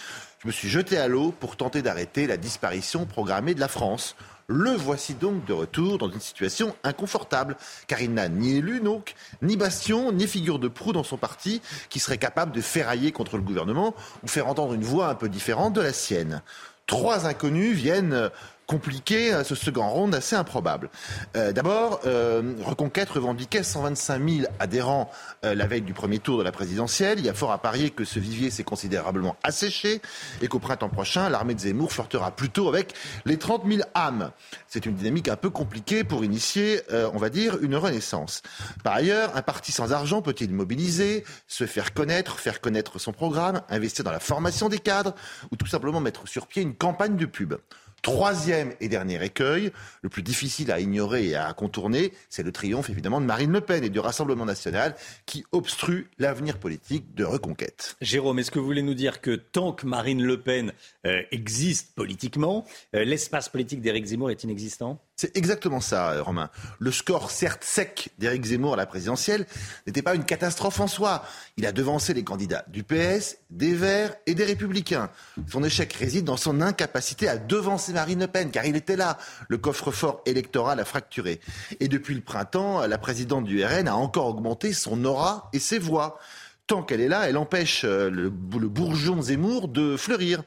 Je me suis jeté à l'eau pour tenter d'arrêter la disparition programmée de la France. Le voici donc de retour dans une situation inconfortable, car il n'a ni élu donc, ni bastion, ni figure de proue dans son parti qui serait capable de ferrailler contre le gouvernement ou faire entendre une voix un peu différente de la sienne. Trois inconnus viennent compliqué, ce second round assez improbable. D'abord, Reconquête revendiquait 125 000 adhérents la veille du premier tour de la présidentielle. Il y a fort à parier que ce vivier s'est considérablement asséché et qu'au printemps prochain, l'armée de Zemmour flirtera plutôt avec les 30 000 âmes. C'est une dynamique un peu compliquée pour initier, on va dire, une renaissance. Par ailleurs, un parti sans argent peut-il mobiliser, se faire connaître, faire connaître son programme, investir dans la formation des cadres ou tout simplement mettre sur pied une campagne de pub? Troisième et dernier écueil, le plus difficile à ignorer et à contourner, c'est le triomphe évidemment de Marine Le Pen et du Rassemblement national qui obstrue l'avenir politique de Reconquête. Jérôme, est-ce que vous voulez nous dire que tant que Marine Le Pen euh, existe politiquement, euh, l'espace politique d'Éric Zemmour est inexistant? C'est exactement ça, Romain. Le score, certes sec, d'Éric Zemmour à la présidentielle n'était pas une catastrophe en soi. Il a devancé les candidats du PS, des Verts et des Républicains. Son échec réside dans son incapacité à devancer Marine Le Pen, car il était là. Le coffre-fort électoral a fracturé. Et depuis le printemps, la présidente du RN a encore augmenté son aura et ses voix tant qu'elle est là, elle empêche euh, le, bourgeon Zemmour de fleurir.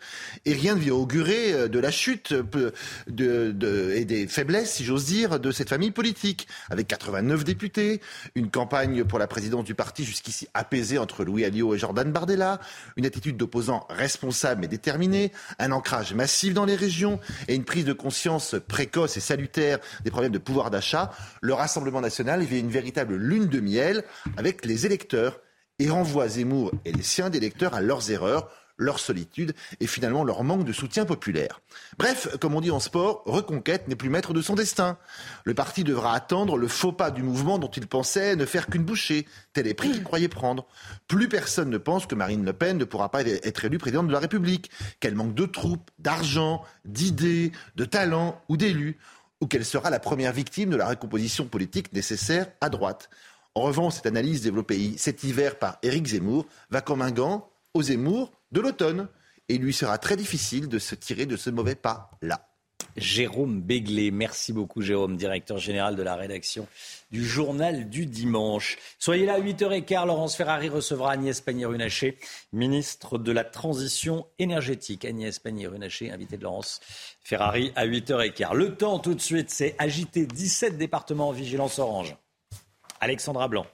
Et rien ne vient augurer euh, de la chute de, et des faiblesses, si j'ose dire, de cette famille politique. Avec 89 députés, une campagne pour la présidence du parti jusqu'ici apaisée entre Louis Alliot et Jordan Bardella, une attitude d'opposant responsable mais déterminée, un ancrage massif dans les régions et une prise de conscience précoce et salutaire des problèmes de pouvoir d'achat, le Rassemblement national vit une véritable lune de miel avec les électeurs et renvoie Zemmour et les siens d'électeurs à leurs erreurs, leur solitude et finalement leur manque de soutien populaire. Bref, comme on dit en sport, Reconquête n'est plus maître de son destin. Le parti devra attendre le faux pas du mouvement dont il pensait ne faire qu'une bouchée, tel est prix qu'il croyait prendre. Plus personne ne pense que Marine Le Pen ne pourra pas être élue présidente de la République, qu'elle manque de troupes, d'argent, d'idées, de talent ou d'élus, ou qu'elle sera la première victime de la recomposition politique nécessaire à droite. En revanche, cette analyse développée cet hiver par Éric Zemmour va comme un gant au Zemmour de l'automne. Et il lui sera très difficile de se tirer de ce mauvais pas-là. Jérôme Béglé. Merci beaucoup, Jérôme, directeur général de la rédaction du Journal du Dimanche. Soyez là à 8h15. Laurence Ferrari recevra Agnès Pannier-Runacher, ministre de la Transition énergétique. Agnès Pannier-Runacher, invitée de Laurence Ferrari à 8h15. Le temps, tout de suite, c'est agité 17 départements en vigilance orange. Alexandra Blanc.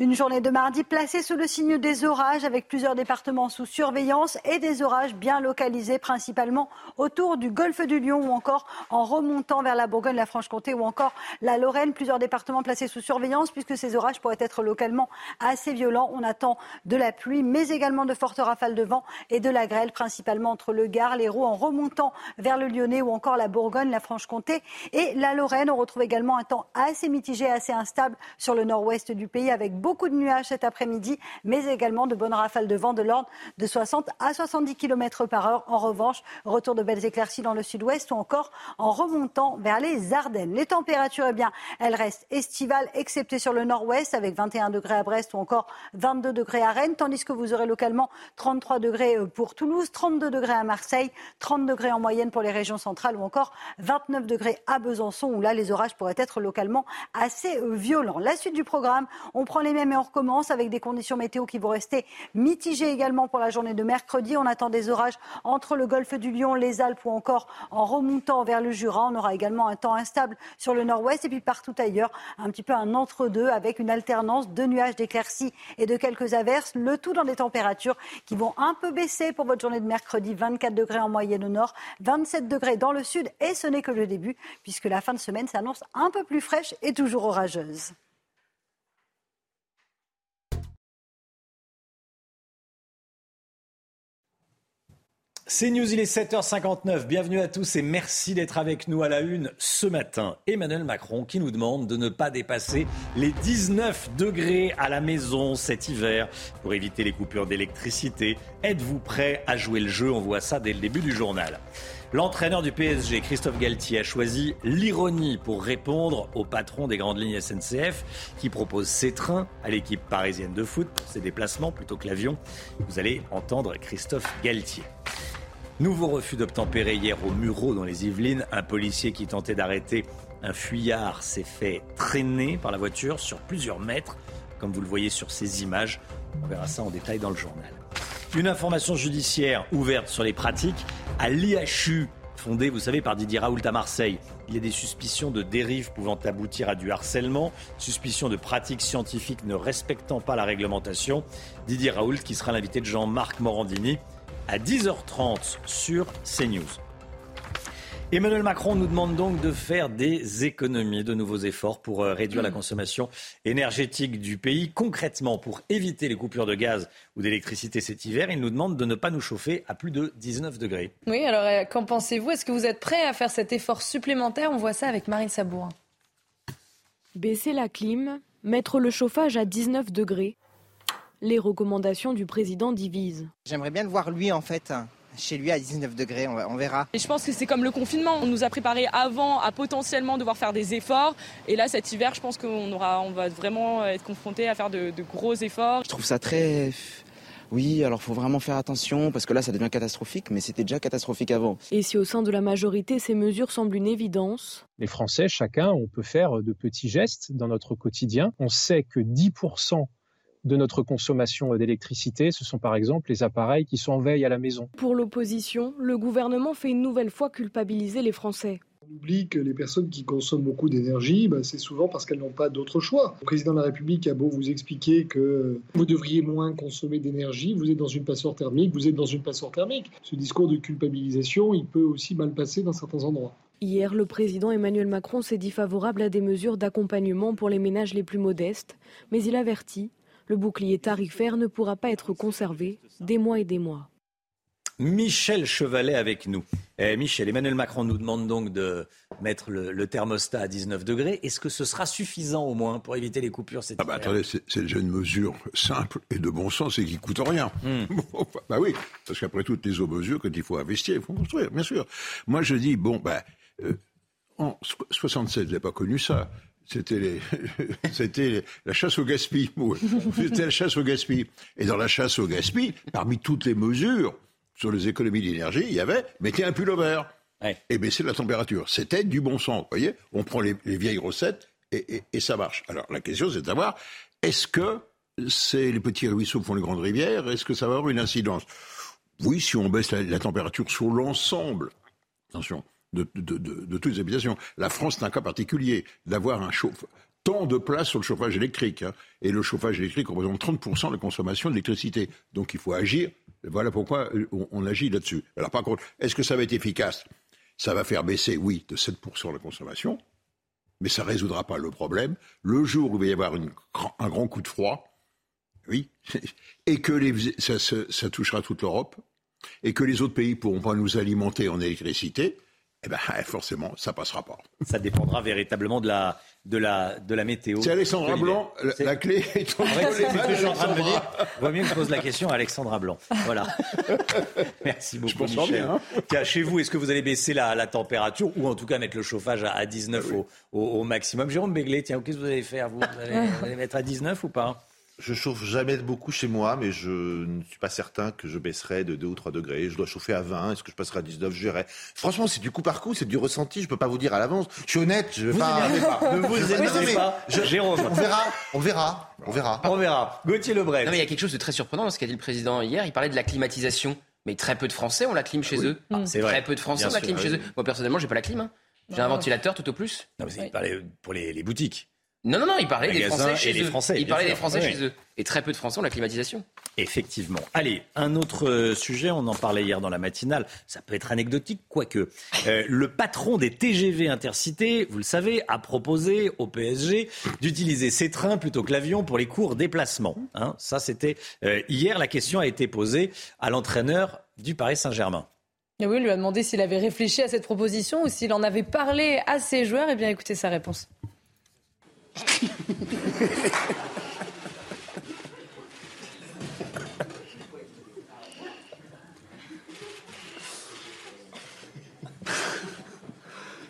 Une journée de mardi placée sous le signe des orages avec plusieurs départements sous surveillance et des orages bien localisés principalement autour du golfe du Lion ou encore en remontant vers la Bourgogne, la Franche-Comté ou encore la Lorraine. Plusieurs départements placés sous surveillance puisque ces orages pourraient être localement assez violents. On attend de la pluie mais également de fortes rafales de vent et de la grêle principalement entre le Gard, l'Hérault en remontant vers le Lyonnais ou encore la Bourgogne, la Franche-Comté et la Lorraine. On retrouve également un temps assez mitigé, assez instable sur le nord-ouest du pays avec beaucoup de nuages cet après-midi, mais également de bonnes rafales de vent de l'ordre de 60 à 70 km par heure. En revanche, retour de belles éclaircies dans le sud-ouest ou encore en remontant vers les Ardennes. Les températures, eh bien, elles restent estivales, excepté sur le nord-ouest, avec 21 degrés à Brest ou encore 22 degrés à Rennes, tandis que vous aurez localement 33 degrés euh, pour Toulouse, 32 degrés à Marseille, 30 degrés en moyenne pour les régions centrales ou encore 29 degrés à Besançon, où là, les orages pourraient être localement assez euh, violents. La suite du programme, on prend les et on recommence avec des conditions météo qui vont rester mitigées également pour la journée de mercredi. On attend des orages entre le golfe du Lion, les Alpes ou encore en remontant vers le Jura. On aura également un temps instable sur le nord-ouest et puis partout ailleurs, un petit peu un entre-deux avec une alternance de nuages, d'éclaircies et de quelques averses. Le tout dans des températures qui vont un peu baisser pour votre journée de mercredi. 24 degrés en moyenne au nord, 27 degrés dans le sud et ce n'est que le début puisque la fin de semaine s'annonce un peu plus fraîche et toujours orageuse. C'est News, il est 7h59. Bienvenue à tous et merci d'être avec nous à la une ce matin. Emmanuel Macron qui nous demande de ne pas dépasser les 19 degrés à la maison cet hiver pour éviter les coupures d'électricité. Êtes-vous prêt à jouer le jeu? On voit ça dès le début du journal. L'entraîneur du PSG, Christophe Galtier, a choisi l'ironie pour répondre au patron des grandes lignes SNCF qui propose ses trains à l'équipe parisienne de foot pour ses déplacements plutôt que l'avion. Vous allez entendre Christophe Galtier. Nouveau refus d'obtempérer hier au Murau dans les Yvelines. Un policier qui tentait d'arrêter un fuyard s'est fait traîner par la voiture sur plusieurs mètres, comme vous le voyez sur ces images. On verra ça en détail dans le journal. Une information judiciaire ouverte sur les pratiques à l'IHU fondé, vous savez, par Didier Raoult à Marseille. Il y a des suspicions de dérives pouvant aboutir à du harcèlement, suspicions de pratiques scientifiques ne respectant pas la réglementation. Didier Raoult qui sera l'invité de Jean-Marc Morandini à 10h30 sur CNews. Emmanuel Macron nous demande donc de faire des économies, de nouveaux efforts pour euh, réduire la mm. consommation énergétique du pays. Concrètement, pour éviter les coupures de gaz ou d'électricité cet hiver, il nous demande de ne pas nous chauffer à plus de 19 degrés. Oui, alors euh, qu'en pensez-vous? Est-ce que vous êtes prêt à faire cet effort supplémentaire? On voit ça avec Marine Sabourin. Baisser la clim, mettre le chauffage à 19 degrés. Les recommandations du président divisent. J'aimerais bien le voir lui en fait chez lui à 19 degrés, on, verra. Et je pense que c'est comme le confinement, on nous a préparé avant à potentiellement devoir faire des efforts, et là cet hiver, je pense qu'on aura, on va vraiment être confronté à faire de, gros efforts. Je trouve ça très oui, alors il faut vraiment faire attention parce que là ça devient catastrophique, mais c'était déjà catastrophique avant. Et si au sein de la majorité ces mesures semblent une évidence? Les Français, chacun, on peut faire de petits gestes dans notre quotidien. On sait que 10% de notre consommation d'électricité, ce sont par exemple les appareils qui sont en veille à la maison. Pour l'opposition, le gouvernement fait une nouvelle fois culpabiliser les Français. On oublie que les personnes qui consomment beaucoup d'énergie, bah, c'est souvent parce qu'elles n'ont pas d'autre choix. Le président de la République a beau vous expliquer que vous devriez moins consommer d'énergie, vous êtes dans une passoire thermique, vous êtes dans une passoire thermique. Ce discours de culpabilisation, il peut aussi mal passer dans certains endroits. Hier, le président Emmanuel Macron s'est dit favorable à des mesures d'accompagnement pour les ménages les plus modestes, mais il avertit le bouclier tarifaire ne pourra pas être conservé des mois et des mois. Michel Chevalet avec nous. Eh, Michel, Emmanuel Macron nous demande donc de mettre le, thermostat à 19 degrés. Est-ce que ce sera suffisant au moins pour éviter les coupures cette ah bah Attendez, c'est déjà une mesure simple et de bon sens et qui coûte rien. Hmm. bah oui, parce qu'après toutes les autres mesures, quand il faut investir, il faut construire, bien sûr. Moi je dis, bon, bah, euh, en 67, je n'ai pas connu ça. C'était la chasse au gaspille. C'était la chasse au gaspille. Et dans la chasse au gaspille, parmi toutes les mesures sur les économies d'énergie, il y avait mettez un pullover et baissez la température. C'était du bon sens. Vous voyez, on prend les, vieilles recettes et, ça marche. Alors la question, c'est de savoir est-ce que c'est les petits ruisseaux font les grandes rivières Est-ce que ça va avoir une incidence? Oui, si on baisse la température sur l'ensemble. Attention de, toutes les habitations. La France, c'est un cas particulier d'avoir un tant de place sur le chauffage électrique. Hein. Et le chauffage électrique représente 30% de la consommation d'électricité. Donc il faut agir. Voilà pourquoi on, agit là-dessus. Alors par contre, est-ce que ça va être efficace? Ça va faire baisser, oui, de 7% la consommation, mais ça ne résoudra pas le problème. Le jour où il va y avoir un grand coup de froid, oui, et que ça, ça touchera toute l'Europe, et que les autres pays ne pourront pas nous alimenter en électricité, eh bien, forcément, ça passera pas. Ça dépendra véritablement de la, de la, de la météo. C'est Alexandra Blanc, la, clé est en vrai, C'est ce que je suis en train de me dire. Vaut mieux que je pose la question à Alexandra Blanc. Voilà. Merci beaucoup, je Michel. Hein. chez vous, est-ce que vous allez baisser la, la, température ou en tout cas mettre le chauffage à, 19 ah au, au, maximum? Jérôme Béglé, tiens, qu'est-ce que vous allez faire vous, vous, allez, vous allez mettre à 19 ou pas? Je chauffe jamais beaucoup chez moi, mais je ne suis pas certain que je baisserai de 2 ou 3 degrés. Je dois chauffer à 20. Est-ce que je passerai à 19 Je verrai. Franchement, c'est du coup par coup, c'est du ressenti. Je peux pas vous dire à l'avance. Je suis honnête. Je vais vous pas. pas. Ne vous énervez pas. Jérôme. On verra. On verra. On verra. On verra. Gauthier Lebret. Non, mais il y a quelque chose de très surprenant dans ce qu'a dit le président hier. Il parlait de la climatisation. Mais très peu de Français ont la clim chez eux. Ah, c'est vrai. Très peu de Français ont la clim chez eux. Moi, personnellement, j'ai pas la clim. Hein. J'ai un ventilateur tout au plus. Non, mais il parlait pour les boutiques. Non, non, non, il parlait des Français chez eux. il parlait des Français chez eux. Et très peu de Français ont la climatisation. Effectivement. Allez, un autre euh, sujet, on en parlait hier dans la matinale, ça peut être anecdotique, quoique. Euh, le patron des TGV intercités, vous le savez, a proposé au PSG d'utiliser ses trains plutôt que l'avion pour les courts déplacements. Hein. ça, c'était euh, hier. La question a été posée à l'entraîneur du Paris Saint-Germain. Et oui, il lui a demandé s'il avait réfléchi à cette proposition ou s'il en avait parlé à ses joueurs. Eh bien, écoutez sa réponse.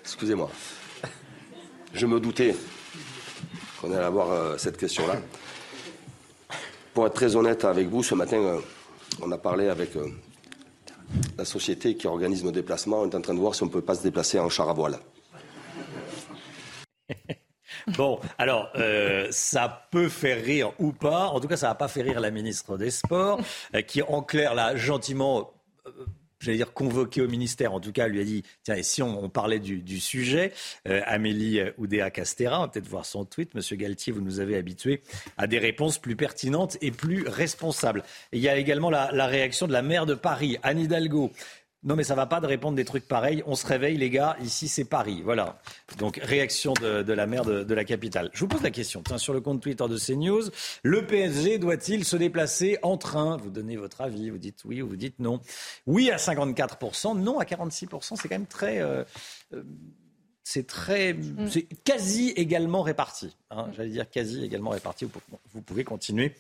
Excusez-moi. Je me doutais qu'on allait avoir euh, cette question-là. Pour être très honnête avec vous, ce matin, euh, on a parlé avec euh, la société qui organise nos déplacements. On est en train de voir si on ne peut pas se déplacer en char à voile. Bon, alors, euh, ça peut faire rire ou pas. En tout cas, ça va pas fait rire la ministre des Sports, euh, qui, en clair, là, gentiment, euh, j'allais dire, convoqué au ministère. En tout cas, lui a dit, tiens, et si on, parlait du, sujet, Amélie Oudéa-Castera, on va peut-être voir son tweet, Monsieur Galtier, vous nous avez habitués à des réponses plus pertinentes et plus responsables. il y a également la réaction de la maire de Paris, Anne Hidalgo. Non, mais ça va pas de répondre des trucs pareils. On se réveille, les gars. Ici, c'est Paris. Voilà. Donc, réaction de, la maire de, la capitale. Je vous pose la question. Tiens, sur le compte Twitter de CNews, le PSG doit-il se déplacer en train? Vous donnez votre avis. Vous dites oui ou vous dites non. Oui à 54%, non à 46%. C'est quand même très. Euh, euh, c'est très, mm. c'est quasi également réparti. Hein. J'allais dire quasi également réparti. Vous pouvez continuer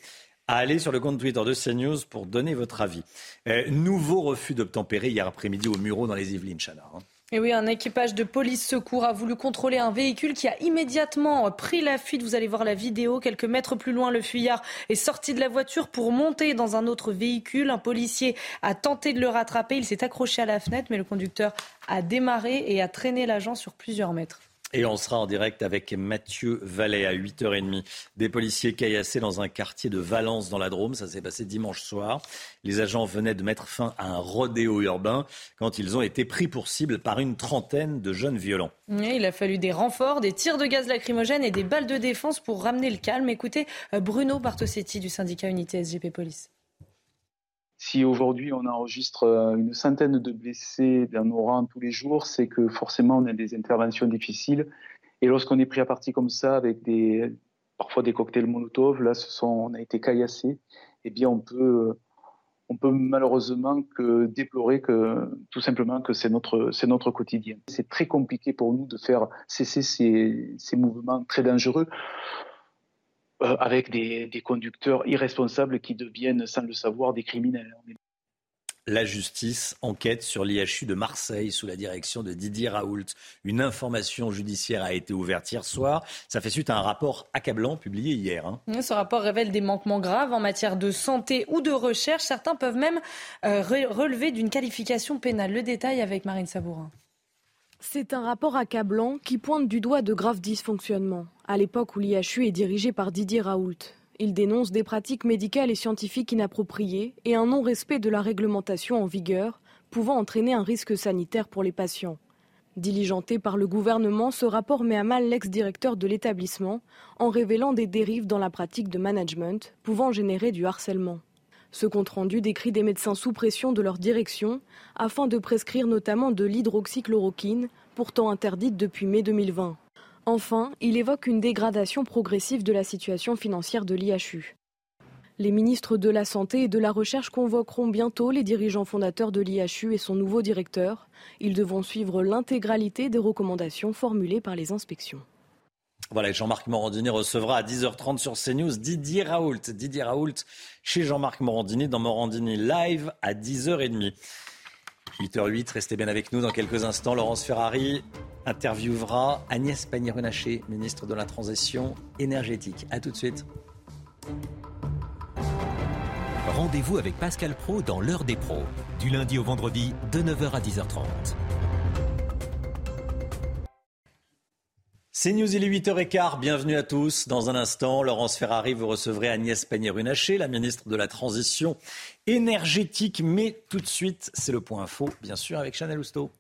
à aller sur le compte Twitter de CNews pour donner votre avis. Euh, nouveau refus d'obtempérer hier après-midi au Muro dans les Yvelines, Chana. Hein. Et oui, un équipage de police secours a voulu contrôler un véhicule qui a immédiatement pris la fuite. Vous allez voir la vidéo. Quelques mètres plus loin, le fuyard est sorti de la voiture pour monter dans un autre véhicule. Un policier a tenté de le rattraper. Il s'est accroché à la fenêtre, mais le conducteur a démarré et a traîné l'agent sur plusieurs mètres. Et on sera en direct avec Mathieu Vallet à 8h30. Des policiers caillassés dans un quartier de Valence dans la Drôme. Ça s'est passé dimanche soir. Les agents venaient de mettre fin à un rodéo urbain quand ils ont été pris pour cible par une trentaine de jeunes violents. il a fallu des renforts, des tirs de gaz lacrymogène et des balles de défense pour ramener le calme. Écoutez euh, Bruno Bartosetti du syndicat Unité SGP Police. Si aujourd'hui on enregistre euh, une centaine de blessés dans nos rangs tous les jours, c'est que forcément on a des interventions difficiles. Et lorsqu'on est pris à partie comme ça, avec des, parfois des cocktails Molotov, là on a été caillassé, eh bien on peut, on peut malheureusement que déplorer que tout simplement que c'est notre, c'est notre quotidien. C'est très compliqué pour nous de faire cesser ces, ces mouvements très dangereux. Euh, avec des, conducteurs irresponsables qui deviennent, sans le savoir, des criminels. La justice enquête sur l'IHU de Marseille sous la direction de Didier Raoult. Une information judiciaire a été ouverte hier soir. Ça fait suite à un rapport accablant publié hier. Hein. Ce rapport révèle des manquements graves en matière de santé ou de recherche. Certains peuvent même euh, relever d'une qualification pénale. Le détail avec Marine Sabourin. C'est un rapport accablant qui pointe du doigt de graves dysfonctionnements. À l'époque où l'IHU est dirigé par Didier Raoult, il dénonce des pratiques médicales et scientifiques inappropriées et un non-respect de la réglementation en vigueur, pouvant entraîner un risque sanitaire pour les patients. Diligenté par le gouvernement, ce rapport met à mal l'ex-directeur de l'établissement en révélant des dérives dans la pratique de management pouvant générer du harcèlement. Ce compte-rendu décrit des médecins sous pression de leur direction afin de prescrire notamment de l'hydroxychloroquine, pourtant interdite depuis mai 2020. Enfin, il évoque une dégradation progressive de la situation financière de l'IHU. Les ministres de la Santé et de la Recherche convoqueront bientôt les dirigeants fondateurs de l'IHU et son nouveau directeur. Ils devront suivre l'intégralité des recommandations formulées par les inspections. Voilà, Jean-Marc Morandini recevra à 10h30 sur CNews Didier Raoult. Didier Raoult chez Jean-Marc Morandini dans Morandini Live à 10h30. 8h08, restez bien avec nous dans quelques instants. Laurence Ferrari interviewera Agnès Pannier-Runacher, ministre de la Transition énergétique. A tout de suite. Rendez-vous avec Pascal Pro dans l'heure des pros, du lundi au vendredi de 9h à 10h30. C'est News, il est 8h15. Bienvenue à tous. Dans un instant, Laurence Ferrari, vous recevrez Agnès Pannier-Runacher, la ministre de la Transition énergétique. Mais tout de suite, c'est le point info, bien sûr, avec Chanel Housteau.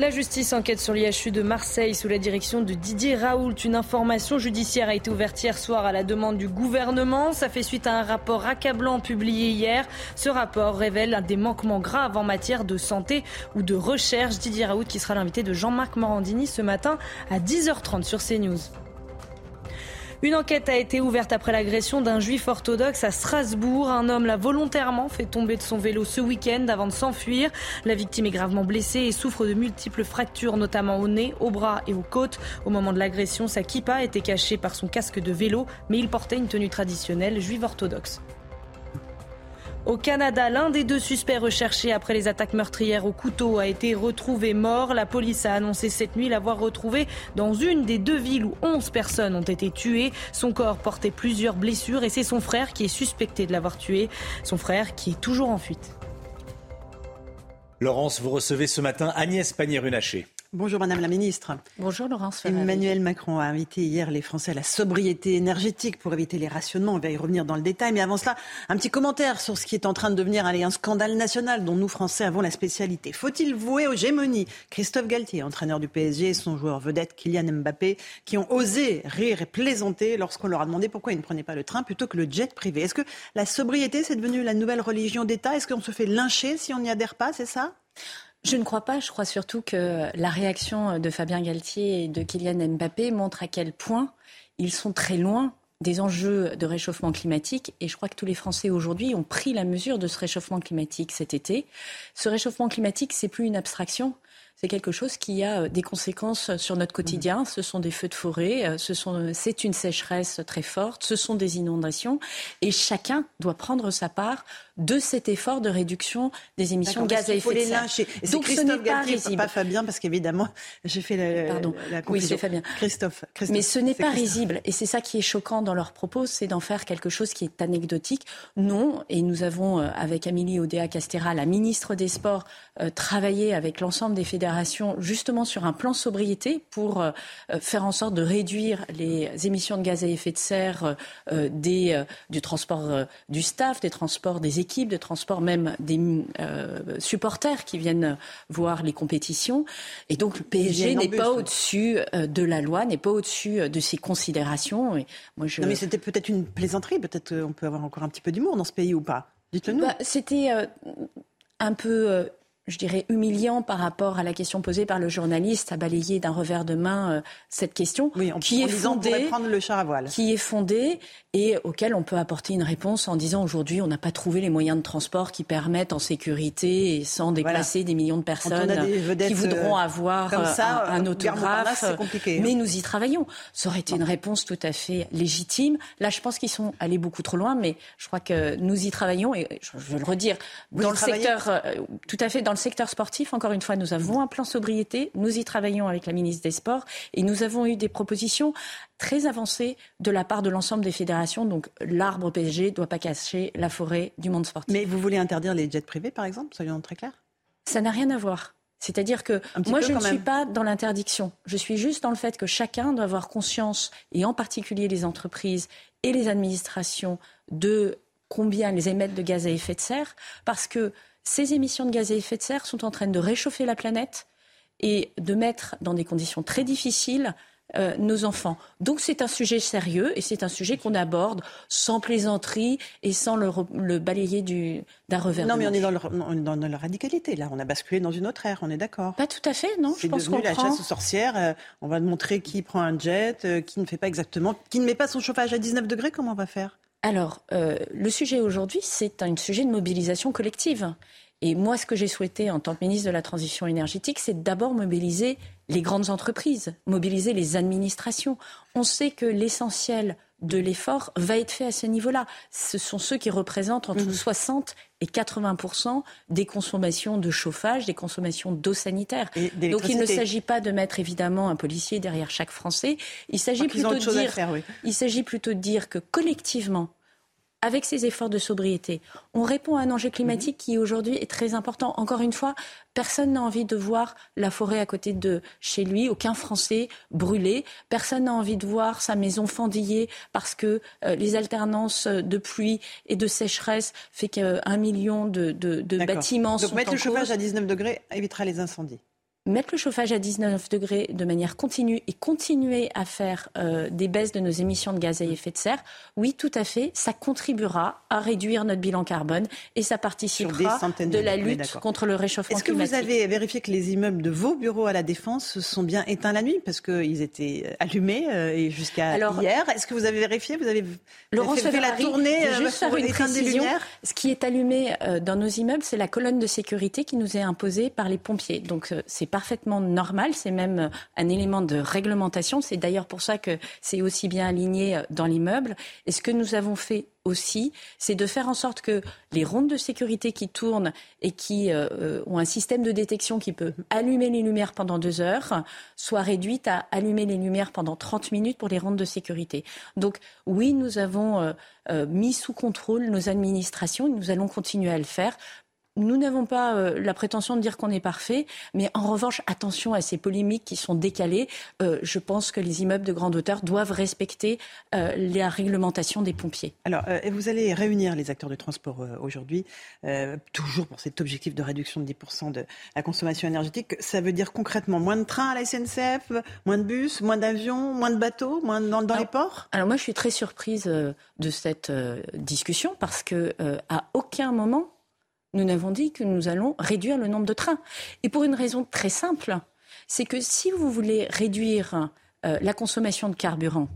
La justice enquête sur l'IHU de Marseille sous la direction de Didier Raoult. Une information judiciaire a été ouverte hier soir à la demande du gouvernement. Ça fait suite à un rapport accablant publié hier. Ce rapport révèle des manquements graves en matière de santé ou de recherche. Didier Raoult qui sera l'invité de Jean-Marc Morandini ce matin à 10h30 sur CNews. Une enquête a été ouverte après l'agression d'un juif orthodoxe à Strasbourg. Un homme l'a volontairement fait tomber de son vélo ce week-end avant de s'enfuir. La victime est gravement blessée et souffre de multiples fractures, notamment au nez, au bras et aux côtes. Au moment de l'agression, sa kippa était cachée par son casque de vélo, mais il portait une tenue traditionnelle juive orthodoxe. Au Canada, l'un des deux suspects recherchés après les attaques meurtrières au couteau a été retrouvé mort. La police a annoncé cette nuit l'avoir retrouvé dans une des deux villes où 11 personnes ont été tuées. Son corps portait plusieurs blessures et c'est son frère qui est suspecté de l'avoir tué. Son frère qui est toujours en fuite. Laurence, vous recevez ce matin Agnès Pannier-Runacher. Bonjour Madame la Ministre. Bonjour Laurence Emmanuel Macron a invité hier les Français à la sobriété énergétique pour éviter les rationnements. On va y revenir dans le détail. Mais avant cela, un petit commentaire sur ce qui est en train de devenir allez, un scandale national dont nous Français avons la spécialité. Faut-il vouer aux gémonies? Christophe Galtier, entraîneur du PSG, et son joueur vedette Kylian Mbappé, qui ont osé rire et plaisanter lorsqu'on leur a demandé pourquoi ils ne prenaient pas le train plutôt que le jet privé. Est-ce que la sobriété, c'est devenu la nouvelle religion d'État? Est-ce qu'on se fait lyncher si on n'y adhère pas? C'est ça? Je ne crois pas. Je crois surtout que la réaction de Fabien Galtier et de Kylian Mbappé montre à quel point ils sont très loin des enjeux de réchauffement climatique et je crois que tous les Français aujourd'hui ont pris la mesure de ce réchauffement climatique cet été. Ce réchauffement climatique, c'est plus une abstraction, c'est quelque chose qui a euh, des conséquences sur notre quotidien. Mmh. Ce sont des feux de forêt, euh, ce sont, c'est une sécheresse très forte, ce sont des inondations, et chacun doit prendre sa part de cet effort de réduction des émissions de gaz à effet de serre. Et Donc ce n'est pas risible. Pas Fabien, parce qu'évidemment, j'ai fait la, Pardon. la Oui, c'est Fabien. Christophe. Mais ce n'est pas risible. Et c'est ça qui est choquant dans leurs propos, c'est d'en faire quelque chose qui est anecdotique. Non, et nous avons, euh, avec Amélie Oudéa-Castéra, la ministre des Sports, travaillé avec l'ensemble des fédérations justement sur un plan sobriété pour euh, faire en sorte de réduire les émissions de gaz à effet de serre euh, des, euh, du transport du staff, des transports des équipes, des transports même des supporters qui viennent voir les compétitions. Et donc le PSG n'est pas au-dessus de la loi, n'est pas au-dessus de ces considérations. Et moi, je... Non mais c'était peut-être une plaisanterie, peut-être qu'on peut avoir encore un petit peu d'humour dans ce pays ou pas? Dites-le nous. Bah, c'était un peu je dirais, humiliant par rapport à la question posée par le journaliste, à balayer d'un revers de main euh, cette question, oui, en, qui est fondée, prendre le char à voile. qui est fondée et auquel on peut apporter une réponse en disant aujourd'hui on n'a pas trouvé les moyens de transport qui permettent en sécurité et sans déplacer des millions de personnes qui voudront euh, avoir ça, un, un autographe. Compliqué, hein. Mais nous y travaillons. Ça aurait été une réponse tout à fait légitime. Là, je pense qu'ils sont allés beaucoup trop loin, mais je crois que nous y travaillons et je veux le redire dans le secteur, euh, tout à fait dans le secteur sportif, encore une fois, nous avons un plan sobriété. Nous y travaillons avec la ministre des Sports et nous avons eu des propositions très avancées de la part de l'ensemble des fédérations. Donc l'arbre PSG ne doit pas cacher la forêt du monde sportif. Mais vous voulez interdire les jets privés, par exemple? Soyons très clairs. Ça n'a rien à voir. C'est-à-dire que moi, je ne suis pas dans l'interdiction. Je suis juste dans le fait que chacun doit avoir conscience, et en particulier les entreprises et les administrations, de combien les émettent de gaz à effet de serre, parce que ces émissions de gaz à effet de serre sont en train de réchauffer la planète et de mettre dans des conditions très difficiles euh, nos enfants. Donc c'est un sujet sérieux et c'est un sujet qu'on aborde sans plaisanterie et sans le, balayer d'un revers. Non, mais on est, dans dans leur radicalité. Là, on a basculé dans une autre ère. On est d'accord. Pas tout à fait, non. C'est devenu la chasse aux sorcières. Euh, on va montrer qui prend un jet, euh, qui ne fait pas exactement, qui ne met pas son chauffage à 19 degrés. Comment on va faire? Alors, euh, le sujet aujourd'hui, c'est un sujet de mobilisation collective. Et moi, ce que j'ai souhaité en tant que ministre de la Transition énergétique, c'est d'abord mobiliser les grandes entreprises, mobiliser les administrations. On sait que l'essentiel de l'effort va être fait à ce niveau-là. Ce sont ceux qui représentent entre 60 mmh. et 80 des consommations de chauffage, des consommations d'eau sanitaire. Donc il ne s'agit pas de mettre évidemment un policier derrière chaque Français. Il s'agit plutôt de dire, il s'agit plutôt de dire que collectivement, avec ces efforts de sobriété, on répond à un enjeu climatique qui aujourd'hui est très important. Encore une fois, personne n'a envie de voir la forêt à côté de chez lui, aucun Français brûlé. Personne n'a envie de voir sa maison fendillée parce que euh, les alternances de pluie et de sécheresse fait qu'un million de, de, de bâtiments Donc sont mettre le chauffage à 19 degrés évitera les incendies mettre le chauffage à 19 degrés de manière continue et continuer à faire euh, des baisses de nos émissions de gaz à effet de serre, oui, tout à fait, ça contribuera à réduire notre bilan carbone et ça participera de la lutte contre le réchauffement climatique. Est-ce que vous avez vérifié que les immeubles de vos bureaux à la Défense sont bien éteints la nuit parce qu'ils étaient allumés euh, jusqu'à hier? Est-ce que vous avez vérifié? Vous avez, Laurence fait, la tournée euh, juste faire une précision. Ce qui est allumé dans nos immeubles, c'est la colonne de sécurité qui nous est imposée par les pompiers. Donc c'est parfaitement normal. C'est même un élément de réglementation. C'est d'ailleurs pour ça que c'est aussi bien aligné dans l'immeuble. Et ce que nous avons fait aussi, c'est de faire en sorte que les rondes de sécurité qui tournent et qui euh, euh, ont un système de détection qui peut allumer les lumières pendant deux heures soient réduites à allumer les lumières pendant 30 minutes pour les rondes de sécurité. Donc oui, nous avons euh, mis sous contrôle nos administrations et nous allons continuer à le faire nous n'avons pas euh, la prétention de dire qu'on est parfait, mais en revanche, attention à ces polémiques qui sont décalées. Euh, je pense que les immeubles de grande hauteur doivent respecter euh, la réglementation des pompiers. Alors, vous allez réunir les acteurs du transport aujourd'hui, toujours pour cet objectif de réduction de 10% de la consommation énergétique. Ça veut dire concrètement moins de trains à la SNCF, moins de bus, moins d'avions, moins de bateaux, moins dans, dans les ports? Alors moi, je suis très surprise de cette discussion parce que à aucun moment nous n'avons dit que nous allons réduire le nombre de trains. Et pour une raison très simple, c'est que si vous voulez réduire euh, la consommation de carburant,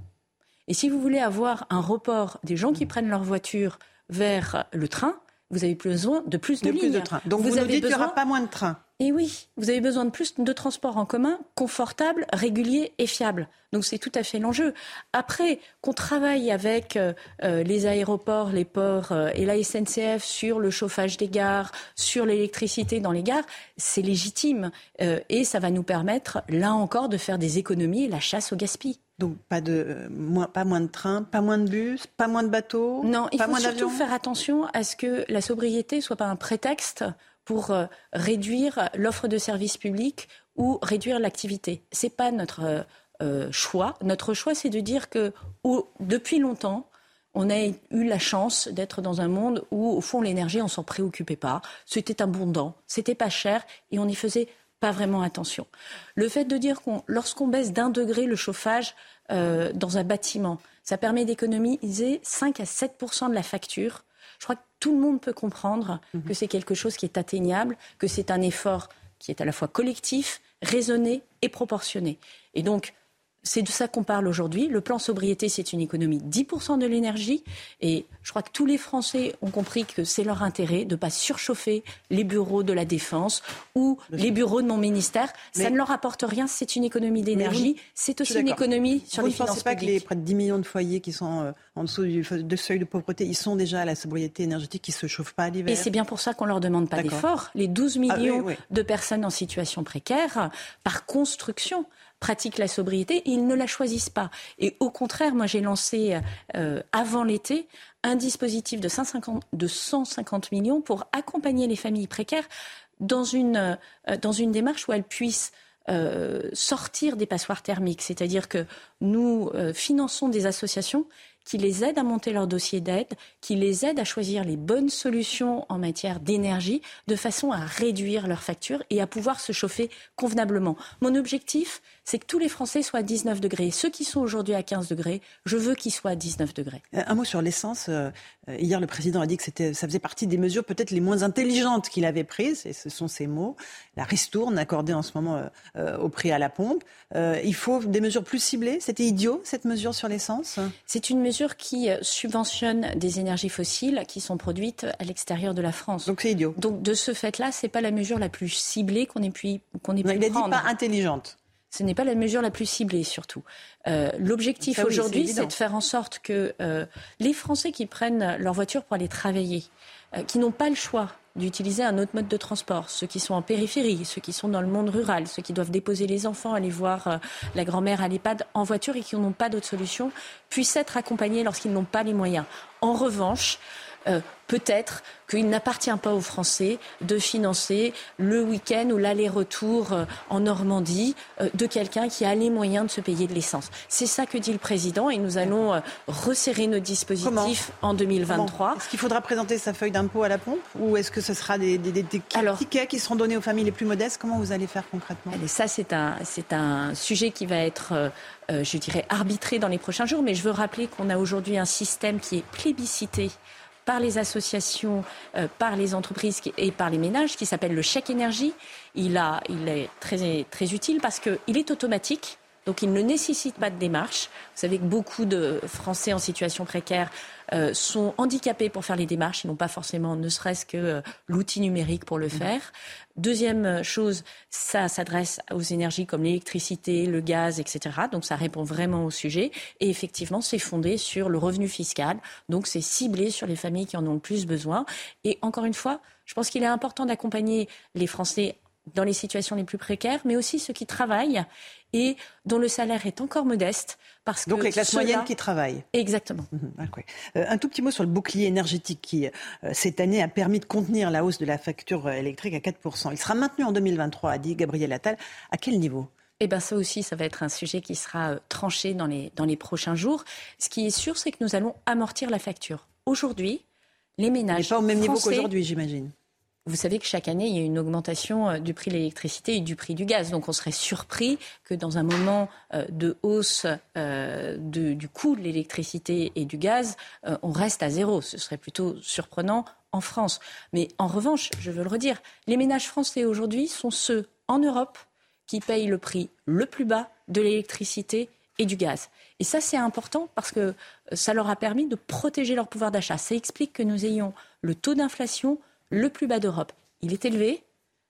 et si vous voulez avoir un report des gens qui prennent leur voiture vers le train, vous avez besoin de plus de, lignes. de trains. Donc vous, avez dites qu'il n'y aura pas moins de trains. Et oui, vous avez besoin de plus de transports en commun confortables, réguliers et fiables. Donc c'est tout à fait l'enjeu. Après, qu'on travaille avec euh, euh, les aéroports, les ports euh, et la SNCF sur le chauffage des gares, sur l'électricité dans les gares, c'est légitime. et ça va nous permettre, là encore, de faire des économies et la chasse au gaspillage. Donc pas de moins, pas moins de trains, pas moins de bus, pas moins de bateaux. Non, il faut surtout faire attention à ce que la sobriété soit pas un prétexte pour euh, réduire l'offre de services publics ou réduire l'activité. Ce n'est pas notre euh, euh, choix. Notre choix, c'est de dire que depuis longtemps, on a eu la chance d'être dans un monde où, au fond, l'énergie, on s'en préoccupait pas. C'était abondant, c'était pas cher et on n'y faisait pas vraiment attention. Le fait de dire qu'on, lorsqu'on baisse d'un degré le chauffage dans un bâtiment, ça permet d'économiser 5 à 7% de la facture je crois que tout le monde peut comprendre mhm. que c'est quelque chose qui est atteignable, que c'est un effort qui est à la fois collectif, raisonné et proportionné. Et donc, c'est de ça qu'on parle aujourd'hui. Le plan sobriété, c'est une économie de 10% de l'énergie. Et je crois que tous les Français ont compris que c'est leur intérêt de ne pas surchauffer les bureaux de la Défense ou les bureaux de mon ministère. ça ne leur apporte rien. C'est une économie d'énergie. C'est aussi une économie sur les finances publiques. Vous ne pensez pas que les près de 10 millions de foyers qui sont euh, en dessous du seuil de pauvreté, ils sont déjà à la sobriété énergétique, qui ne se chauffent pas l'hiver? Et c'est bien pour ça qu'on ne leur demande pas d'effort. Les 12 ah millions de personnes en situation précaire, par construction, pratiquent la sobriété, ils ne la choisissent pas. Et au contraire, moi j'ai lancé euh, avant l'été un dispositif de 150, de 150 millions pour accompagner les familles précaires dans une, euh, dans une démarche où elles puissent euh, sortir des passoires thermiques. C'est-à-dire que nous finançons des associations qui les aident à monter leur dossier d'aide, qui les aident à choisir les bonnes solutions en matière d'énergie, de façon à réduire leurs factures et à pouvoir se chauffer convenablement. Mon objectif, c'est que tous les Français soient à 19 degrés. Ceux qui sont aujourd'hui à 15 degrés, je veux qu'ils soient à 19 degrés. Euh, un mot sur l'essence. Euh, hier, le président a dit que c'était, ça faisait partie des mesures peut-être les moins intelligentes qu'il avait prises, et ce sont ces mots. La ristourne accordée en ce moment euh, au prix à la pompe. il faut des mesures plus ciblées. C'était idiot, cette mesure sur l'essence? C'est une mesure qui subventionne des énergies fossiles qui sont produites à l'extérieur de la France. Donc c'est idiot. Donc de ce fait-là, c'est pas la mesure la plus ciblée qu'on ait pu qu'on ait pu il prendre. Il dit pas intelligente. Ce n'est pas la mesure la plus ciblée, surtout. Euh, L'objectif aujourd'hui, c'est de faire en sorte que euh, les Français qui prennent leur voiture pour aller travailler, qui n'ont pas le choix d'utiliser un autre mode de transport. Ceux qui sont en périphérie, ceux qui sont dans le monde rural, ceux qui doivent déposer les enfants, aller voir euh, la grand-mère à l'EHPAD en voiture et qui n'ont pas d'autre solution, puissent être accompagnés lorsqu'ils n'ont pas les moyens. En revanche, euh, peut-être qu'il n'appartient pas aux Français de financer le week-end ou l'aller-retour euh, en Normandie euh, de quelqu'un qui a les moyens de se payer de l'essence. C'est ça que dit le président et nous allons resserrer nos dispositifs en 2023. Est-ce qu'il faudra présenter sa feuille d'impôt à la pompe ou est-ce que ce sera des, tickets qui seront donnés aux familles les plus modestes? Comment vous allez faire concrètement? Ça, c'est un, c'est un sujet qui va être, je dirais, arbitré dans les prochains jours, mais je veux rappeler qu'on a aujourd'hui un système qui est plébiscité par les associations, euh, par les entreprises et par les ménages qui s'appelle le chèque énergie. Il, a, il est très, très utile parce qu'il est automatique. Donc il ne nécessite pas de démarche. Vous savez que beaucoup de Français en situation précaire euh, sont handicapés pour faire les démarches. Ils n'ont pas forcément, ne serait-ce que euh, l'outil numérique pour le faire. Deuxième chose, ça s'adresse aux énergies comme l'électricité, le gaz, etc. Donc ça répond vraiment au sujet. Et effectivement, c'est fondé sur le revenu fiscal. Donc c'est ciblé sur les familles qui en ont le plus besoin. Et encore une fois, je pense qu'il est important d'accompagner les Français dans les situations les plus précaires, mais aussi ceux qui travaillent et dont le salaire est encore modeste. Parce Donc que les classes moyennes qui travaillent. Exactement. Mhm, d'accord. Euh, un tout petit mot sur le bouclier énergétique qui, euh, cette année, a permis de contenir la hausse de la facture euh, électrique à 4%. Il sera maintenu en 2023, a dit Gabriel Attal. À quel niveau? Eh bien, ça aussi, ça va être un sujet qui sera euh, tranché dans les, dans les prochains jours. Ce qui est sûr, c'est que nous allons amortir la facture. Aujourd'hui, les ménages. Pas au même niveau qu'aujourd'hui, j'imagine. Vous savez que chaque année, il y a une augmentation euh, du prix de l'électricité et du prix du gaz. Donc, on serait surpris que dans un moment euh, de hausse euh, du coût de l'électricité et du gaz, on reste à zéro. Ce serait plutôt surprenant en France. Mais en revanche, je veux le redire, les ménages français aujourd'hui sont ceux en Europe qui payent le prix le plus bas de l'électricité et du gaz. Et ça, c'est important parce que ça leur a permis de protéger leur pouvoir d'achat. Ça explique que nous ayons le taux d'inflation le plus bas d'Europe. Il est élevé,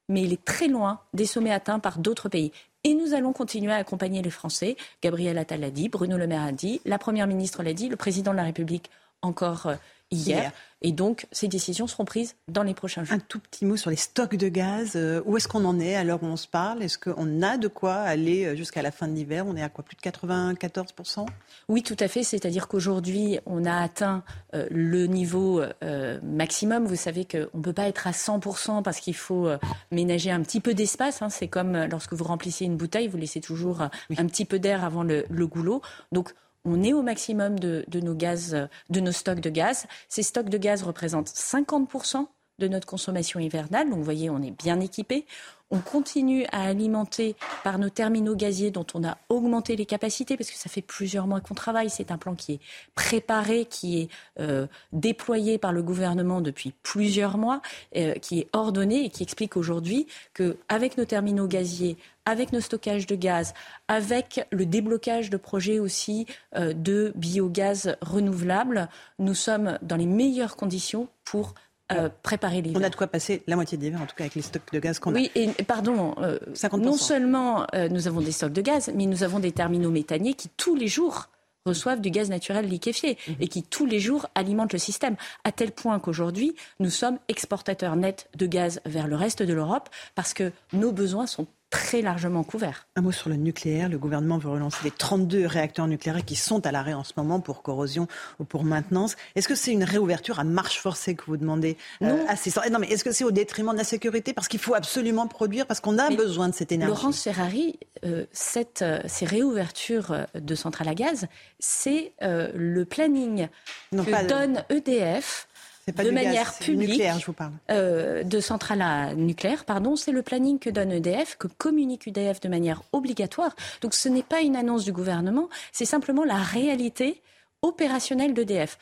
mais il est très loin des sommets atteints par d'autres pays. Et nous allons continuer à accompagner les Français. Gabriel Attal l'a dit, Bruno Le Maire a dit, la Première ministre l'a dit, le Président de la République encore euh, hier. Hier. Et donc, ces décisions seront prises dans les prochains jours. Un tout petit mot sur les stocks de gaz. Euh, où est-ce qu'on en est à l'heure où on se parle? Est-ce qu'on a de quoi aller euh, jusqu'à la fin de l'hiver? On est à quoi? Plus de 94% Oui, tout à fait. C'est-à-dire qu'aujourd'hui, on a atteint euh, le niveau euh, maximum. Vous savez qu'on ne peut pas être à 100% parce qu'il faut ménager un petit peu d'espace. hein. C'est comme lorsque vous remplissez une bouteille, vous laissez toujours un petit peu d'air avant le, le goulot. Donc, on est au maximum euh, de nos stocks de gaz. Ces stocks de gaz représentent 50% de notre consommation hivernale. Donc, vous voyez, on est bien équipé. On continue à alimenter par nos terminaux gaziers dont on a augmenté les capacités parce que ça fait plusieurs mois qu'on travaille. C'est un plan qui est préparé, qui est euh, déployé par le gouvernement depuis plusieurs mois, euh, qui est ordonné et qui explique aujourd'hui qu'avec nos terminaux gaziers, avec nos stockages de gaz, avec le déblocage de projets aussi euh, de biogaz renouvelables, nous sommes dans les meilleures conditions pour euh, préparer l'hiver. On a de quoi passer la moitié de l'hiver, en tout cas avec les stocks de gaz qu'on a. Oui, et pardon, euh, 50%. non seulement euh, nous avons des stocks de gaz, mais nous avons des terminaux méthaniers qui tous les jours reçoivent du gaz naturel liquéfié Mhm. et qui tous les jours alimentent le système, à tel point qu'aujourd'hui, nous sommes exportateurs nets de gaz vers le reste de l'Europe parce que nos besoins sont très largement couverts. Un mot sur le nucléaire. Le gouvernement veut relancer les 32 réacteurs nucléaires qui sont à l'arrêt en ce moment pour corrosion ou pour maintenance. Est-ce que c'est une réouverture à marche forcée que vous demandez euh, Non. ces- Non, mais est-ce que c'est au détriment de la sécurité? Parce qu'il faut absolument produire, parce qu'on a Mais besoin de cette énergie. Laurence Ferrari, euh, cette, euh, ces réouvertures de centrales à gaz, c'est le planning Non, que donne EDF pas de gaz, manière publique. nucléaire, je vous parle. euh, de centrales à nucléaire, pardon, c'est le planning que donne EDF, que communique EDF de manière obligatoire. Donc ce n'est pas une annonce du gouvernement, c'est simplement la réalité opérationnelle d'EDF.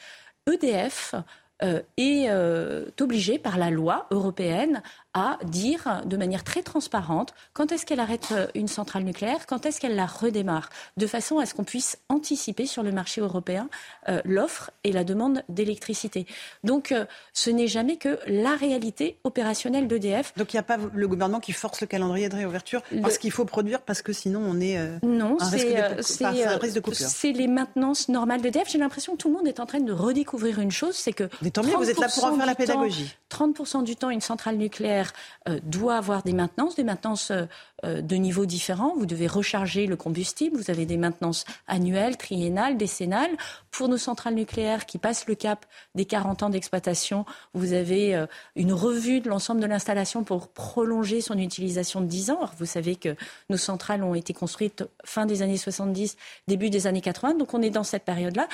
EDF euh, est euh, obligé par la loi européenne à dire de manière très transparente quand est-ce qu'elle arrête euh, une centrale nucléaire, quand est-ce qu'elle la redémarre, de façon à ce qu'on puisse anticiper sur le marché européen euh, l'offre et la demande d'électricité. Donc euh, ce n'est jamais que la réalité opérationnelle d'EDF. Donc il n'y a pas le gouvernement qui force le calendrier de réouverture parce qu'il faut produire, parce que sinon on est euh, Non, c'est de, risque de coupure. c'est les maintenances normales d'EDF. J'ai l'impression que tout le monde est en train de redécouvrir une chose, c'est que Mais tant mieux, vous êtes là pour en 30% faire la temps- pédagogie. 30% du temps, une centrale nucléaire euh, doit avoir des maintenances, des maintenances euh, euh, de niveaux différents. Vous devez recharger le combustible, vous avez des maintenances annuelles, triennales, décennales. Pour nos centrales nucléaires qui passent le cap des 40 ans d'exploitation, vous avez une revue de l'ensemble de l'installation pour prolonger son utilisation de 10 ans. Vous savez que nos centrales ont été construites fin des années 70, début des années 80, donc on est dans cette période-là.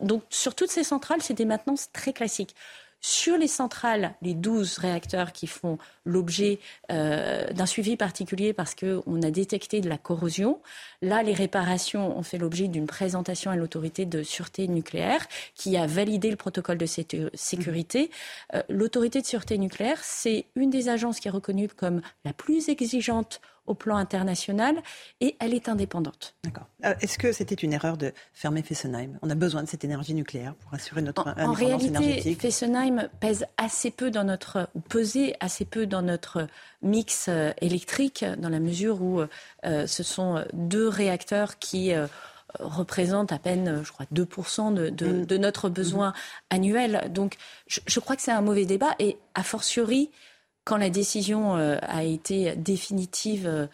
Donc sur toutes ces centrales, c'est des maintenances très classiques. Sur les centrales, les 12 réacteurs qui font l'objet euh, d'un suivi particulier parce qu'on a détecté de la corrosion, là, les réparations ont fait l'objet d'une présentation à l'autorité de sûreté nucléaire qui a validé le protocole de sé- sécurité. Euh, l'autorité de sûreté nucléaire, c'est une des agences qui est reconnue comme la plus exigeante au plan international et elle est indépendante. D'accord. Euh, Est-ce que c'était une erreur de fermer Fessenheim? On a besoin de cette énergie nucléaire pour assurer notre En indépendance réalité, énergétique. Fessenheim pèse assez peu dans notre, ou pesait assez peu dans notre mix euh, électrique, dans la mesure où euh, ce sont deux réacteurs qui euh, représentent à peine, je crois, 2% de, de, Mm. de notre besoin annuel. Donc, je, je crois que c'est un mauvais débat et, a fortiori, quand la décision a été définitive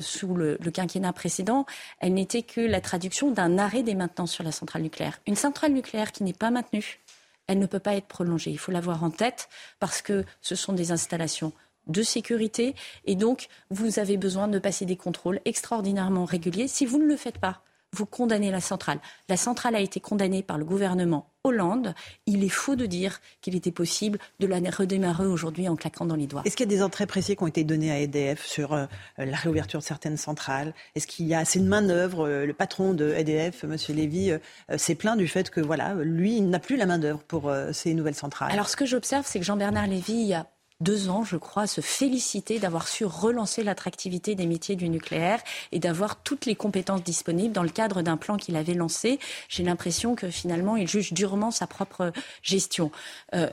sous le, le, quinquennat précédent, elle n'était que la traduction d'un arrêt des maintenances sur la centrale nucléaire. Une centrale nucléaire qui n'est pas maintenue, elle ne peut pas être prolongée. Il faut l'avoir en tête parce que ce sont des installations de sécurité et donc vous avez besoin de passer des contrôles extraordinairement réguliers. Si vous ne le faites pas, vous condamnez la centrale. La centrale a été condamnée par le gouvernement Hollande. Il est faux de dire qu'il était possible de la redémarrer aujourd'hui en claquant dans les doigts. Est-ce qu'il y a des entrées précises qui ont été données à EDF sur euh, la réouverture de certaines centrales? Est-ce qu'il y a assez de main-d'œuvre euh, Le patron de EDF, M. Lévy, euh, s'est plaint du fait que voilà, lui, il n'a plus la main-d'œuvre pour ces nouvelles centrales? Alors, ce que j'observe, c'est que Jean-Bernard Lévy, il y a deux ans, je crois, se féliciter d'avoir su relancer l'attractivité des métiers du nucléaire et d'avoir toutes les compétences disponibles dans le cadre d'un plan qu'il avait lancé. J'ai l'impression que finalement, il juge durement sa propre gestion. Euh,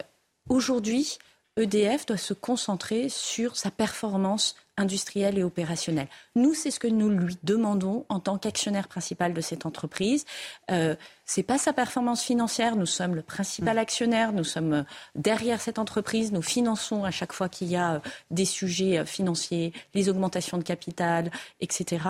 Aujourd'hui, EDF doit se concentrer sur sa performance industrielle et opérationnelle. Nous, c'est ce que nous lui demandons en tant qu'actionnaire principal de cette entreprise. Euh, c'est pas sa performance financière. Nous sommes le principal mm. actionnaire. Nous sommes euh, derrière cette entreprise. Nous finançons à chaque fois qu'il y a euh, des sujets euh, financiers, les augmentations de capital, etc.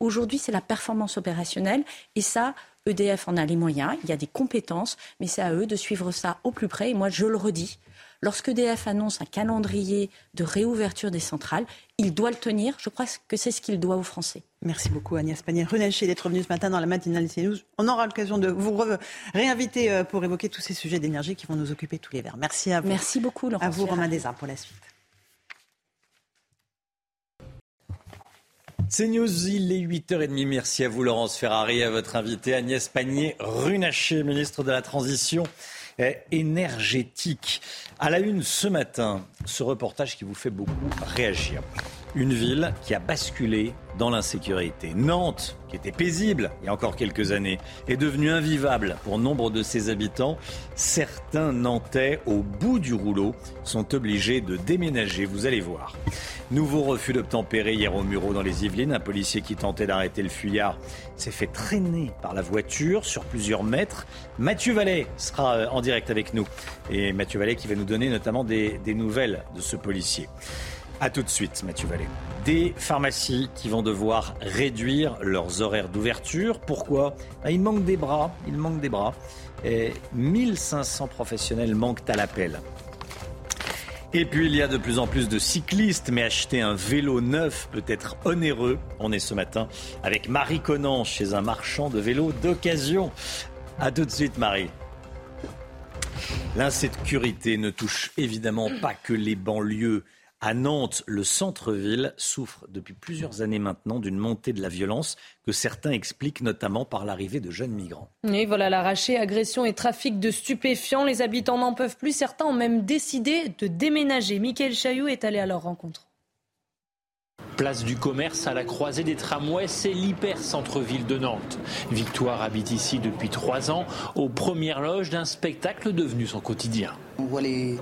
Aujourd'hui, c'est la performance opérationnelle. Et ça, EDF en a les moyens. Il y a des compétences, mais c'est à eux de suivre ça au plus près. Et moi, je le redis, Lorsque DF annonce un calendrier de réouverture des centrales, il doit le tenir. Je crois que c'est ce qu'il doit aux Français. Merci beaucoup Agnès Pannier-Runacher d'être venue ce matin dans la matinale CNews. On aura l'occasion de vous réinviter euh, pour évoquer tous ces sujets d'énergie qui vont nous occuper tous les verts. Merci à vous. Merci beaucoup Laurent. À vous Romain Desarts pour la suite. C'est News, il est 8h30. Merci à vous Laurence Ferrari, et à votre invité Agnès Pannier-Runacher, ministre de la Transition énergétique. À la une ce matin, ce reportage qui vous fait beaucoup réagir. Une ville qui a basculé dans l'insécurité. Nantes, qui était paisible il y a encore quelques années, est devenue invivable pour nombre de ses habitants. Certains Nantais, au bout du rouleau, sont obligés de déménager. Vous allez voir. Nouveau refus d'obtempérer hier au Muro dans les Yvelines. Un policier qui tentait d'arrêter le fuyard s'est fait traîner par la voiture sur plusieurs mètres. Mathieu Vallet sera euh, en direct avec nous. Et Mathieu Vallet qui va nous donner notamment des, des nouvelles de ce policier. A tout de suite, Mathieu Vallée. Des pharmacies qui vont devoir réduire leurs horaires d'ouverture. Pourquoi? Bah, Il manque des bras. Il manque des bras. Et 1500 professionnels manquent à l'appel. Et puis il y a de plus en plus de cyclistes, mais acheter un vélo neuf peut être onéreux. On est ce matin avec Marie Conan chez un marchand de vélos d'occasion. A tout de suite, Marie. L'insécurité ne touche évidemment pas que les banlieues. À Nantes, le centre-ville souffre depuis plusieurs années maintenant d'une montée de la violence que certains expliquent notamment par l'arrivée de jeunes migrants. Et voilà, l'arraché, agression et trafic de stupéfiants. Les habitants n'en peuvent plus. Certains ont même décidé de déménager. Michael Chailloux est allé à leur rencontre. Place du commerce à la croisée des tramways, c'est l'hyper centre-ville de Nantes. Victoire habite ici depuis trois ans, aux premières loges d'un spectacle devenu son quotidien. On voit les,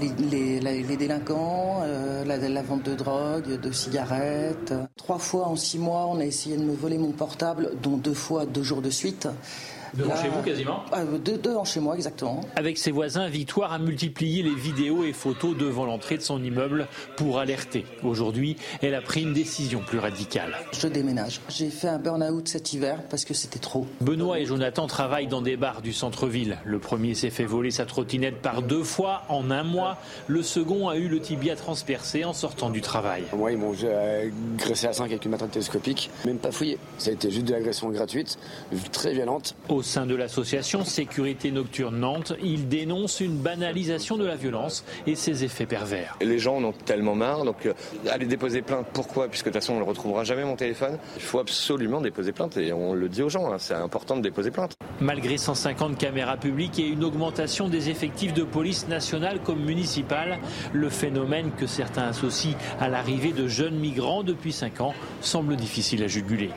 les, délinquants, euh, la, vente de drogue, de cigarettes. Trois fois en six mois, on a essayé de me voler mon portable, dont deux fois deux jours de suite. Devant chez vous quasiment euh, Devant chez moi exactement. Avec ses voisins, Victoire a multiplié les vidéos et photos devant l'entrée de son immeuble pour alerter. Aujourd'hui, elle a pris une décision plus radicale. Je déménage. J'ai fait un burn-out cet hiver parce que c'était trop. Benoît et Jonathan travaillent dans des bars du centre-ville. Le premier s'est fait voler sa trottinette par deux fois en un mois. Le second a eu le tibia transpercé en sortant du travail. Moi, ils m'ont agressé à 5 avec une matraque télescopique, même pas fouillé. Ça a été juste de l'agression gratuite, très violente. Au sein de l'association Sécurité Nocturne Nantes, il dénonce une banalisation de la violence et ses effets pervers. Les gens en ont tellement marre, donc euh, aller déposer plainte, pourquoi? Puisque de toute façon on ne retrouvera jamais mon téléphone. Il faut absolument déposer plainte et on le dit aux gens, hein, c'est important de déposer plainte. Malgré 150 caméras publiques et une augmentation des effectifs de police nationale comme municipale, le phénomène que certains associent à l'arrivée de jeunes migrants depuis 5 ans semble difficile à juguler.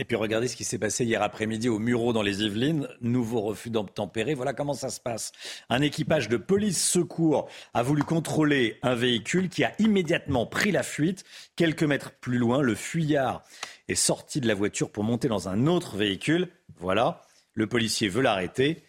Et puis regardez ce qui s'est passé hier après-midi au Muro dans les Yvelines. Nouveau refus d'obtempérer. Voilà comment ça se passe. Un équipage de police secours a voulu contrôler un véhicule qui a immédiatement pris la fuite. Quelques mètres plus loin, le fuyard est sorti de la voiture pour monter dans un autre véhicule. Voilà. Le policier veut l'arrêter.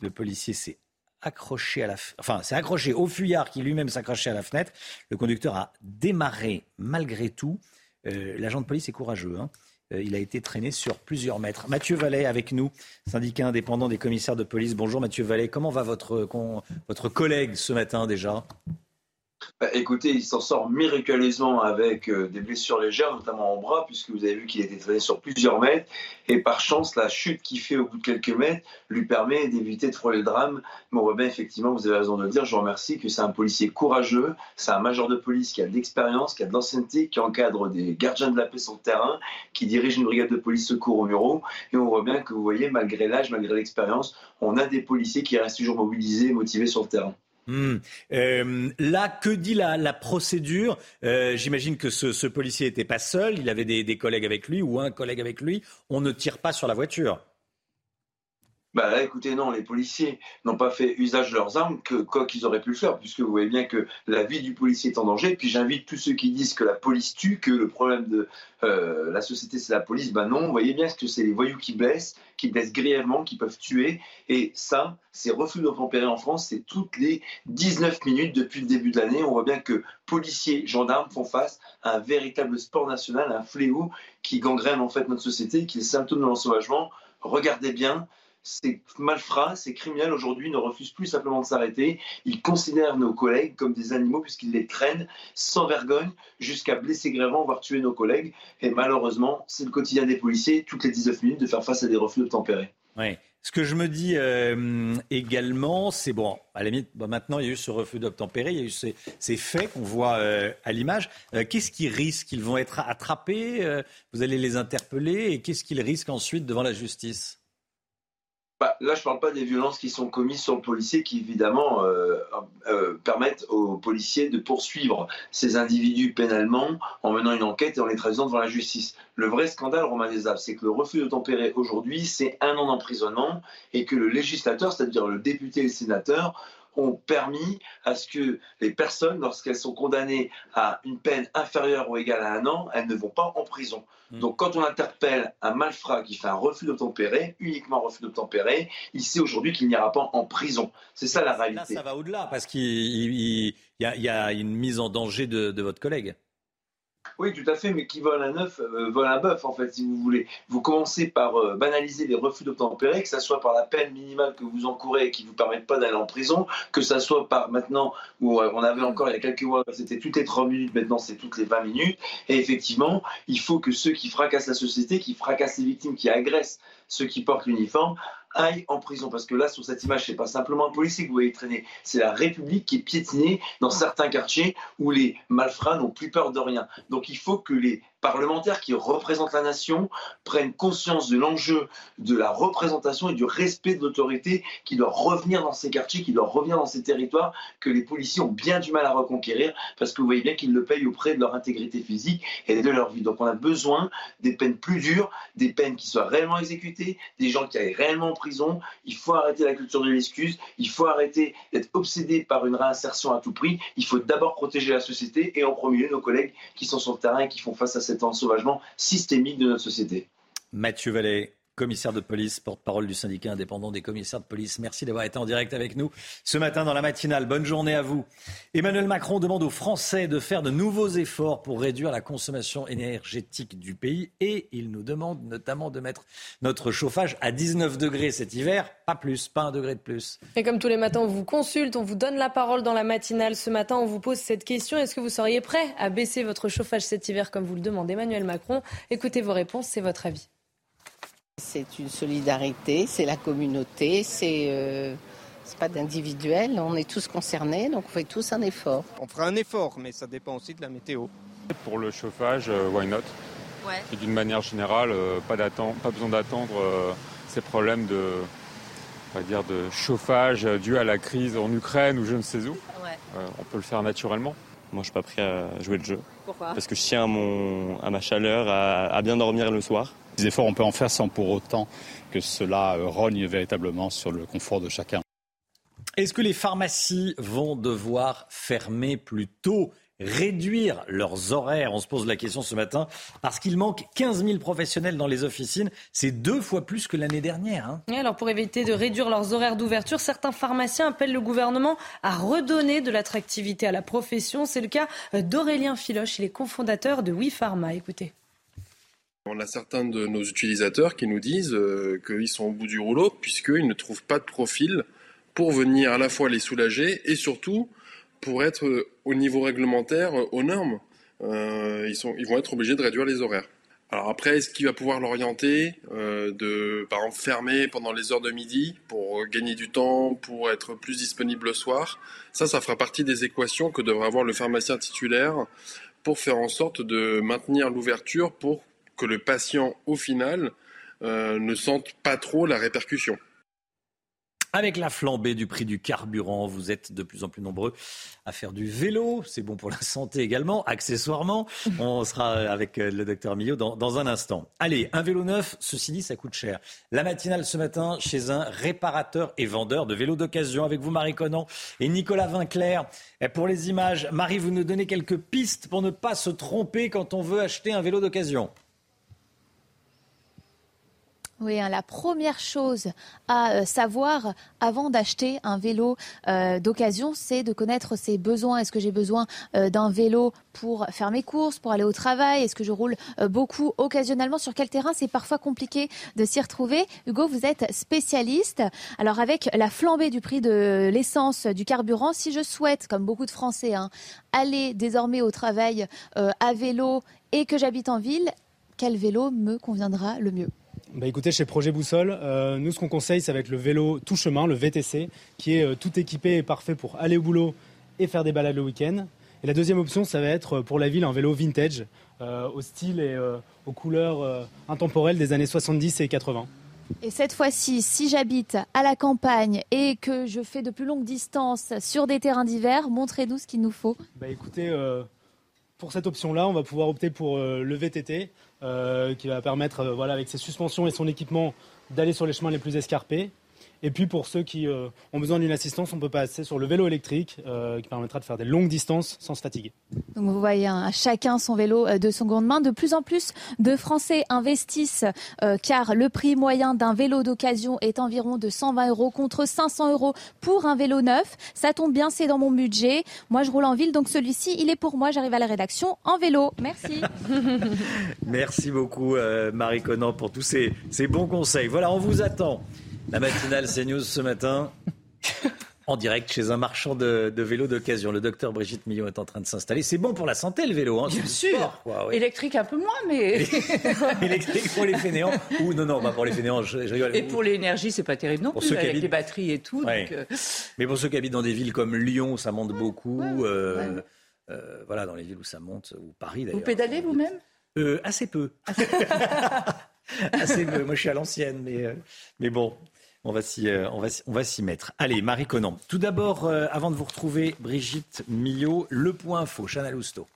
Le policier s'est accroché à la, enfin, c'est accroché au fuyard qui lui-même s'accrochait à la fenêtre. Le conducteur a démarré malgré tout. Euh, l'agent de police est courageux. Hein. Euh, il a été traîné sur plusieurs mètres. Mathieu Vallet avec nous, syndicat indépendant des commissaires de police. Bonjour Mathieu Vallet. Comment va votre, votre collègue ce matin déjà? Bah, écoutez, il s'en sort miraculeusement avec euh, des blessures légères, notamment en bras, puisque vous avez vu qu'il était traîné sur plusieurs mètres. Et par chance, la chute qu'il fait au bout de quelques mètres lui permet d'éviter de frôler le drame. Mais on voit bien, effectivement, vous avez raison de le dire, je vous remercie, que c'est un policier courageux, c'est un major de police qui a de l'expérience, qui a de l'ancienneté, qui encadre des gardiens de la paix sur le terrain, qui dirige une brigade de police secours au Muro. Et on voit bien que vous voyez, malgré l'âge, malgré l'expérience, on a des policiers qui restent toujours mobilisés motivés sur le terrain. Hmm. Euh, là, que dit la, procédure? Euh, J'imagine que ce, policier n'était pas seul, il avait des collègues avec lui ou un collègue avec lui. On ne tire pas sur la voiture. Bah écoutez, non, les policiers n'ont pas fait usage de leurs armes que quoi qu'ils auraient pu le faire, puisque vous voyez bien que la vie du policier est en danger. Puis j'invite tous ceux qui disent que la police tue, que le problème de euh, la société c'est la police. Ben non, vous voyez bien que c'est les voyous qui blessent, qui blessent grièvement, qui peuvent tuer. Et ça, c'est refus d'obtempérer en France, c'est toutes les 19 minutes depuis le début de l'année. On voit bien que policiers, gendarmes font face à un véritable sport national, un fléau qui gangrène en fait notre société, qui est le symptôme de l'ensauvagement. Regardez bien, ces malfrats, ces criminels aujourd'hui ne refusent plus simplement de s'arrêter. Ils considèrent nos collègues comme des animaux puisqu'ils les traînent sans vergogne jusqu'à blesser grièvement, voire tuer nos collègues. Et malheureusement, c'est le quotidien des policiers, toutes les 19 minutes, de faire face à des refus de tempérer. Oui. Ce que je me dis euh, également, c'est bon, à la limite, maintenant il y a eu ce refus d'obtempérer, il y a eu ces, faits qu'on voit euh, à l'image. Euh, qu'est-ce qu'ils risquent? Ils vont être attrapés Vous allez les interpeller Et qu'est-ce qu'ils risquent ensuite devant la justice? Bah, là, je ne parle pas des violences qui sont commises sur le policier, qui évidemment euh, euh, permettent aux policiers de poursuivre ces individus pénalement en menant une enquête et en les traduisant devant la justice. Le vrai scandale, Romain c'est que le refus de tempérer aujourd'hui, c'est un an d'emprisonnement et que le législateur, c'est-à-dire le député et le sénateur, ont permis à ce que les personnes, lorsqu'elles sont condamnées à une peine inférieure ou égale à un an, elles ne vont pas en prison. Hmm. Donc quand on interpelle un malfrat qui fait un refus d'obtempérer, uniquement un refus d'obtempérer, il sait aujourd'hui qu'il n'ira pas en prison. C'est ça la réalité. Là, ça va au-delà parce qu'il y, a une mise en danger de votre collègue. Oui, tout à fait, mais qui vole un œuf euh, vole un bœuf, en fait, si vous voulez. Vous commencez par euh, banaliser les refus d'obtempérer, que ce soit par la peine minimale que vous encourez et qui ne vous permet pas d'aller en prison, que ce soit par maintenant, où euh, on avait encore il y a quelques mois, c'était toutes les 30 minutes, maintenant c'est toutes les 20 minutes. Et effectivement, il faut que ceux qui fracassent la société, qui fracassent les victimes, qui agressent ceux qui portent l'uniforme, aille en prison. Parce que là, sur cette image, c'est pas simplement un policier que vous voyez traîner, c'est la République qui est piétinée dans certains quartiers où les malfrats n'ont plus peur de rien. Donc il faut que les parlementaires qui représentent la nation prennent conscience de l'enjeu de la représentation et du respect de l'autorité qui doit revenir dans ces quartiers, qui doit revenir dans ces territoires que les policiers ont bien du mal à reconquérir parce que vous voyez bien qu'ils le payent auprès de leur intégrité physique et de leur vie. Donc on a besoin des peines plus dures, des peines qui soient réellement exécutées, des gens qui aillent réellement en prison. Il faut arrêter la culture de l'excuse, il faut arrêter d'être obsédé par une réinsertion à tout prix. Il faut d'abord protéger la société et en premier lieu nos collègues qui sont sur le terrain et qui font face à cet ensauvagement systémique de notre société. Mathieu Vallée, commissaire de police, porte-parole du syndicat indépendant des commissaires de police. Merci d'avoir été en direct avec nous ce matin dans la matinale. Bonne journée à vous. Emmanuel Macron demande aux Français de faire de nouveaux efforts pour réduire la consommation énergétique du pays et il nous demande notamment de mettre notre chauffage à 19 degrés cet hiver, pas plus, pas un degré de plus. Et comme tous les matins, on vous consulte, on vous donne la parole dans la matinale. Ce matin, on vous pose cette question. Est-ce que vous seriez prêt à baisser votre chauffage cet hiver comme vous le demande Emmanuel Macron? Écoutez vos réponses, c'est votre avis. C'est une solidarité, c'est la communauté, c'est euh, pas d'individuel, on est tous concernés, donc on fait tous un effort. On fera un effort, mais ça dépend aussi de la météo. Pour le chauffage, euh, why not? Et d'une manière générale, euh, pas, pas besoin d'attendre ces problèmes de, dire, de chauffage dû à la crise en Ukraine ou je ne sais où. on peut le faire naturellement. Moi, je suis pas prêt à jouer le jeu. Pourquoi? Parce que je tiens à, mon, à ma chaleur, à bien dormir le soir. Des efforts, on peut en faire sans pour autant que cela euh, rogne véritablement sur le confort de chacun. Est-ce que les pharmacies vont devoir fermer plus tôt réduire leurs horaires? On se pose la question ce matin parce qu'il manque 15 000 professionnels dans les officines. C'est deux fois plus que l'année dernière. Hein. alors pour éviter de réduire leurs horaires d'ouverture, certains pharmaciens appellent le gouvernement à redonner de l'attractivité à la profession. C'est le cas d'Aurélien Filoche, il est cofondateur de WePharma. Écoutez. On a certains de nos utilisateurs qui nous disent euh, qu'ils sont au bout du rouleau puisqu'ils ne trouvent pas de profil pour venir à la fois les soulager et surtout pour être euh, au niveau réglementaire euh, aux normes. ils, vont être obligés de réduire les horaires. Alors après, est-ce qu'il va pouvoir l'orienter de, par exemple, fermer pendant les heures de midi pour gagner du temps, pour être plus disponible le soir? Ça, ça fera partie des équations que devrait avoir le pharmacien titulaire pour faire en sorte de maintenir l'ouverture pour que le patient, au final, euh, ne sente pas trop la répercussion. Avec la flambée du prix du carburant, vous êtes de plus en plus nombreux à faire du vélo. C'est bon pour la santé également, accessoirement. On sera avec euh, le docteur Millot dans, un instant. Allez, un vélo neuf, ceci dit, ça coûte cher. La matinale ce matin chez un réparateur et vendeur de vélos d'occasion avec vous, Marie Conan et Nicolas Vinclair. pour les images, Marie, vous nous donnez quelques pistes pour ne pas se tromper quand on veut acheter un vélo d'occasion. Oui, hein, la première chose à euh, savoir avant d'acheter un vélo euh, d'occasion, c'est de connaître ses besoins. Est-ce que j'ai besoin euh, d'un vélo pour faire mes courses, pour aller au travail? Est-ce que je roule beaucoup occasionnellement? Sur quel terrain? C'est parfois compliqué de s'y retrouver. Hugo, vous êtes spécialiste. Alors avec la flambée du prix de l'essence, du carburant, si je souhaite, comme beaucoup de Français, hein, aller désormais au travail à vélo et que j'habite en ville, quel vélo me conviendra le mieux? Bah écoutez, chez Projet Boussole, euh, nous ce qu'on conseille, ça va être le vélo tout chemin, le VTC, qui est euh, tout équipé et parfait pour aller au boulot et faire des balades le week-end. Et la deuxième option, ça va être euh, pour la ville un vélo vintage, au style et aux couleurs intemporelles des années 70 et 80. Et cette fois-ci, si j'habite à la campagne et que je fais de plus longues distances sur des terrains d'hiver, montrez-nous ce qu'il nous faut. Bah écoutez, pour cette option-là, on va pouvoir opter pour le VTT. Euh, qui va permettre, euh, voilà, avec ses suspensions et son équipement, d'aller sur les chemins les plus escarpés. Et puis pour ceux qui euh, ont besoin d'une assistance, on peut passer sur le vélo électrique euh, qui permettra de faire des longues distances sans se fatiguer. Donc vous voyez, à hein, chacun son vélo euh, de son de main. De plus en plus de Français investissent car le prix moyen d'un vélo d'occasion est environ de 120 euros contre 500 euros pour un vélo neuf. Ça tombe bien, c'est dans mon budget. Moi, je roule en ville, donc celui-ci, il est pour moi. J'arrive à la rédaction en vélo. Merci. Merci beaucoup, Marie Conan, pour tous ces, ces bons conseils. Voilà, on vous attend. La matinale CNews ce matin. En direct chez un marchand de, vélos d'occasion. Le docteur Brigitte Millon est en train de s'installer. C'est bon pour la santé, le vélo. Hein, Bien sûr. Électrique un peu moins, mais. Électrique pour les fainéants. Ou non, non, pas pour les fainéants. Je, rigole. Et pour l'énergie, c'est pas terrible non pour plus, avec les batteries et tout. Euh. Mais pour ceux qui habitent dans des villes comme Lyon, ça monte beaucoup. Euh, euh, voilà, dans les villes où ça monte, ou Paris d'ailleurs. Vous pédalez vous-même? Assez peu. assez peu. Moi, je suis à l'ancienne, mais, mais bon. On va s'y, euh, on va, s'y mettre. Allez, Marie Conan. Tout d'abord, euh, avant de vous retrouver, Brigitte Millot, le point faux, Chana Lousteau.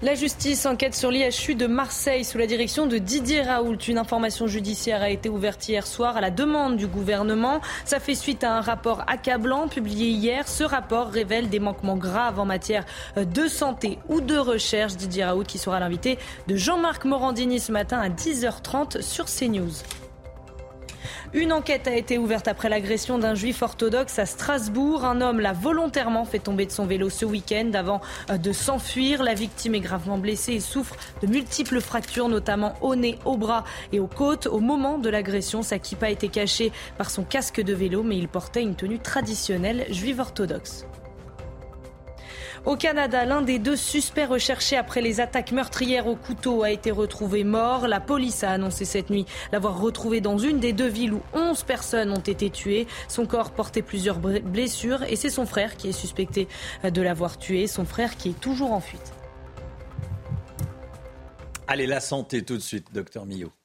La justice enquête sur l'IHU de Marseille sous la direction de Didier Raoult. Une information judiciaire a été ouverte hier soir à la demande du gouvernement. Ça fait suite à un rapport accablant publié hier. Ce rapport révèle des manquements graves en matière de santé ou de recherche. Didier Raoult qui sera l'invité de Jean-Marc Morandini ce matin à 10h30 sur CNews. Une enquête a été ouverte après l'agression d'un juif orthodoxe à Strasbourg. Un homme l'a volontairement fait tomber de son vélo ce week-end avant euh, de s'enfuir. La victime est gravement blessée et souffre de multiples fractures, notamment au nez, au bras et aux côtes. Au moment de l'agression, sa kippa été cachée par son casque de vélo, mais il portait une tenue traditionnelle juive orthodoxe. Au Canada, l'un des deux suspects recherchés après les attaques meurtrières au couteau a été retrouvé mort. La police a annoncé cette nuit l'avoir retrouvé dans une des deux villes où 11 personnes ont été tuées. Son corps portait plusieurs blessures et c'est son frère qui est suspecté de l'avoir tué. Son frère qui est toujours en fuite. Allez, la santé tout de suite, docteur Millot.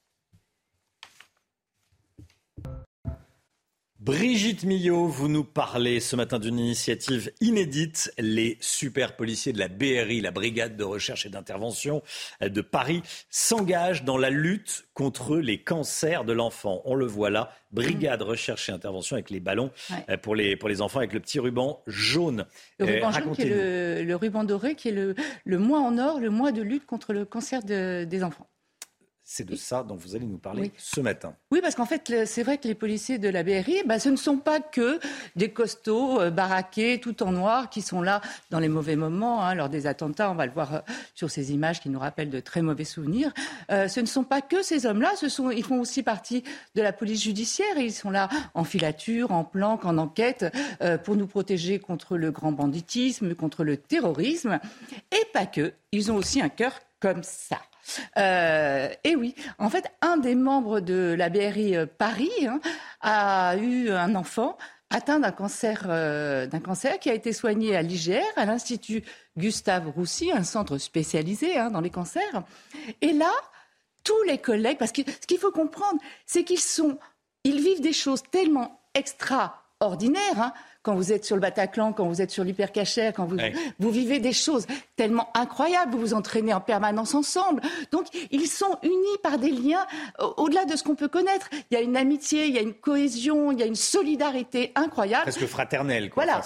Brigitte Millot, vous nous parlez ce matin d'une initiative inédite. Les super policiers de la BRI, la Brigade de recherche et d'intervention de Paris, s'engagent dans la lutte contre les cancers de l'enfant. On le voit là, Brigade mmh. recherche et intervention avec les ballons euh, pour, les, pour les enfants avec le petit ruban jaune. Le ruban euh, jaune qui est le, ruban doré, qui est le, le mois en or, le mois de lutte contre le cancer des enfants. C'est de ça dont vous allez nous parler ce matin. Oui, parce qu'en fait, c'est vrai que les policiers de la BRI, bah, ce ne sont pas que des costauds euh, baraqués, tout en noir, qui sont là dans les mauvais moments, hein, lors des attentats. On va le voir euh, sur ces images qui nous rappellent de très mauvais souvenirs. Euh, ce ne sont pas que ces hommes-là, ils font aussi partie de la police judiciaire. ils sont là en filature, en planque, en enquête, pour nous protéger contre le grand banditisme, contre le terrorisme. Et pas que, ils ont aussi un cœur comme ça. Euh, et oui, en fait, un des membres de la BRI euh, Paris hein, a eu un enfant atteint d'un cancer, euh, cancer qui a été soigné à l'IGR, à l'Institut Gustave Roussy, un centre spécialisé hein, dans les cancers. Et là, tous les collègues, parce que ce qu'il faut comprendre, c'est qu'ils sont, ils vivent des choses tellement extraordinaires. Hein, quand vous êtes sur le Bataclan, quand vous êtes sur l'hypercachère, quand vous, vous vivez des choses tellement incroyables, vous vous entraînez en permanence ensemble. Donc, ils sont unis par des liens au-delà de ce qu'on peut connaître. Il y a une amitié, il y a une cohésion, il y a une solidarité incroyable. Presque fraternelle, quoi. Voilà.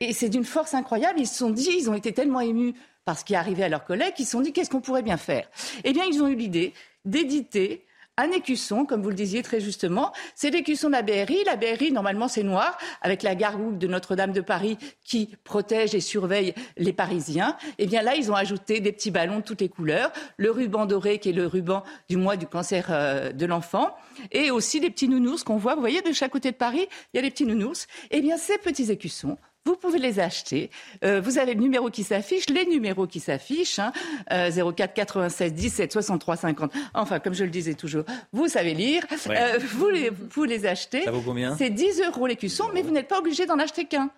et, c'est d'une force incroyable. Ils se sont dit, ils ont été tellement émus par ce qui est arrivé à leurs collègues, qu'ils se sont dit, qu'est-ce qu'on pourrait bien faire? Eh bien, ils ont eu l'idée d'éditer un écusson, comme vous le disiez très justement. C'est l'écusson de la BRI. La BRI, normalement, c'est noir, avec la gargouille de Notre-Dame de Paris qui protège et surveille les Parisiens. Et eh bien là, ils ont ajouté des petits ballons de toutes les couleurs, le ruban doré qui est le ruban du mois du cancer euh, de l'enfant, et aussi des petits nounours qu'on voit. Vous voyez, de chaque côté de Paris, il y a des petits nounours. Eh bien, ces petits écussons, vous pouvez les acheter. Euh, vous avez le numéro qui s'affiche, les numéros qui s'affichent, hein, 04 96 17 63 50. Enfin, comme je le disais toujours, vous savez lire. Euh, vous, les, vous les achetez. Ça vaut combien? C'est 10 euros l'écusson, mais vous n'êtes pas obligé d'en acheter qu'un.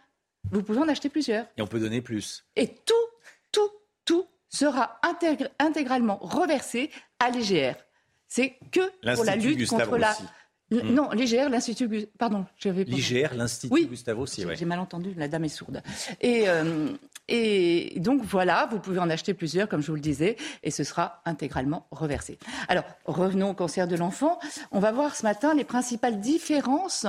Vous pouvez en acheter plusieurs. Et on peut donner plus. Et tout, tout, tout sera intégralement reversé à l'IGR. C'est que pour la lutte contre la... Mm. Non, l'IGR, l'Institut. Pardon, j'avais. L'IGR, l'Institut Gustavo aussi, J'ai mal entendu, la dame est sourde. Et, euh, et donc voilà, vous pouvez en acheter plusieurs, comme je vous le disais, et ce sera intégralement reversé. Alors, revenons au cancer de l'enfant. On va voir ce matin les principales différences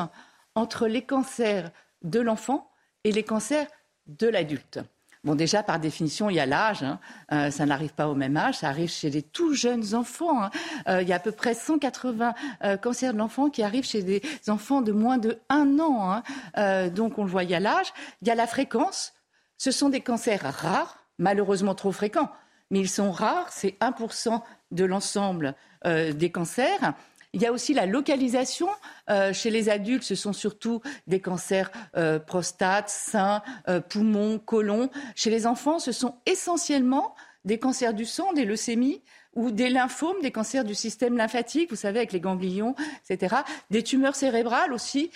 entre les cancers de l'enfant et les cancers de l'adulte. Bon, déjà, par définition, il y a l'âge. Hein. Euh, ça n'arrive pas au même âge. Ça arrive chez les tout jeunes enfants. Hein. Euh, il y a à peu près 180 euh, cancers de l'enfant qui arrivent chez des enfants de moins de 1 an. Hein. donc, on le voit, il y a l'âge. Il y a la fréquence. Ce sont des cancers rares, malheureusement trop fréquents. Mais ils sont rares. C'est 1% de l'ensemble des cancers. Il y a aussi la localisation. Euh, chez les adultes, ce sont surtout des cancers euh, prostate, sein, euh, poumons, côlon. Chez les enfants, ce sont essentiellement des cancers du sang, des leucémies ou des lymphomes, des cancers du système lymphatique, vous savez, avec les ganglions, etc. Des tumeurs cérébrales aussi.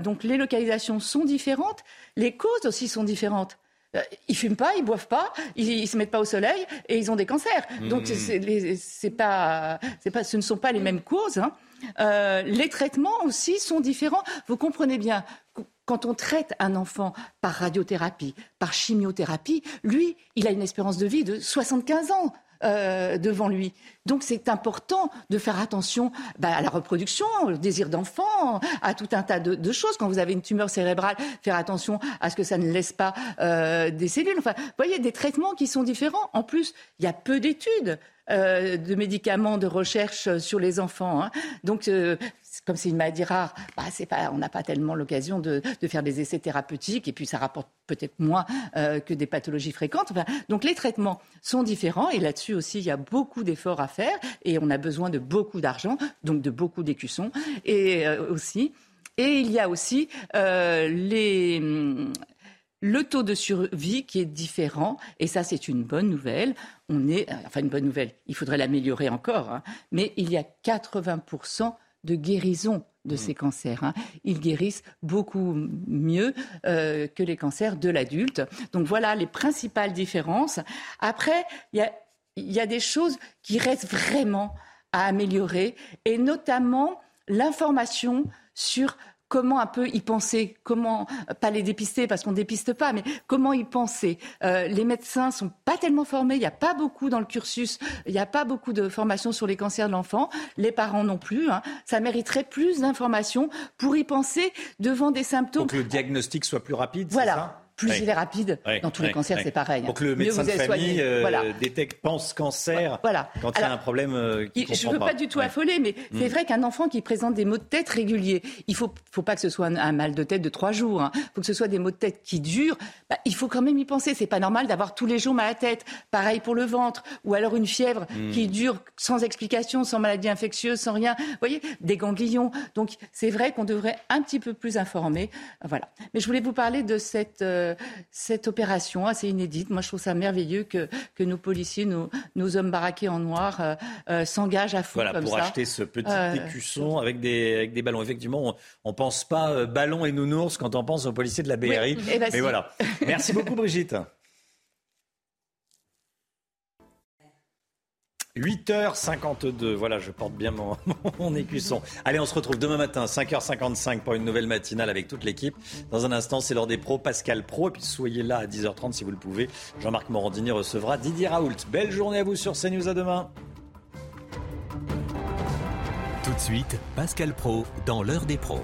donc les localisations sont différentes. Les causes aussi sont différentes. Euh, ils fument pas, ils boivent pas, ils, se mettent pas au soleil et ils ont des cancers. Donc mmh. c'est pas, pas, ce ne sont pas les mêmes causes. Hein. Euh, les traitements aussi sont différents. Vous comprenez bien. Quand on traite un enfant par radiothérapie, par chimiothérapie, lui, il a une espérance de vie de 75 ans. Euh, devant lui. Donc c'est important de faire attention bah, à la reproduction, au désir d'enfant, à tout un tas de, choses. Quand vous avez une tumeur cérébrale, faire attention à ce que ça ne laisse pas euh, des cellules. Enfin, vous voyez, des traitements qui sont différents. En plus, il y a peu d'études. Euh, de médicaments de recherche sur les enfants. Hein. Donc, comme c'est une maladie rare, bah, pas, on n'a pas tellement l'occasion de, faire des essais thérapeutiques et puis ça rapporte peut-être moins euh, que des pathologies fréquentes. donc les traitements sont différents et là-dessus aussi il y a beaucoup d'efforts à faire et on a besoin de beaucoup d'argent, donc de beaucoup d'écussons et euh, aussi. Et il y a aussi euh, les, le taux de survie qui est différent, et ça c'est une bonne nouvelle. On est, enfin une bonne nouvelle, il faudrait l'améliorer encore, hein. mais il y a 80% de guérison de mmh. ces cancers. Hein. Ils guérissent beaucoup mieux euh, que les cancers de l'adulte. Donc voilà les principales différences. Après, il y a, des choses qui restent vraiment à améliorer, et notamment l'information sur comment un peu y penser, comment pas les dépister parce qu'on dépiste pas, mais comment y penser. les médecins sont pas tellement formés, il n'y a pas beaucoup dans le cursus, il n'y a pas beaucoup de formation sur les cancers de l'enfant, les parents non plus. Hein. Ça mériterait plus d'informations pour y penser devant des symptômes. Pour que le diagnostic soit plus rapide. Voilà plus il est rapide. Dans tous les cancers, c'est pareil. Pour que le médecin de famille euh, détecte, pense cancer voilà. quand il y a un problème euh, Je ne veux pas. du tout affoler, mais c'est mm. vrai qu'un enfant qui présente des maux de tête réguliers, il ne faut, faut pas que ce soit un, mal de tête de trois jours. Il hein. faut que ce soit des maux de tête qui durent. Bah, il faut quand même y penser. C'est pas normal d'avoir tous les jours mal à la tête. Pareil pour le ventre. Ou alors une fièvre mm. qui dure sans explication, sans maladie infectieuse, sans rien. Vous voyez, des ganglions. Donc c'est vrai qu'on devrait un petit peu plus informer. Voilà. Mais je voulais vous parler de cette... Euh, cette opération assez inédite. Moi, je trouve ça merveilleux que, que nos policiers, nos, nos hommes baraqués en noir, euh, euh, s'engagent à fond voilà, comme pour acheter ce petit euh, écusson avec des, avec des ballons. Effectivement, on ne pense pas ballon et nounours quand on pense aux policiers de la BRI. Eh ben Mais voilà. Merci beaucoup, Brigitte. 8h52, voilà, je porte bien mon, écusson. Allez, on se retrouve demain matin, 5h55 pour une nouvelle matinale avec toute l'équipe. Dans un instant, c'est l'heure des pros, Pascal Pro. Et puis soyez là à 10h30 si vous le pouvez. Jean-Marc Morandini recevra Didier Raoult. Belle journée à vous sur CNews, à demain. Tout de suite, Pascal Pro dans l'heure des pros.